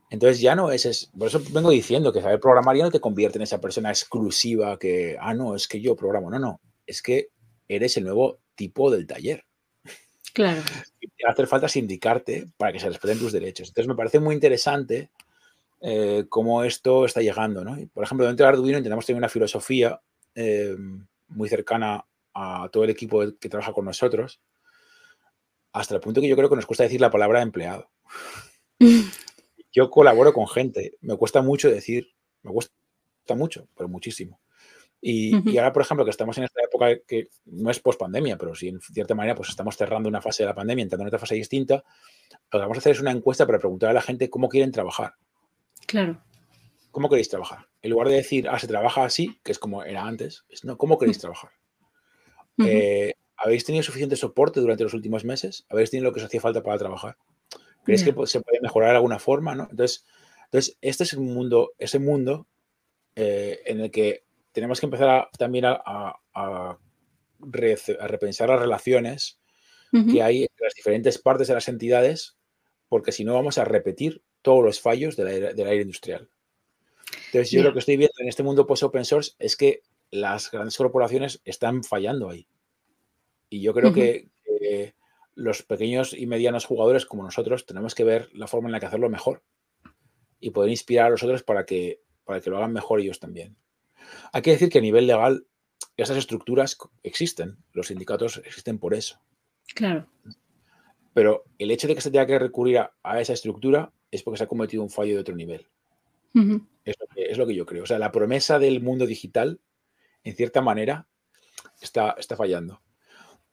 Entonces ya no es, por eso vengo diciendo que saber programar ya no te convierte en esa persona exclusiva que, ah, no, es que yo programo. No, no, es que eres el nuevo tipo del taller. Claro. hacer falta sindicarte para que se respeten tus derechos. Entonces me parece muy interesante eh, cómo esto está llegando. ¿no? Por ejemplo, dentro de Arduino intentamos tener una filosofía eh, muy cercana a todo el equipo que trabaja con nosotros, hasta el punto que yo creo que nos cuesta decir la palabra empleado. yo colaboro con gente, me cuesta mucho decir, me cuesta mucho, pero muchísimo. Y, ahora, por ejemplo, que estamos en esta época que no es post pandemia, pero sí en cierta manera, pues estamos cerrando una fase de la pandemia, entrando en otra fase distinta. Lo que vamos a hacer es una encuesta para preguntar a la gente cómo quieren trabajar. Claro. ¿Cómo queréis trabajar? En lugar de decir, ah, se trabaja así, que es como era antes, es, no, ¿cómo queréis trabajar? Eh, ¿Habéis tenido suficiente soporte durante los últimos meses? ¿Habéis tenido lo que os hacía falta para trabajar? ¿Creéis que se puede mejorar de alguna forma? ¿no? Entonces, entonces, este es un mundo, ese mundo eh, en el que tenemos que empezar también a, repensar las relaciones que hay entre las diferentes partes de las entidades, porque si no vamos a repetir todos los fallos del aire, industrial. Entonces, yo lo que estoy viendo en este mundo post-open source es que las grandes corporaciones están fallando ahí. Y yo creo que, los pequeños y medianos jugadores como nosotros tenemos que ver la forma en la que hacerlo mejor y poder inspirar a los otros para que, para que lo hagan mejor ellos también. Hay que decir que a nivel legal esas estructuras existen, los sindicatos existen por eso. Claro. Pero el hecho de que se tenga que recurrir a, esa estructura es porque se ha cometido un fallo de otro nivel. es, lo que, yo creo. O sea, la promesa del mundo digital, en cierta manera, está, está fallando.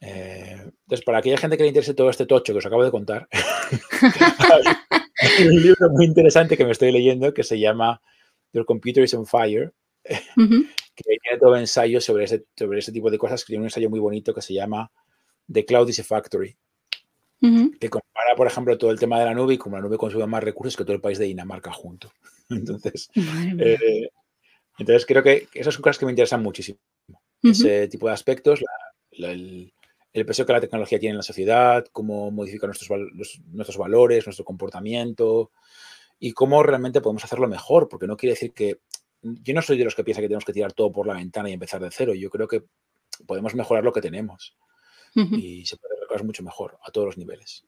Eh, entonces, para aquella gente que le interese todo este tocho que os acabo de contar, hay un libro muy interesante que me estoy leyendo que se llama Your Computer is on Fire, que tiene todo ensayo sobre ese, sobre ese tipo de cosas, que tiene un ensayo muy bonito que se llama The Cloud is a Factory, que compara, por ejemplo, todo el tema de la nube y como la nube consume más recursos que todo el país de Dinamarca junto. Entonces, eh, entonces creo que esas son cosas que me interesan muchísimo. Ese tipo de aspectos, el, peso que la tecnología tiene en la sociedad, cómo modifica nuestros, nuestros valores, nuestro comportamiento y cómo realmente podemos hacerlo mejor, porque no quiere decir que yo no soy de los que piensa que tenemos que tirar todo por la ventana y empezar de cero. Yo creo que podemos mejorar lo que tenemos y se puede mejorar mucho mejor a todos los niveles.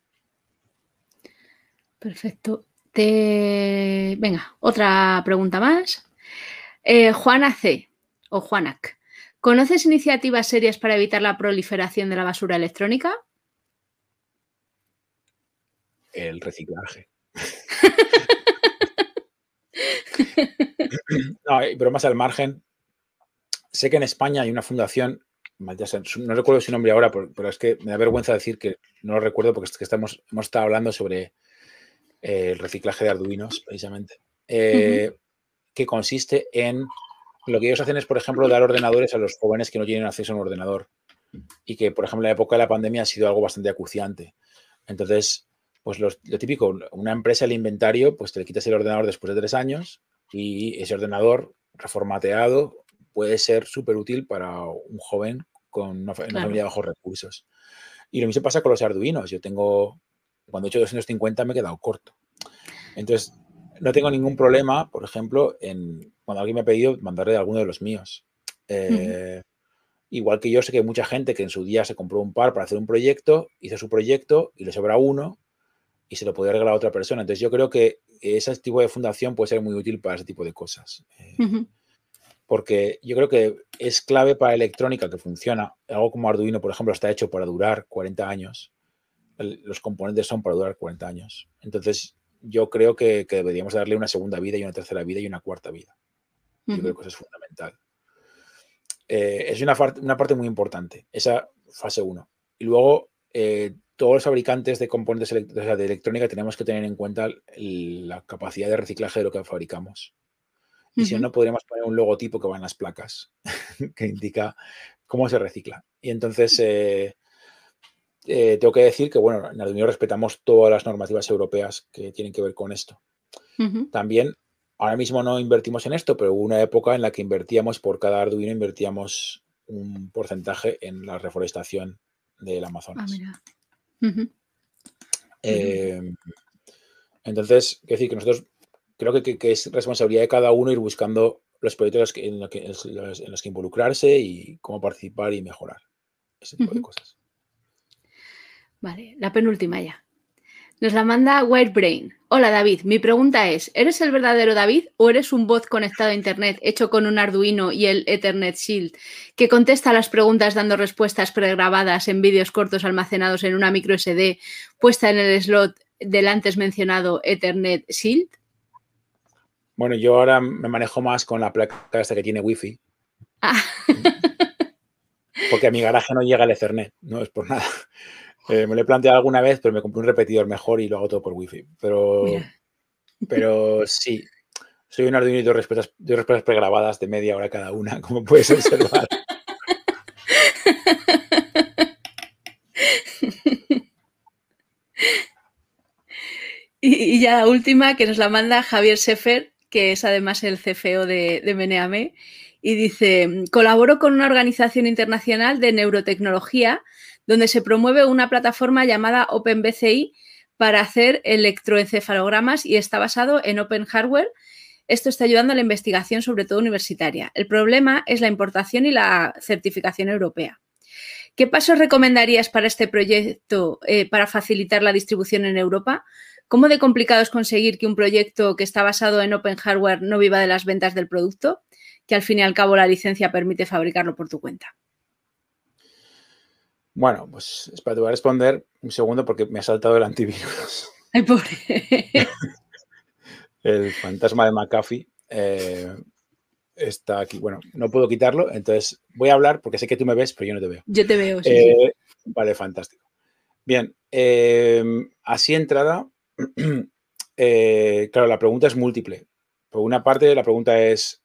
Perfecto. Venga, otra pregunta más. Eh, Juana C. o Juanac. ¿Conoces iniciativas serias para evitar la proliferación de la basura electrónica? El reciclaje. no, más al margen, sé que en España hay una fundación, no recuerdo su nombre ahora, pero es que me da vergüenza decir que no lo recuerdo porque es que estamos, hemos estado hablando sobre eh, el reciclaje de arduinos, precisamente, eh, que consiste en lo que ellos hacen es, por ejemplo, dar ordenadores a los jóvenes que no tienen acceso a un ordenador y que, por ejemplo, en la época de la pandemia ha sido algo bastante acuciante. Entonces, pues lo típico, una empresa, el inventario, pues te le quitas el ordenador después de tres años y ese ordenador reformateado puede ser súper útil para un joven con una, familia de bajos recursos. Y lo mismo pasa con los arduinos. Yo tengo, cuando he hecho 250 me he quedado corto. Entonces, no tengo ningún problema, por ejemplo, en cuando alguien me ha pedido mandarle alguno de los míos. Eh, igual que yo sé que hay mucha gente que en su día se compró un par para hacer un proyecto, hizo su proyecto y le sobra uno y se lo podría regalar a otra persona. Entonces yo creo que ese tipo de fundación puede ser muy útil para ese tipo de cosas. Eh, porque yo creo que es clave para electrónica que funciona. Algo como Arduino, por ejemplo, está hecho para durar 40 años. los componentes son para durar 40 años. Entonces yo creo que, deberíamos darle una segunda vida y una tercera vida y una cuarta vida. Yo creo que eso es fundamental. Eh, es una, una, parte muy importante, esa fase 1. Y luego eh, todos los fabricantes de componentes de electrónica tenemos que tener en cuenta la capacidad de reciclaje de lo que fabricamos. Y si no, podríamos poner un logotipo que va en las placas que indica cómo se recicla. Y entonces eh, eh, tengo que decir que, bueno, en Arduino respetamos todas las normativas europeas que tienen que ver con esto. También, ahora mismo no invertimos en esto, pero hubo una época en la que invertíamos por cada Arduino, invertíamos un porcentaje en la reforestación del Amazonas. Ah, Em, entonces, quiero decir que nosotros creo que, es responsabilidad de cada uno ir buscando los proyectos en, los que involucrarse y cómo participar y mejorar ese tipo de cosas. Vale, la penúltima ya. Nos la manda Whitebrain. Hola David, mi pregunta es, ¿eres el verdadero David o eres un bot conectado a Internet hecho con un Arduino y el Ethernet Shield que contesta las preguntas dando respuestas pregrabadas en vídeos cortos almacenados en una micro SD puesta en el slot del antes mencionado Ethernet Shield? Bueno, yo ahora me manejo más con la placa esta que tiene Wi-Fi. Ah. Porque a mi garaje no llega el Ethernet, no es por nada. Eh, me lo he planteado alguna vez, pero me compré un repetidor mejor y lo hago todo por wifi. Pero, pero sí, soy un Arduino de respuestas, de respuestas pregrabadas de media hora cada una, como puedes observar. y, ya la última que nos la manda Javier Sefer, que es además el CFO de, de Meneame, y dice, colaboro con una organización internacional de neurotecnología donde se promueve una plataforma llamada OpenBCI para hacer electroencefalogramas y está basado en Open Hardware. Esto está ayudando a la investigación, sobre todo universitaria. El problema es la importación y la certificación europea. ¿Qué pasos recomendarías para este proyecto eh, para facilitar la distribución en Europa? ¿Cómo de complicado es conseguir que un proyecto que está basado en Open Hardware no viva de las ventas del producto? Que al fin y al cabo la licencia permite fabricarlo por tu cuenta. Bueno, pues espera, te voy a responder un segundo porque me ha saltado el antivirus. Ay, pobre. el fantasma de McAfee eh, está aquí. Bueno, no puedo quitarlo, entonces voy a hablar porque sé que tú me ves, pero yo no te veo. Yo te veo, sí. Eh, vale, fantástico. Bien, eh, así entrada, claro, la pregunta es múltiple. Por una parte, la pregunta es,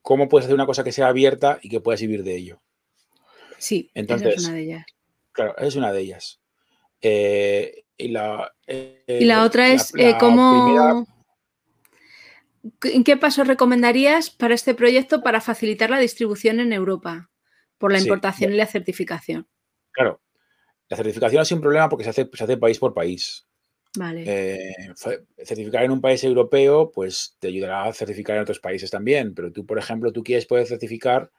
¿cómo puedes hacer una cosa que sea abierta y que puedas vivir de ello? Sí, Entonces, es una de ellas. Claro, es una de ellas. Eh, y, la, eh, y la otra es eh, cómo... ¿En qué paso recomendarías para este proyecto para facilitar la distribución en Europa por la importación y la certificación? Claro, la certificación es un problema porque se hace, se hace país por país. Vale. certificar en un país europeo, pues te ayudará a certificar en otros países también. Pero tú, por ejemplo, tú quieres poder certificar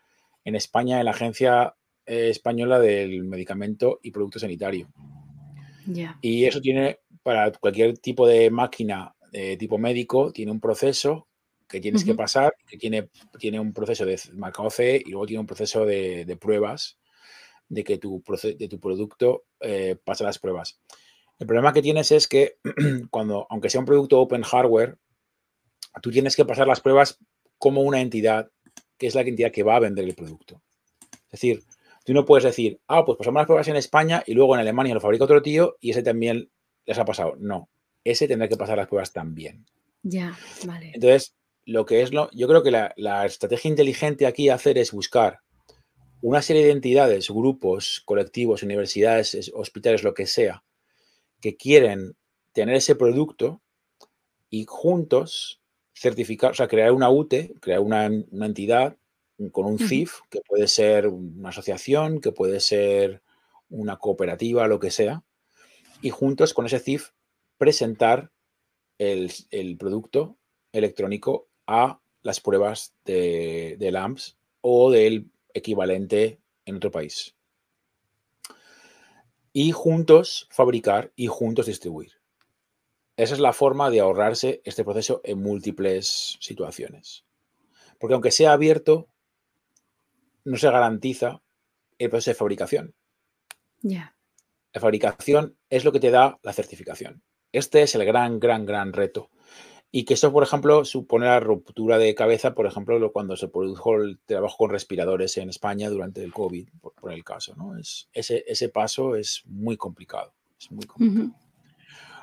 en España en la Agencia eh, española del medicamento y producto sanitario. Y eso tiene, para cualquier tipo de máquina de tipo médico, tiene un proceso que tienes que pasar, que tiene, tiene un proceso de marcado CE y luego tiene un proceso de, pruebas de que tu, de tu producto eh, pasa las pruebas. El problema que tienes es que cuando, aunque sea un producto open hardware, tú tienes que pasar las pruebas como una entidad que es la entidad que va a vender el producto. Es decir, Tú no puedes decir, ah, pues pasamos las pruebas en España y luego en Alemania lo fabrica otro tío y ese también les ha pasado. No, ese tendrá que pasar las pruebas también. Ya, vale. Entonces, lo que es lo, yo creo que la, estrategia inteligente aquí a hacer es buscar una serie de entidades, grupos, colectivos, universidades, hospitales, lo que sea, que quieren tener ese producto y juntos certificar, o sea, crear una UTE, crear una, una entidad con un CIF, que puede ser una asociación, que puede ser una cooperativa, lo que sea, y juntos con ese CIF presentar el, producto electrónico a las pruebas de, de LAMPS o del equivalente en otro país. Y juntos fabricar y juntos distribuir. Esa es la forma de ahorrarse este proceso en múltiples situaciones. Porque aunque sea abierto, no se garantiza el proceso de fabricación. Ya. La fabricación es lo que te da la certificación. Este es el gran, gran, gran reto. Y que esto, por ejemplo, supone la ruptura de cabeza, por ejemplo, cuando se produjo el trabajo con respiradores en España durante el COVID, por, el caso. ¿no? Es, ese, ese, paso es muy complicado. Es muy complicado.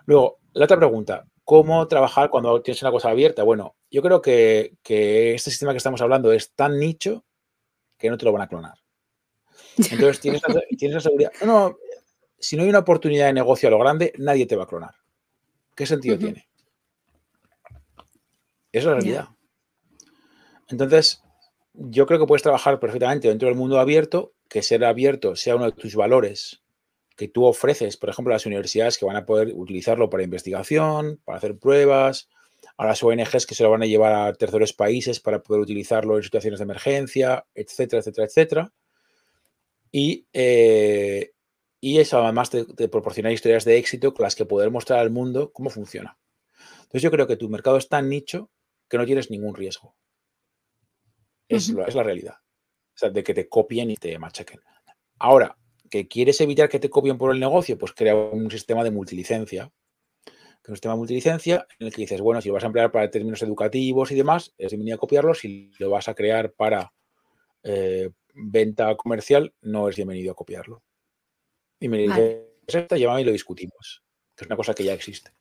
Luego, la otra pregunta, ¿cómo trabajar cuando tienes una cosa abierta? Bueno, yo creo que, que este sistema que estamos hablando es tan nicho que no te lo van a clonar. Entonces tienes la, seguridad. No, no, si no hay una oportunidad de negocio a lo grande, nadie te va a clonar. ¿Qué sentido tiene? Esa es la realidad. Entonces, yo creo que puedes trabajar perfectamente dentro del mundo abierto, que ser abierto sea uno de tus valores que tú ofreces, por ejemplo, a las universidades que van a poder utilizarlo para investigación, para hacer pruebas, a las ONGs que se lo van a llevar a terceros países para poder utilizarlo en situaciones de emergencia, etcétera, etcétera, etcétera. Y, eh, y eso además te, proporciona historias de éxito con las que poder mostrar al mundo cómo funciona. Entonces yo creo que tu mercado es tan nicho que no tienes ningún riesgo. Es, es la realidad. O sea, de que te copien y te machaquen. Ahora, que quieres evitar que te copien por el negocio, pues crea un sistema de multilicencia. Un sistema multilicencia en el que dices, bueno, si lo vas a emplear para términos educativos y demás, es bienvenido a copiarlo. Si lo vas a crear para eh, venta comercial, no es bienvenido a copiarlo. Y me dice, esta, llámame y lo discutimos. Que es una cosa que ya existe.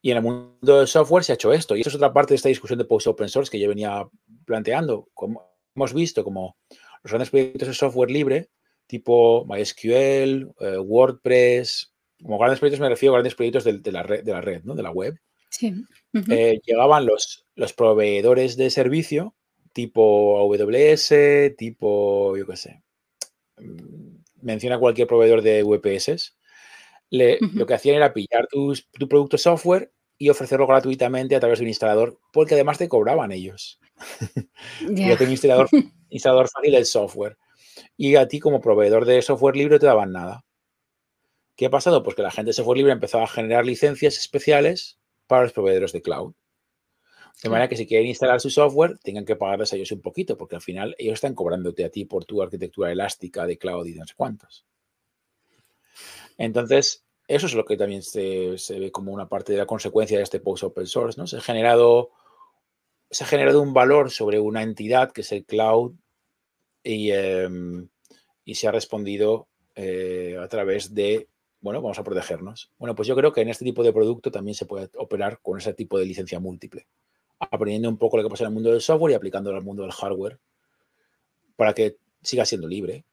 Y en el mundo del software se ha hecho esto. Y eso es otra parte de esta discusión de post open source que yo venía planteando. Como hemos visto, como los grandes proyectos de software libre, tipo MySQL, eh, WordPress, como grandes proyectos me refiero a grandes proyectos de, la, red, de la red, ¿no? De la web. Sí. Eh, llegaban los, los proveedores de servicio tipo AWS, tipo, yo qué sé, mm, menciona cualquier proveedor de VPS, lo que hacían era pillar tu, producto software y ofrecerlo gratuitamente a través de un instalador, porque además te cobraban ellos. Yeah. un instalador, instalador fácil del software. Y a ti como proveedor de software libre te daban nada. ¿Qué ha pasado? Pues que la gente de software libre empezó a generar licencias especiales para los proveedores de cloud. De manera que si quieren instalar su software, tengan que pagarles a ellos un poquito, porque al final ellos están cobrándote a ti por tu arquitectura elástica de cloud y no sé cuántos. Entonces, eso es lo que también se, ve como una parte de la consecuencia de este post open source, ¿no? Se ha generado, se ha generado un valor sobre una entidad que es el cloud y, em, se ha respondido eh, a través de, bueno, vamos a protegernos. Bueno, pues yo creo que en este tipo de producto también se puede operar con ese tipo de licencia múltiple aprendiendo un poco lo que pasa en el mundo del software y aplicándolo al mundo del hardware para que siga siendo libre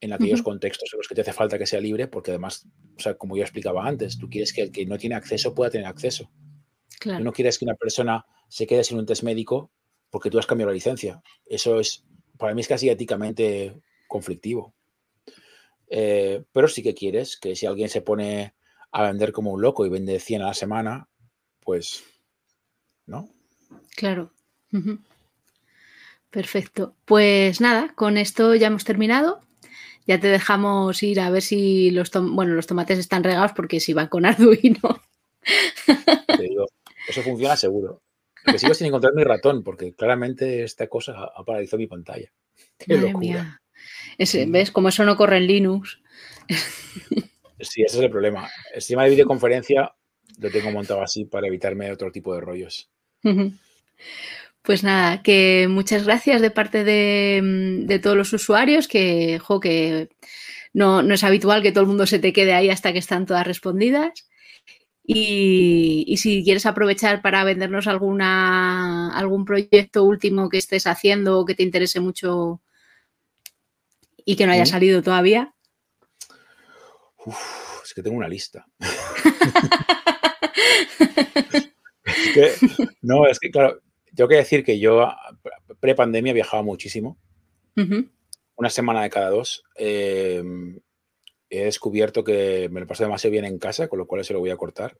en aquellos contextos en los que te hace falta que sea libre, porque además, o sea, como yo explicaba antes, tú quieres que el que no tiene acceso pueda tener acceso. Tú no quieres que una persona se quede sin un test médico porque tú has cambiado la licencia. Eso es, para mí es casi éticamente conflictivo. Eh, pero sí que quieres que si alguien se pone a vender como un loco y vende 100 a la semana, pues, ¿no? Claro. Perfecto. Pues nada, con esto ya hemos terminado. Ya te dejamos ir a ver si los, bueno, los tomates están regados porque si van con Arduino. eso funciona seguro. que sigo sin encontrar mi ratón porque claramente esta cosa ha paralizado mi pantalla. Qué locura. ¿Ves? Como eso no corre en Linux. Sí, ese es el problema. El sistema de videoconferencia lo tengo montado así para evitarme otro tipo de rollos. Pues nada, que muchas gracias de parte de, mm, todos los usuarios, que, que no, es habitual que todo el mundo se te quede ahí hasta que están todas respondidas. Y, si quieres aprovechar para vendernos alguna, algún proyecto último que estés haciendo o que te interese mucho y que no haya salido todavía. es que tengo una lista. no, es que claro, tengo que decir que yo pre-pandemia viajaba muchísimo. Una semana de cada dos. Em, he descubierto que me lo paso demasiado bien en casa, con lo cual se lo voy a cortar.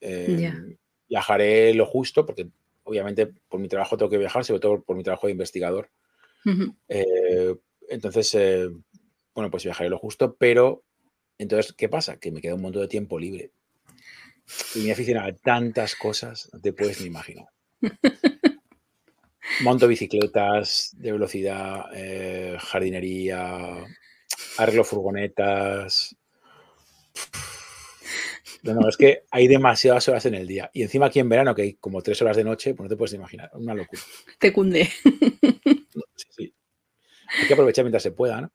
Em, viajaré lo justo, porque obviamente por mi trabajo tengo que viajar, sobre todo por mi trabajo de investigador. Eh, entonces, eh, bueno, pues viajaré lo justo, pero entonces, ¿qué pasa? Que me queda un montón de tiempo libre. Y me aficiono a tantas cosas, no te puedes ni imaginar. Monto bicicletas de velocidad, eh, jardinería, arreglo furgonetas. No, es que hay demasiadas horas en el día. Y encima aquí en verano, que hay como tres horas de noche, pues no te puedes imaginar. Una locura. Te cunde. Sí, sí. Hay que aprovechar mientras se pueda, ¿no?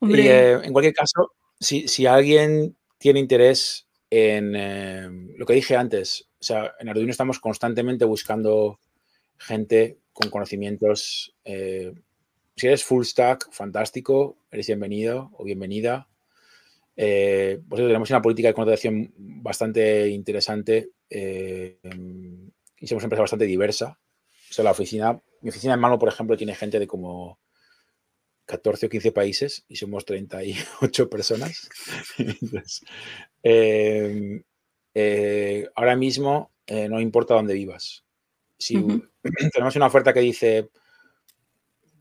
Y, eh, en cualquier caso, si, si, alguien tiene interés en eh, lo que dije antes, o sea, en Arduino estamos constantemente buscando gente con conocimientos. Eh, si eres full stack, fantástico, eres bienvenido o bienvenida. Eh, pues tenemos una política de contratación bastante interesante eh, y somos una empresa bastante diversa. O sea, la oficina, mi oficina en Malmo, por ejemplo, tiene gente de como 14 o 15 países y somos 38 personas. ahora mismo no importa dónde vivas. Si tenemos una oferta que dice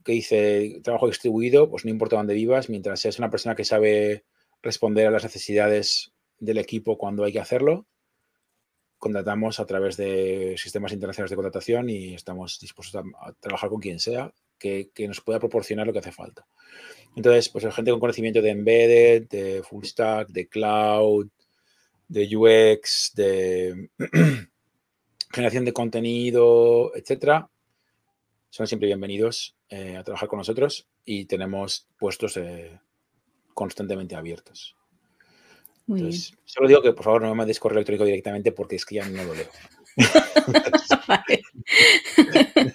que dice trabajo distribuido, pues no importa dónde vivas, mientras seas una persona que sabe responder a las necesidades del equipo cuando hay que hacerlo. Contratamos a través de sistemas internacionales de contratación y estamos dispuestos a, trabajar con quien sea que, nos pueda proporcionar lo que hace falta. Entonces, pues gente con conocimiento de embedded, de full stack, de cloud, de UX, de generación de contenido, etcétera, son siempre bienvenidos eh, a trabajar con nosotros y tenemos puestos eh, constantemente abiertos. Entonces, solo digo que por favor no me mandes correo electrónico directamente porque es que ya no lo leo.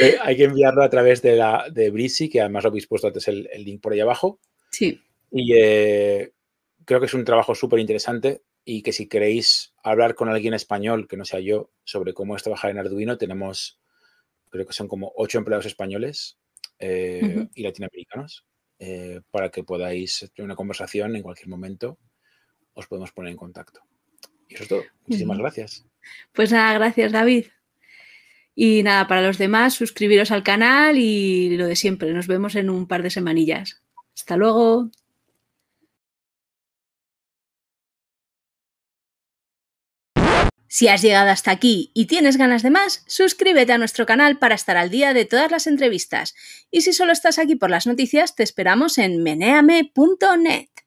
Eh, hay que enviarlo a través de la de Breezy, que además lo habéis puesto antes el, link por ahí abajo. Sí. Y creo que es un trabajo súper interesante y que si queréis hablar con alguien español, que no sea yo, sobre cómo es trabajar en Arduino, tenemos, creo que son como ocho empleados españoles eh, y latinoamericanos, eh, para que podáis tener una conversación en cualquier momento, os podemos poner en contacto. Y eso es todo. Muchísimas gracias. Pues nada, gracias David. Y nada, para los demás, suscribiros al canal y lo de siempre. Nos vemos en un par de semanillas. Hasta luego. Si has llegado hasta aquí y tienes ganas de más, suscríbete a nuestro canal para estar al día de todas las entrevistas. Y si solo estás aquí por las noticias, te esperamos en meneame.net.